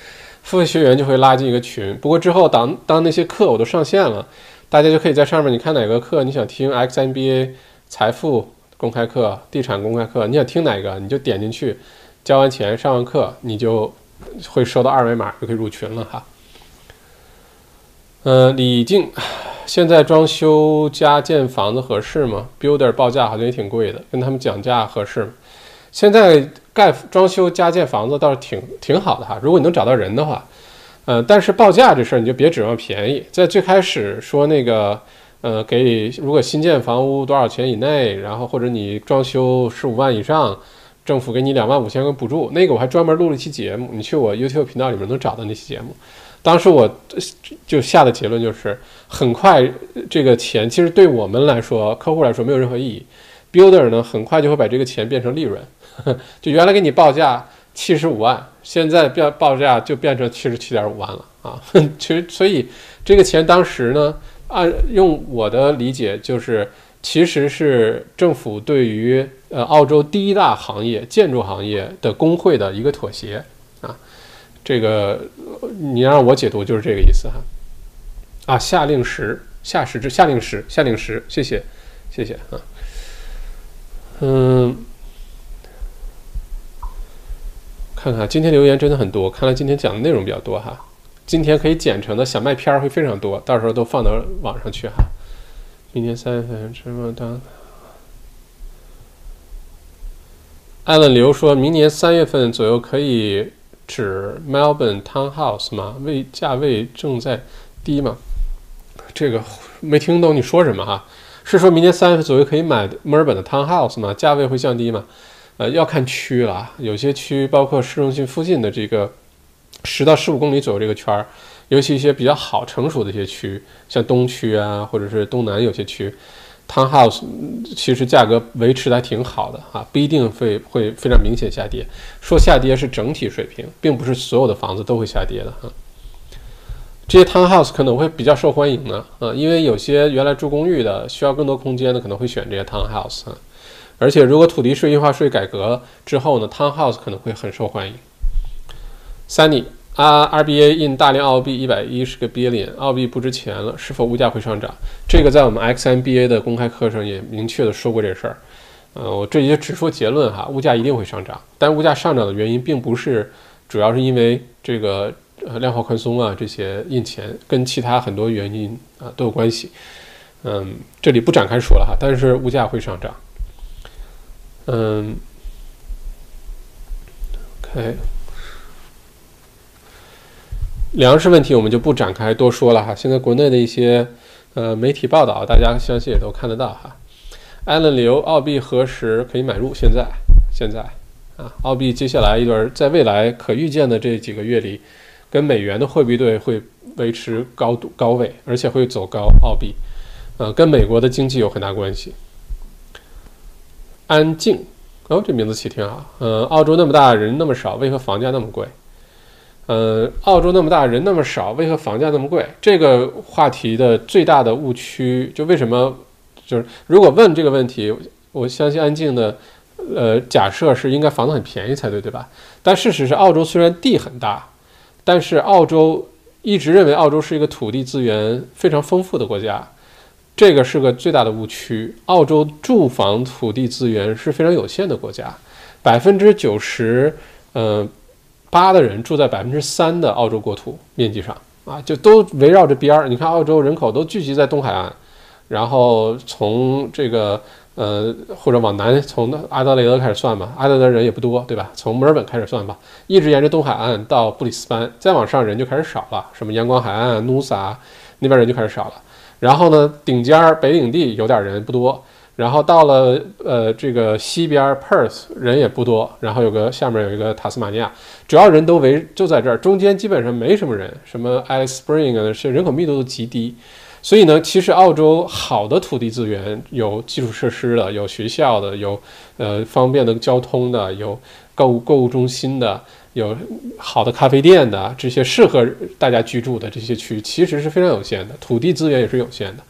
付费学员就会拉进一个群。不过之后当当那些课我都上线了，大家就可以在上面，你看哪个课你想听 XMBA 财富公开课、地产公开课，你想听哪个你就点进去，交完钱上完课，你就会收到二维码就可以入群了哈。呃，李静。现在装修加建房子合适吗？Builder 报价好像也挺贵的，跟他们讲价合适吗？现在盖装修加建房子倒是挺挺好的哈，如果你能找到人的话，呃，但是报价这事儿你就别指望便宜。在最开始说那个，呃，给如果新建房屋多少钱以内，然后或者你装修十五万以上，政府给你两万五千个补助，那个我还专门录了一期节目，你去我 YouTube 频道里面能找到那期节目。当时我就下的结论就是，很快这个钱其实对我们来说，客户来说没有任何意义。Builder 呢，很快就会把这个钱变成利润，就原来给你报价七十五万，现在变报价就变成七十七点五万了啊！其实，所以这个钱当时呢，按用我的理解就是，其实是政府对于呃澳洲第一大行业建筑行业的工会的一个妥协。这个你让我解读就是这个意思哈，啊，夏令时，夏时之夏令时，夏令时，谢谢，谢谢啊，嗯，看看今天留言真的很多，看来今天讲的内容比较多哈，今天可以剪成的小麦片儿会非常多，到时候都放到网上去哈。明年三月份什么当？艾伦刘说明年三月份左右可以。指 Melbourne Townhouse 吗？位价位正在低吗？这个没听懂你说什么哈？是说明年三月份左右可以买墨尔本的 Townhouse 吗？价位会降低吗？呃，要看区了，有些区包括市中心附近的这个十到十五公里左右这个圈儿，尤其一些比较好成熟的一些区，像东区啊，或者是东南有些区。Townhouse 其实价格维持的还挺好的啊，不一定会会非常明显下跌。说下跌是整体水平，并不是所有的房子都会下跌的哈。这些 Townhouse 可能会比较受欢迎呢，啊，因为有些原来住公寓的需要更多空间的，可能会选这些 Townhouse 啊。而且如果土地税印花税改革之后呢，Townhouse 可能会很受欢迎。Sunny。啊，RBA 印大量澳币一百一十个 billion，澳币不值钱了，是否物价会上涨？这个在我们 XMBA 的公开课上也明确的说过这事儿。呃，我这里就只说结论哈，物价一定会上涨，但物价上涨的原因并不是主要是因为这个呃量化宽松啊这些印钱，跟其他很多原因啊都有关系。嗯，这里不展开说了哈，但是物价会上涨。嗯，OK，粮食问题我们就不展开多说了哈。现在国内的一些呃媒体报道，大家相信也都看得到哈。艾伦刘，澳币何时可以买入？现在，现在啊，澳币接下来一段，在未来可预见的这几个月里，跟美元的货币对会维持高度高位，而且会走高。澳币，呃，跟美国的经济有很大关系。安静哦，这名字起挺好。嗯，澳洲那么大，人那么少，为何房价那么贵？呃，澳洲那么大，人那么少，为何房价那么贵？这个话题的最大的误区，就为什么？就是如果问这个问题，我相信安静的，呃，假设是应该房子很便宜才对，对吧？但事实是，澳洲虽然地很大，但是澳洲一直认为澳洲是一个土地资源非常丰富的国家。这个是个最大的误区。澳洲住房土地资源是非常有限的国家，百分之九十，呃，八的人住在百分之三的澳洲国土面积上啊，就都围绕着边儿。你看，澳洲人口都聚集在东海岸，然后从这个呃或者往南，从阿德雷德开始算吧，阿德雷德人也不多，对吧？从墨尔本开始算吧，一直沿着东海岸到布里斯班，再往上人就开始少了，什么阳光海岸、努萨那边人就开始少了。然后呢，顶尖儿北领地有点人不多，然后到了呃这个西边 Perth 人也不多，然后有个下面有一个塔斯马尼亚，主要人都围就在这儿，中间基本上没什么人，什么 Alice Spring 啊，是人口密度都极低，所以呢，其实澳洲好的土地资源有基础设施的，有学校的，有呃方便的交通的，有购物购物中心的。有好的咖啡店的这些适合大家居住的这些区，其实是非常有限的，土地资源也是有限的，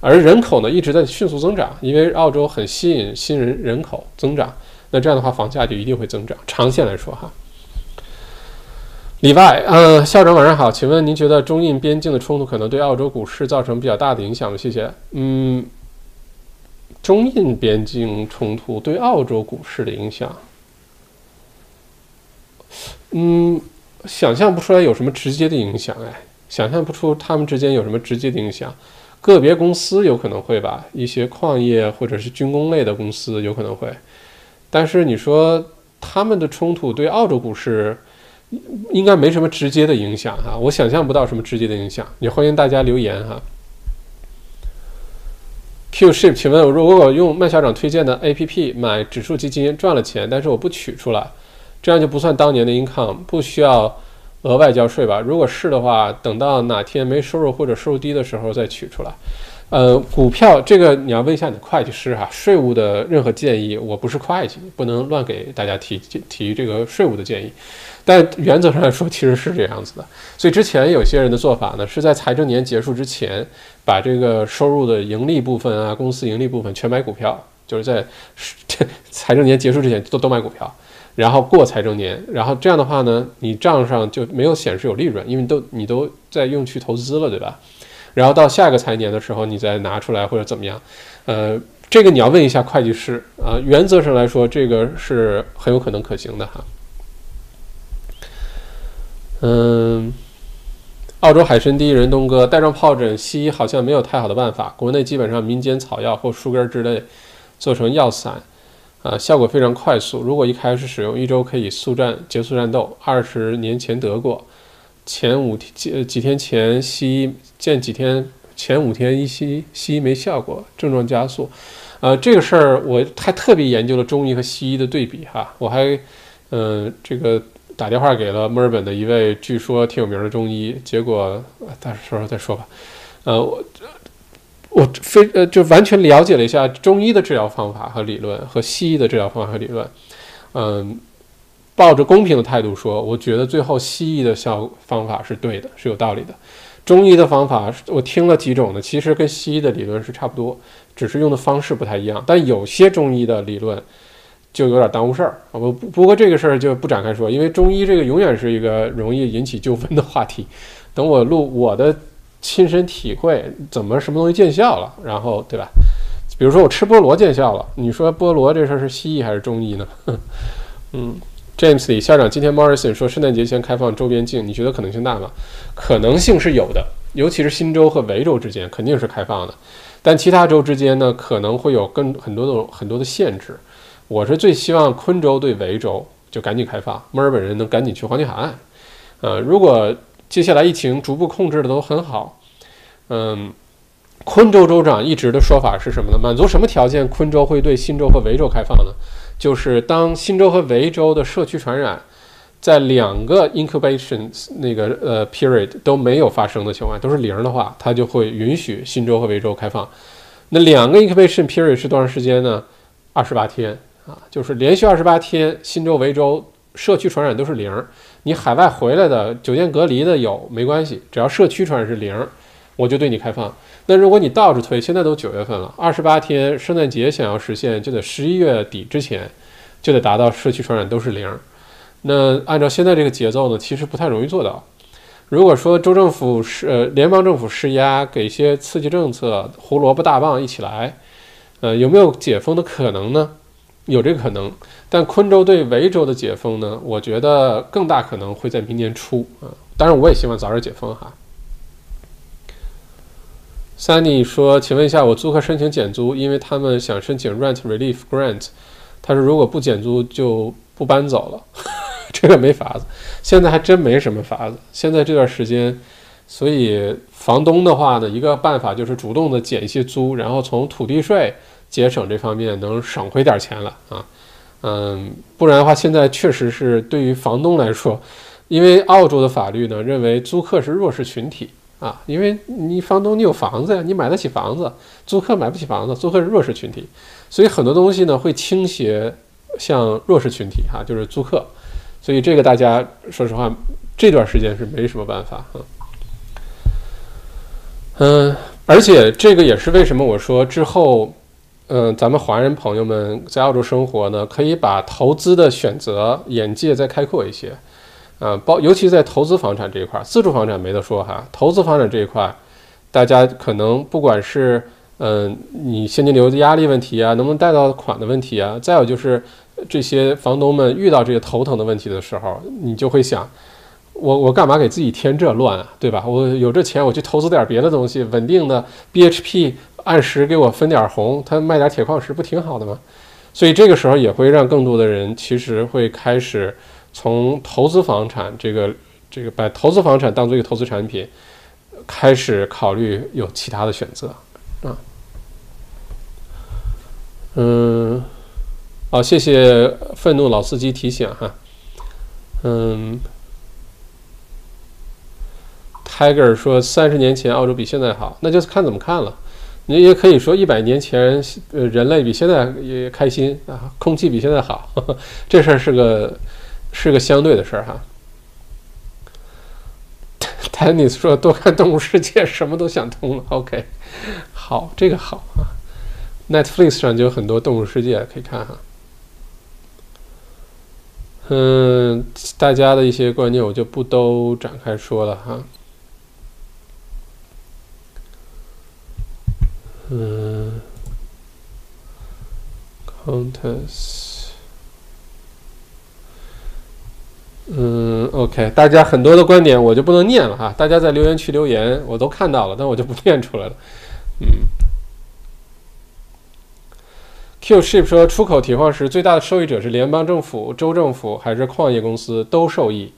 而人口呢一直在迅速增长，因为澳洲很吸引新人人口增长，那这样的话房价就一定会增长。长线来说，哈。里外，嗯，校长晚上好，请问您觉得中印边境的冲突可能对澳洲股市造成比较大的影响吗？谢谢。嗯，中印边境冲突对澳洲股市的影响。嗯，想象不出来有什么直接的影响哎，想象不出他们之间有什么直接的影响。个别公司有可能会吧，一些矿业或者是军工类的公司有可能会。但是你说他们的冲突对澳洲股市应该没什么直接的影响哈，我想象不到什么直接的影响。也欢迎大家留言哈。Q ship，请问如果我用麦校长推荐的 APP 买指数基金赚了钱，但是我不取出来。这样就不算当年的 income，不需要额外交税吧？如果是的话，等到哪天没收入或者收入低的时候再取出来。呃，股票这个你要问一下你的会计师哈，税务的任何建议，我不是会计，不能乱给大家提提这个税务的建议。但原则上来说，其实是这样子的。所以之前有些人的做法呢，是在财政年结束之前，把这个收入的盈利部分啊，公司盈利部分全买股票，就是在财政年结束之前都都买股票。然后过财政年，然后这样的话呢，你账上就没有显示有利润，因为都你都在用去投资了，对吧？然后到下一个财年的时候，你再拿出来或者怎么样，呃，这个你要问一下会计师啊。原则上来说，这个是很有可能可行的哈。嗯，澳洲海参第一人东哥，带状疱疹西医好像没有太好的办法，国内基本上民间草药或树根之类做成药散。啊，效果非常快速。如果一开始使用，一周可以速战结束战斗。二十年前得过，前五天几几天前西医见几天前五天一西西医没效果，症状加速。呃，这个事儿我还特别研究了中医和西医的对比哈，我还嗯这个打电话给了墨尔本的一位据说挺有名的中医，结果到时候再说吧。呃，我我。非呃就完全了解了一下中医的治疗方法和理论和西医的治疗方法和理论，嗯，抱着公平的态度说，我觉得最后西医的效方法是对的，是有道理的。中医的方法我听了几种呢，其实跟西医的理论是差不多，只是用的方式不太一样。但有些中医的理论就有点耽误事儿啊。不不过这个事儿就不展开说，因为中医这个永远是一个容易引起纠纷的话题。等我录我的。亲身体会怎么什么东西见效了，然后对吧？比如说我吃菠萝见效了，你说菠萝这事儿是西医还是中医呢？嗯，James 李校长，今天 Morrison 说圣诞节前开放周边境，你觉得可能性大吗？可能性是有的，尤其是新州和维州之间肯定是开放的，但其他州之间呢可能会有更很多的很多的限制。我是最希望昆州对维州就赶紧开放，墨尔本人能赶紧去黄金海岸。呃，如果接下来疫情逐步控制的都很好，嗯，昆州州长一直的说法是什么呢？满足什么条件，昆州会对新州和维州开放呢？就是当新州和维州的社区传染在两个 incubation 那个呃 period 都没有发生的情况下，都是零的话，它就会允许新州和维州开放。那两个 incubation period 是多长时间呢？二十八天啊，就是连续二十八天，新州、维州社区传染都是零。你海外回来的酒店隔离的有没关系，只要社区传染是零，我就对你开放。那如果你倒着推，现在都九月份了，二十八天，圣诞节想要实现，就得十一月底之前就得达到社区传染都是零。那按照现在这个节奏呢，其实不太容易做到。如果说州政府是呃联邦政府施压，给一些刺激政策，胡萝卜大棒一起来，呃，有没有解封的可能呢？有这个可能。但昆州对维州的解封呢？我觉得更大可能会在明年初啊。当然，我也希望早点解封哈。Sunny 说：“请问一下，我租客申请减租，因为他们想申请 Rent Relief Grant。他说如果不减租就不搬走了，这个没法子。现在还真没什么法子。现在这段时间，所以房东的话呢，一个办法就是主动的减一些租，然后从土地税节省这方面能省回点钱了啊。”嗯，不然的话，现在确实是对于房东来说，因为澳洲的法律呢认为租客是弱势群体啊，因为你房东你有房子呀，你买得起房子，租客买不起房子，租客是弱势群体，所以很多东西呢会倾斜向弱势群体哈，就是租客，所以这个大家说实话，这段时间是没什么办法啊。嗯，而且这个也是为什么我说之后。嗯，咱们华人朋友们在澳洲生活呢，可以把投资的选择眼界再开阔一些，啊，包尤其在投资房产这一块，自住房产没得说哈，投资房产这一块，大家可能不管是嗯你现金流的压力问题啊，能不能贷到款的问题啊，再有就是这些房东们遇到这些头疼的问题的时候，你就会想，我我干嘛给自己添这乱啊，对吧？我有这钱，我去投资点别的东西，稳定的 BHP。按时给我分点红，他卖点铁矿石不挺好的吗？所以这个时候也会让更多的人其实会开始从投资房产这个这个把投资房产当做一个投资产品，开始考虑有其他的选择啊。嗯，好，谢谢愤怒老司机提醒哈。嗯，Tiger 说三十年前澳洲比现在好，那就是看怎么看了。你也可以说，一百年前，呃，人类比现在也开心啊，空气比现在好，这事儿是个是个相对的事儿哈。Tennis 说多看《动物世界》，什么都想通了。OK，好，这个好啊。Netflix 上就有很多《动物世界》可以看哈。嗯，大家的一些观念我就不都展开说了哈。嗯，Countess，嗯，OK，大家很多的观点我就不能念了哈，大家在留言区留言我都看到了，但我就不念出来了。嗯，Q Ship 说，出口铁矿石最大的受益者是联邦政府、州政府还是矿业公司都受益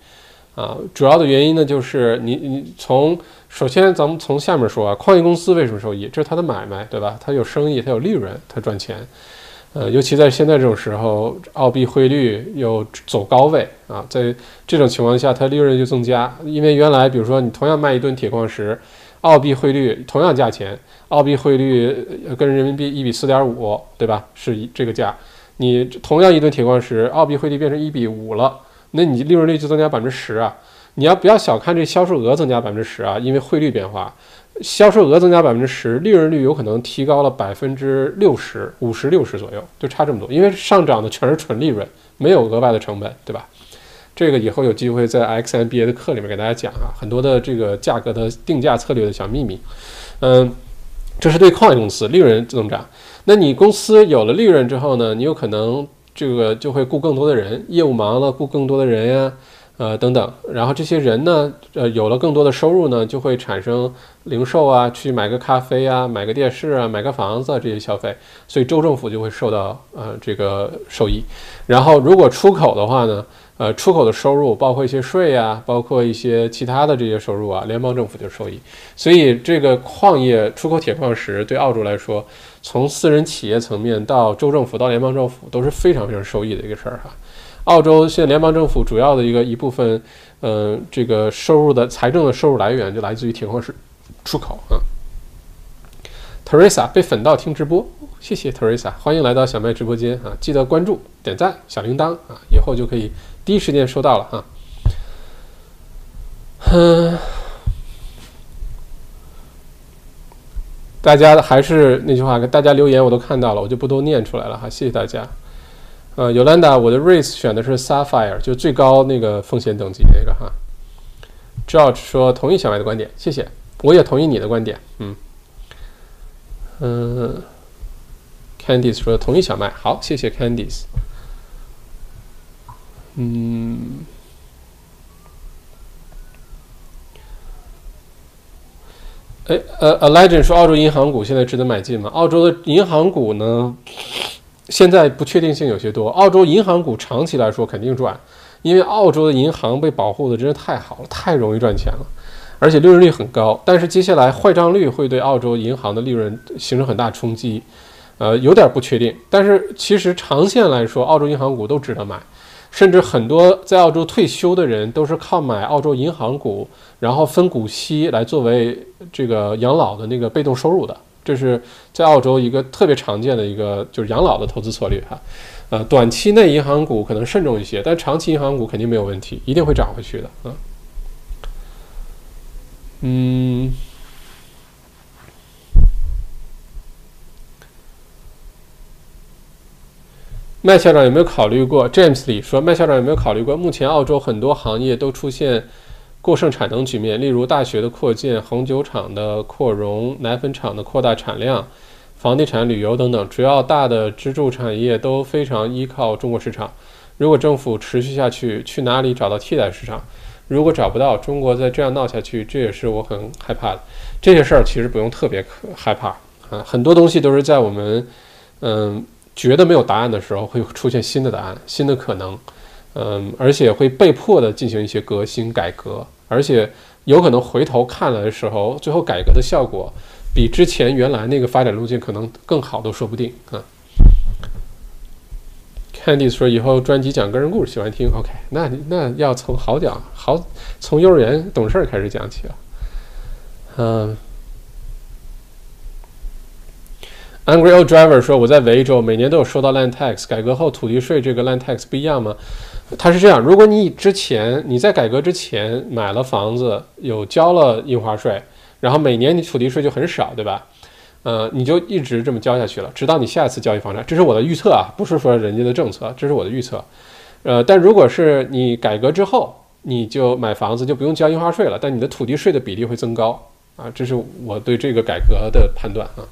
啊？主要的原因呢，就是你你从。首先，咱们从下面说啊，矿业公司为什么受益？这是它的买卖，对吧？它有生意，它有利润，它赚钱。呃，尤其在现在这种时候，澳币汇率又走高位啊，在这种情况下，它利润就增加。因为原来，比如说你同样卖一吨铁矿石，澳币汇率同样价钱，澳币汇率跟人民币一比四点五，对吧？是这个价。你同样一吨铁矿石，澳币汇率变成一比五了，那你利润率就增加百分之十啊。你要不要小看这销售额增加百分之十啊？因为汇率变化，销售额增加百分之十，利润率有可能提高了百分之六十五十六十左右，就差这么多。因为上涨的全是纯利润，没有额外的成本，对吧？这个以后有机会在 XMBA 的课里面给大家讲啊，很多的这个价格的定价策略的小秘密。嗯，这是对矿业公司利润增长。那你公司有了利润之后呢？你有可能这个就会雇更多的人，业务忙了雇更多的人呀。呃等等。然后这些人呢，呃，有了更多的收入呢，就会产生零售啊，去买个咖啡啊，买个电视啊，买个房子啊这些消费，所以州政府就会受到呃这个受益。然后如果出口的话呢？呃，出口的收入包括一些税啊，包括一些其他的这些收入啊，联邦政府就受益。所以这个矿业出口铁矿石对澳洲来说，从私人企业层面到州政府到联邦政府都是非常非常受益的一个事儿哈。澳洲现在联邦政府主要的一个一部分，呃，这个收入的财政的收入来源就来自于铁矿石出口啊。Teresa 被粉到听直播，谢谢 Teresa，欢迎来到小麦直播间啊，记得关注、点赞、小铃铛啊，以后就可以。第一时间收到了哈，嗯，大家还是那句话，给大家留言我都看到了，我就不都念出来了哈，谢谢大家。呃，Yolanda，我的 race 选的是 Sapphire，就最高那个风险等级那个哈。George 说同意小麦的观点，谢谢，我也同意你的观点，嗯，嗯，Candice 说同意小麦，好，谢谢 Candice。嗯，哎，呃，A Legend 说澳洲银行股现在值得买进吗？澳洲的银行股呢，现在不确定性有些多。澳洲银行股长期来说肯定赚，因为澳洲的银行被保护的真是太好了，太容易赚钱了，而且利润率很高。但是接下来坏账率会对澳洲银行的利润形成很大冲击，呃，有点不确定。但是其实长线来说，澳洲银行股都值得买。甚至很多在澳洲退休的人都是靠买澳洲银行股，然后分股息来作为这个养老的那个被动收入的。这是在澳洲一个特别常见的一个就是养老的投资策略哈。呃，短期内银行股可能慎重一些，但长期银行股肯定没有问题，一定会涨回去的啊。嗯。麦校长有没有考虑过？James 里说，麦校长有没有考虑过？目前澳洲很多行业都出现过剩产能局面，例如大学的扩建、红酒厂的扩容、奶粉厂的扩大产量、房地产、旅游等等，主要大的支柱产业都非常依靠中国市场。如果政府持续下去，去哪里找到替代市场？如果找不到，中国再这样闹下去，这也是我很害怕的。这些事儿其实不用特别害怕啊，很多东西都是在我们嗯。觉得没有答案的时候，会出现新的答案、新的可能，嗯，而且会被迫的进行一些革新改革，而且有可能回头看来的时候，最后改革的效果比之前原来那个发展路径可能更好都说不定啊。Candy 说以后专辑讲个人故事，喜欢听，OK，那那要从好讲好，从幼儿园懂事开始讲起啊，嗯。Angry old driver 说：“我在维州，每年都有收到 land tax。改革后土地税这个 land tax 不一样吗？它是这样：如果你之前你在改革之前买了房子，有交了印花税，然后每年你土地税就很少，对吧？呃，你就一直这么交下去了，直到你下一次交易房产。这是我的预测啊，不是说人家的政策，这是我的预测。呃，但如果是你改革之后，你就买房子就不用交印花税了，但你的土地税的比例会增高啊，这是我对这个改革的判断啊。”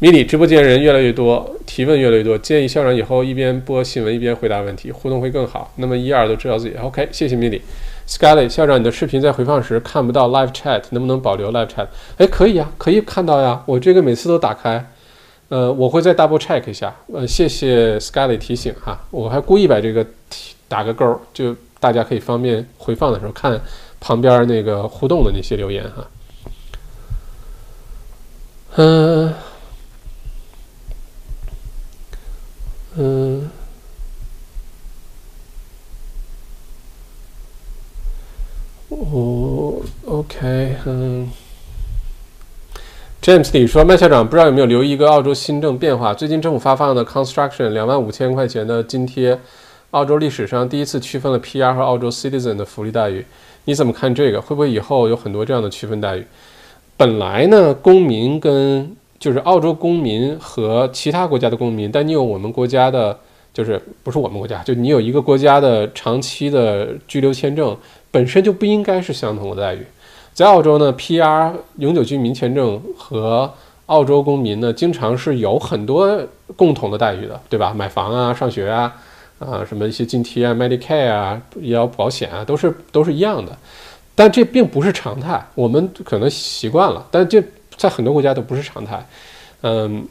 迷你直播间人越来越多，提问越来越多，建议校长以后一边播新闻一边回答问题，互动会更好。那么一二都知道自己 OK，谢谢迷你。Skyly 校长，你的视频在回放时看不到 Live Chat，能不能保留 Live Chat？哎，可以啊，可以看到呀，我这个每次都打开。呃，我会再 double check 一下。呃，谢谢 Skyly 提醒哈，我还故意把这个打个勾，就大家可以方便回放的时候看旁边那个互动的那些留言哈。嗯。嗯，哦，OK，嗯，James 李说，麦校长不知道有没有留意一个澳洲新政变化？最近政府发放的 Construction 两万五千块钱的津贴，澳洲历史上第一次区分了 PR 和澳洲 Citizen 的福利待遇，你怎么看这个？会不会以后有很多这样的区分待遇？本来呢，公民跟就是澳洲公民和其他国家的公民，但你有我们国家的，就是不是我们国家，就你有一个国家的长期的居留签证，本身就不应该是相同的待遇。在澳洲呢，PR 永久居民签证和澳洲公民呢，经常是有很多共同的待遇的，对吧？买房啊，上学啊，啊，什么一些津贴啊、Medicare 啊、医疗保险啊，都是都是一样的。但这并不是常态，我们可能习惯了，但这在很多国家都不是常态。嗯，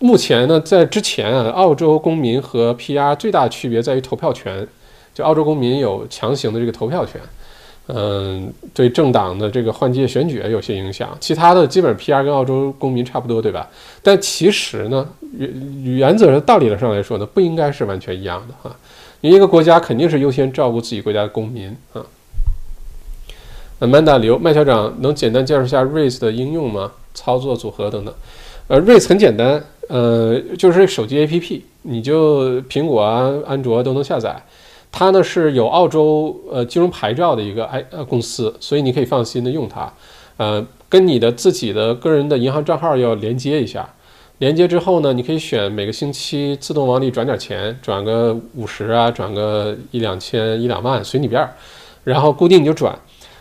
目前呢，在之前啊，澳洲公民和 PR 最大的区别在于投票权，就澳洲公民有强行的这个投票权。嗯，对政党的这个换届选举有些影响，其他的基本上 PR 跟澳洲公民差不多，对吧？但其实呢，原原则上、道理上来说呢，不应该是完全一样的哈。一个国家肯定是优先照顾自己国家的公民啊。Manda 刘麦校长能简单介绍一下 Raise 的应用吗？操作组合等等。呃，Raise 很简单，呃，就是手机 APP，你就苹果啊、安卓都能下载。它呢是有澳洲呃金融牌照的一个 i 呃公司，所以你可以放心的用它。呃，跟你的自己的个人的银行账号要连接一下，连接之后呢，你可以选每个星期自动往里转点钱，转个五十啊，转个一两千、一两万随你便儿，然后固定你就转。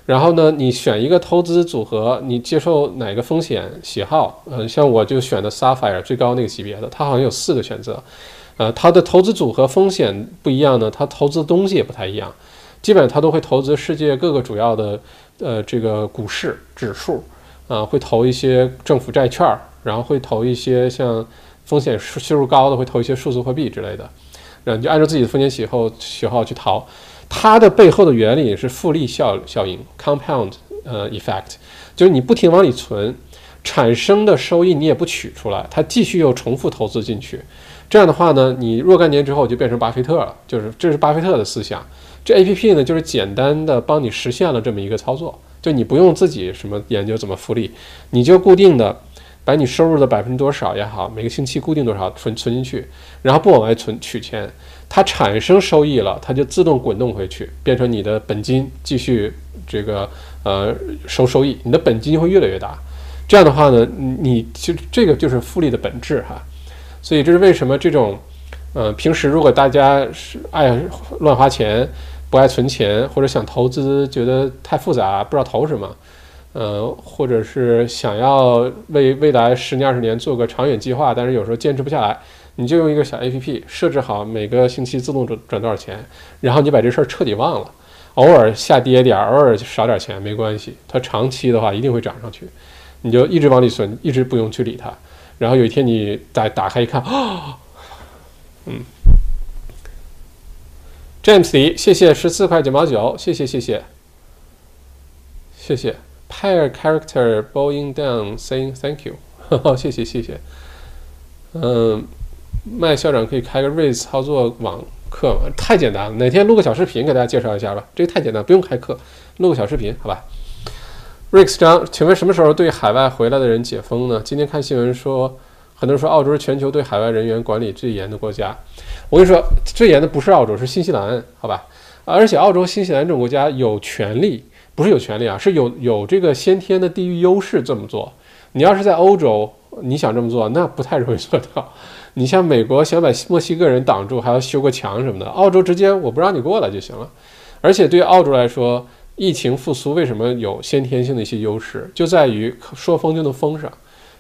然后呢，你选一个投资组合，你接受哪个风险喜好？呃，像我就选的 Sapphire 最高那个级别的，它好像有四个选择。呃，它的投资组合风险不一样呢，它投资的东西也不太一样。基本上它都会投资世界各个主要的呃这个股市指数，啊，会投一些政府债券，然后会投一些像风险系数高的，会投一些数字货币之类的。然后你就按照自己的风险喜好喜好去淘。它的背后的原理是复利效效应 （compound 呃 effect），就是你不停往里存，产生的收益你也不取出来，它继续又重复投资进去。这样的话呢，你若干年之后就变成巴菲特了，就是这是巴菲特的思想。这 A P P 呢，就是简单的帮你实现了这么一个操作，就你不用自己什么研究怎么复利，你就固定的把你收入的百分之多少也好，每个星期固定多少存存进去，然后不往外存取钱，它产生收益了，它就自动滚动回去，变成你的本金，继续这个呃收收益，你的本金会越来越大。这样的话呢，你其实这个就是复利的本质哈。所以这是为什么这种，呃，平时如果大家是爱乱花钱，不爱存钱，或者想投资觉得太复杂，不知道投什么，呃，或者是想要为未来十年二十年做个长远计划，但是有时候坚持不下来，你就用一个小 APP 设置好每个星期自动转转多少钱，然后你把这事儿彻底忘了，偶尔下跌点儿，偶尔少点钱没关系，它长期的话一定会涨上去，你就一直往里存，一直不用去理它。然后有一天你打打开一看，啊，嗯，James 李，谢谢十四块九毛九，谢谢谢谢。谢谢，Pair character bowing down saying thank you，谢谢谢谢，嗯，麦校长可以开个 Raise 操作网课吗？太简单了，哪天录个小视频给大家介绍一下吧，这个太简单，不用开课，录个小视频好吧。Rex 张，请问什么时候对海外回来的人解封呢？今天看新闻说，很多人说澳洲是全球对海外人员管理最严的国家。我跟你说，最严的不是澳洲，是新西兰，好吧？而且澳洲、新西兰这种国家有权利，不是有权利啊，是有有这个先天的地域优势这么做。你要是在欧洲，你想这么做，那不太容易做到。你像美国想把墨西哥人挡住，还要修个墙什么的，澳洲直接我不让你过来就行了。而且对澳洲来说，疫情复苏为什么有先天性的一些优势？就在于说封就能封上，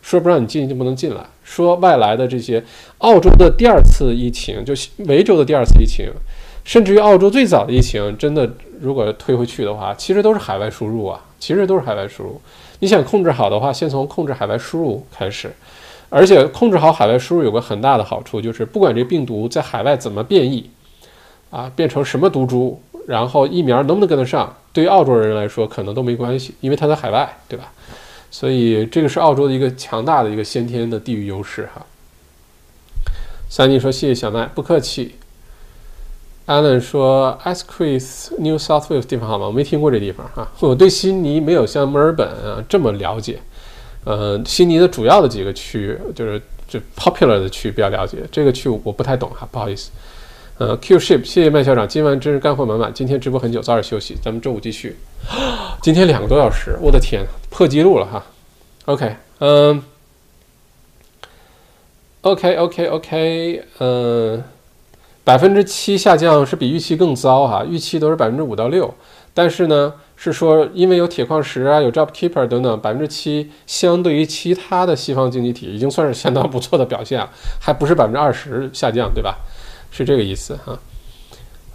说不让你进就不能进来。说外来的这些，澳洲的第二次疫情，就维州的第二次疫情，甚至于澳洲最早的疫情，真的如果推回去的话，其实都是海外输入啊，其实都是海外输入。你想控制好的话，先从控制海外输入开始，而且控制好海外输入有个很大的好处，就是不管这病毒在海外怎么变异，啊，变成什么毒株。然后疫苗能不能跟得上？对于澳洲人来说，可能都没关系，因为他在海外，对吧？所以这个是澳洲的一个强大的一个先天的地域优势哈。三妮说：“谢谢小麦，不客气。” Allen 说：“Asquith New South Wales 地方好吗？我没听过这地方哈。我对悉尼没有像墨尔本啊这么了解。呃，悉尼的主要的几个区就是就 popular 的区比较了解，这个区我不太懂哈，不好意思。”呃，Q ship，谢谢麦校长，今晚真是干货满满。今天直播很久，早点休息，咱们周五继续。今天两个多小时，我的天，破纪录了哈。OK，嗯，OK，OK，OK，嗯，百分之七下降是比预期更糟哈，预期都是百分之五到六，但是呢，是说因为有铁矿石啊，有 Job Keeper 等等，百分之七相对于其他的西方经济体已经算是相当不错的表现，还不是百分之二十下降，对吧？是这个意思哈。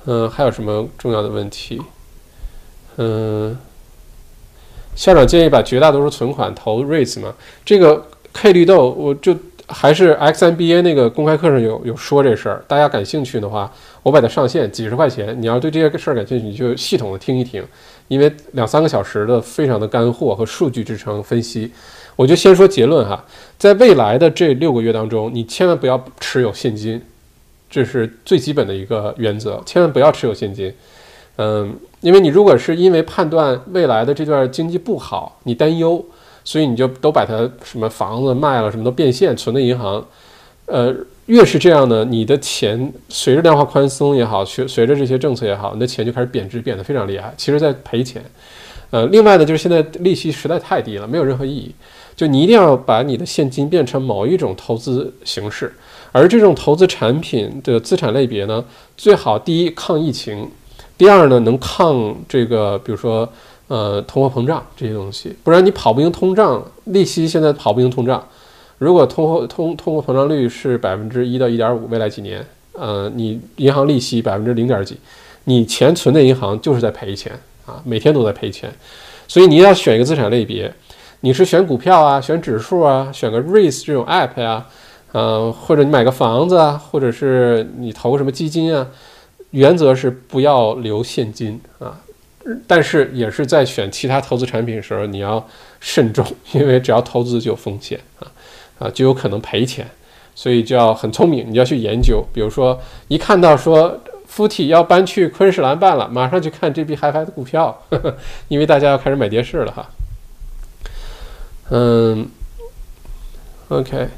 嗯，还有什么重要的问题？嗯，校长建议把绝大多数存款投 REITs 嘛？这个 K 绿豆，我就还是 XMBA 那个公开课上有有说这事儿，大家感兴趣的话，我把它上线，几十块钱。你要对这些事儿感兴趣，你就系统的听一听，因为两三个小时的非常的干货和数据支撑分析。我就先说结论哈，在未来的这六个月当中，你千万不要持有现金，这是最基本的一个原则，千万不要持有现金。嗯，因为你如果是因为判断未来的这段经济不好，你担忧，所以你就都把它什么房子卖了，什么都变现存在银行。呃，越是这样呢，你的钱随着量化宽松也好，随随着这些政策也好，你的钱就开始贬值，贬得非常厉害，其实在赔钱。呃，另外呢，就是现在利息实在太低了，没有任何意义。就你一定要把你的现金变成某一种投资形式，而这种投资产品的资产类别呢，最好第一抗疫情，第二呢能抗这个，比如说呃通货膨胀这些东西，不然你跑不赢通胀，利息现在跑不赢通胀。如果通货通通货膨胀率是百分之一到一点五，未来几年，呃，你银行利息百分之零点几，你钱存在银行就是在赔钱啊，每天都在赔钱，所以你要选一个资产类别。你是选股票啊，选指数啊，选个 REITs 这种 app 呀，嗯，或者你买个房子啊，或者是你投个什么基金啊，原则是不要留现金啊，但是也是在选其他投资产品的时候你要慎重，因为只要投资就有风险啊，啊就有可能赔钱，所以就要很聪明，你要去研究，比如说一看到说附体要搬去昆士兰办了，马上去看这批 HiFi 的股票，呵呵，因为大家要开始买跌势了哈。嗯，OK，OK，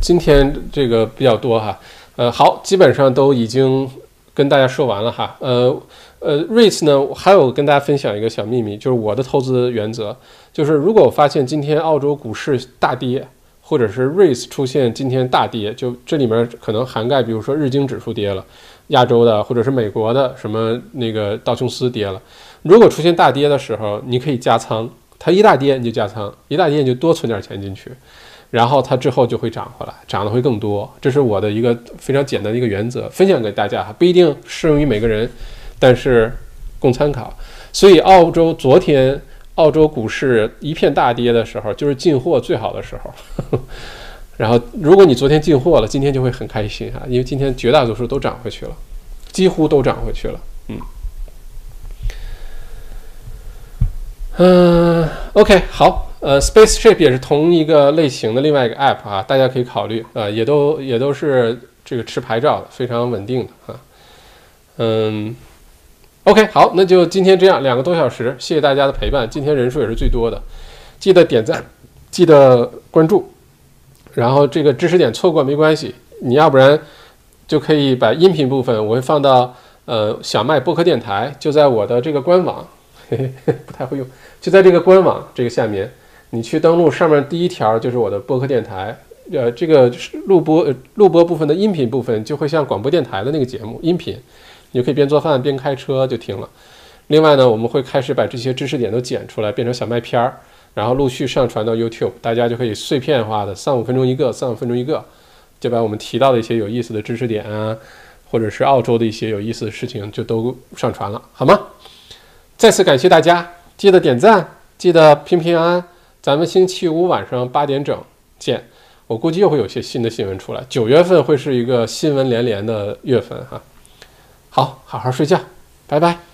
今天这个比较多哈，呃，好，基本上都已经跟大家说完了哈，呃，呃，REITs 呢，还有跟大家分享一个小秘密，就是我的投资原则，就是如果我发现今天澳洲股市大跌，或者是 REITs 出现今天大跌，就这里面可能涵盖，比如说日经指数跌了，亚洲的或者是美国的什么那个道琼斯跌了。如果出现大跌的时候，你可以加仓。它一大跌你就加仓，一大跌你就多存点钱进去，然后它之后就会涨回来，涨得会更多。这是我的一个非常简单的一个原则，分享给大家，不一定适用于每个人，但是供参考。所以澳洲昨天澳洲股市一片大跌的时候，就是进货最好的时候。然后如果你昨天进货了，今天就会很开心啊，因为今天绝大多数都涨回去了，几乎都涨回去了，嗯。嗯，OK，好，呃，Spaceship 也是同一个类型的另外一个 App 啊，大家可以考虑啊，也都也都是这个持牌照的，非常稳定的啊。嗯，OK，好，那就今天这样两个多小时，谢谢大家的陪伴，今天人数也是最多的，记得点赞，记得关注，然后这个知识点错过没关系，你要不然就可以把音频部分我会放到呃小麦播客电台，就在我的这个官网。嘿嘿嘿 不太会用，就在这个官网这个下面，你去登录上面第一条就是我的播客电台，呃，这个录播录播部分的音频部分就会像广播电台的那个节目音频，你可以边做饭边开车就听了。另外呢，我们会开始把这些知识点都剪出来变成小麦片儿，然后陆续上传到 YouTube，大家就可以碎片化的三五分钟一个，三五分钟一个，就把我们提到的一些有意思的知识点啊，或者是澳洲的一些有意思的事情就都上传了，好吗？再次感谢大家，记得点赞，记得平平安安。咱们星期五晚上八点整见。我估计又会有些新的新闻出来，九月份会是一个新闻连连的月份哈。好，好好睡觉，拜拜。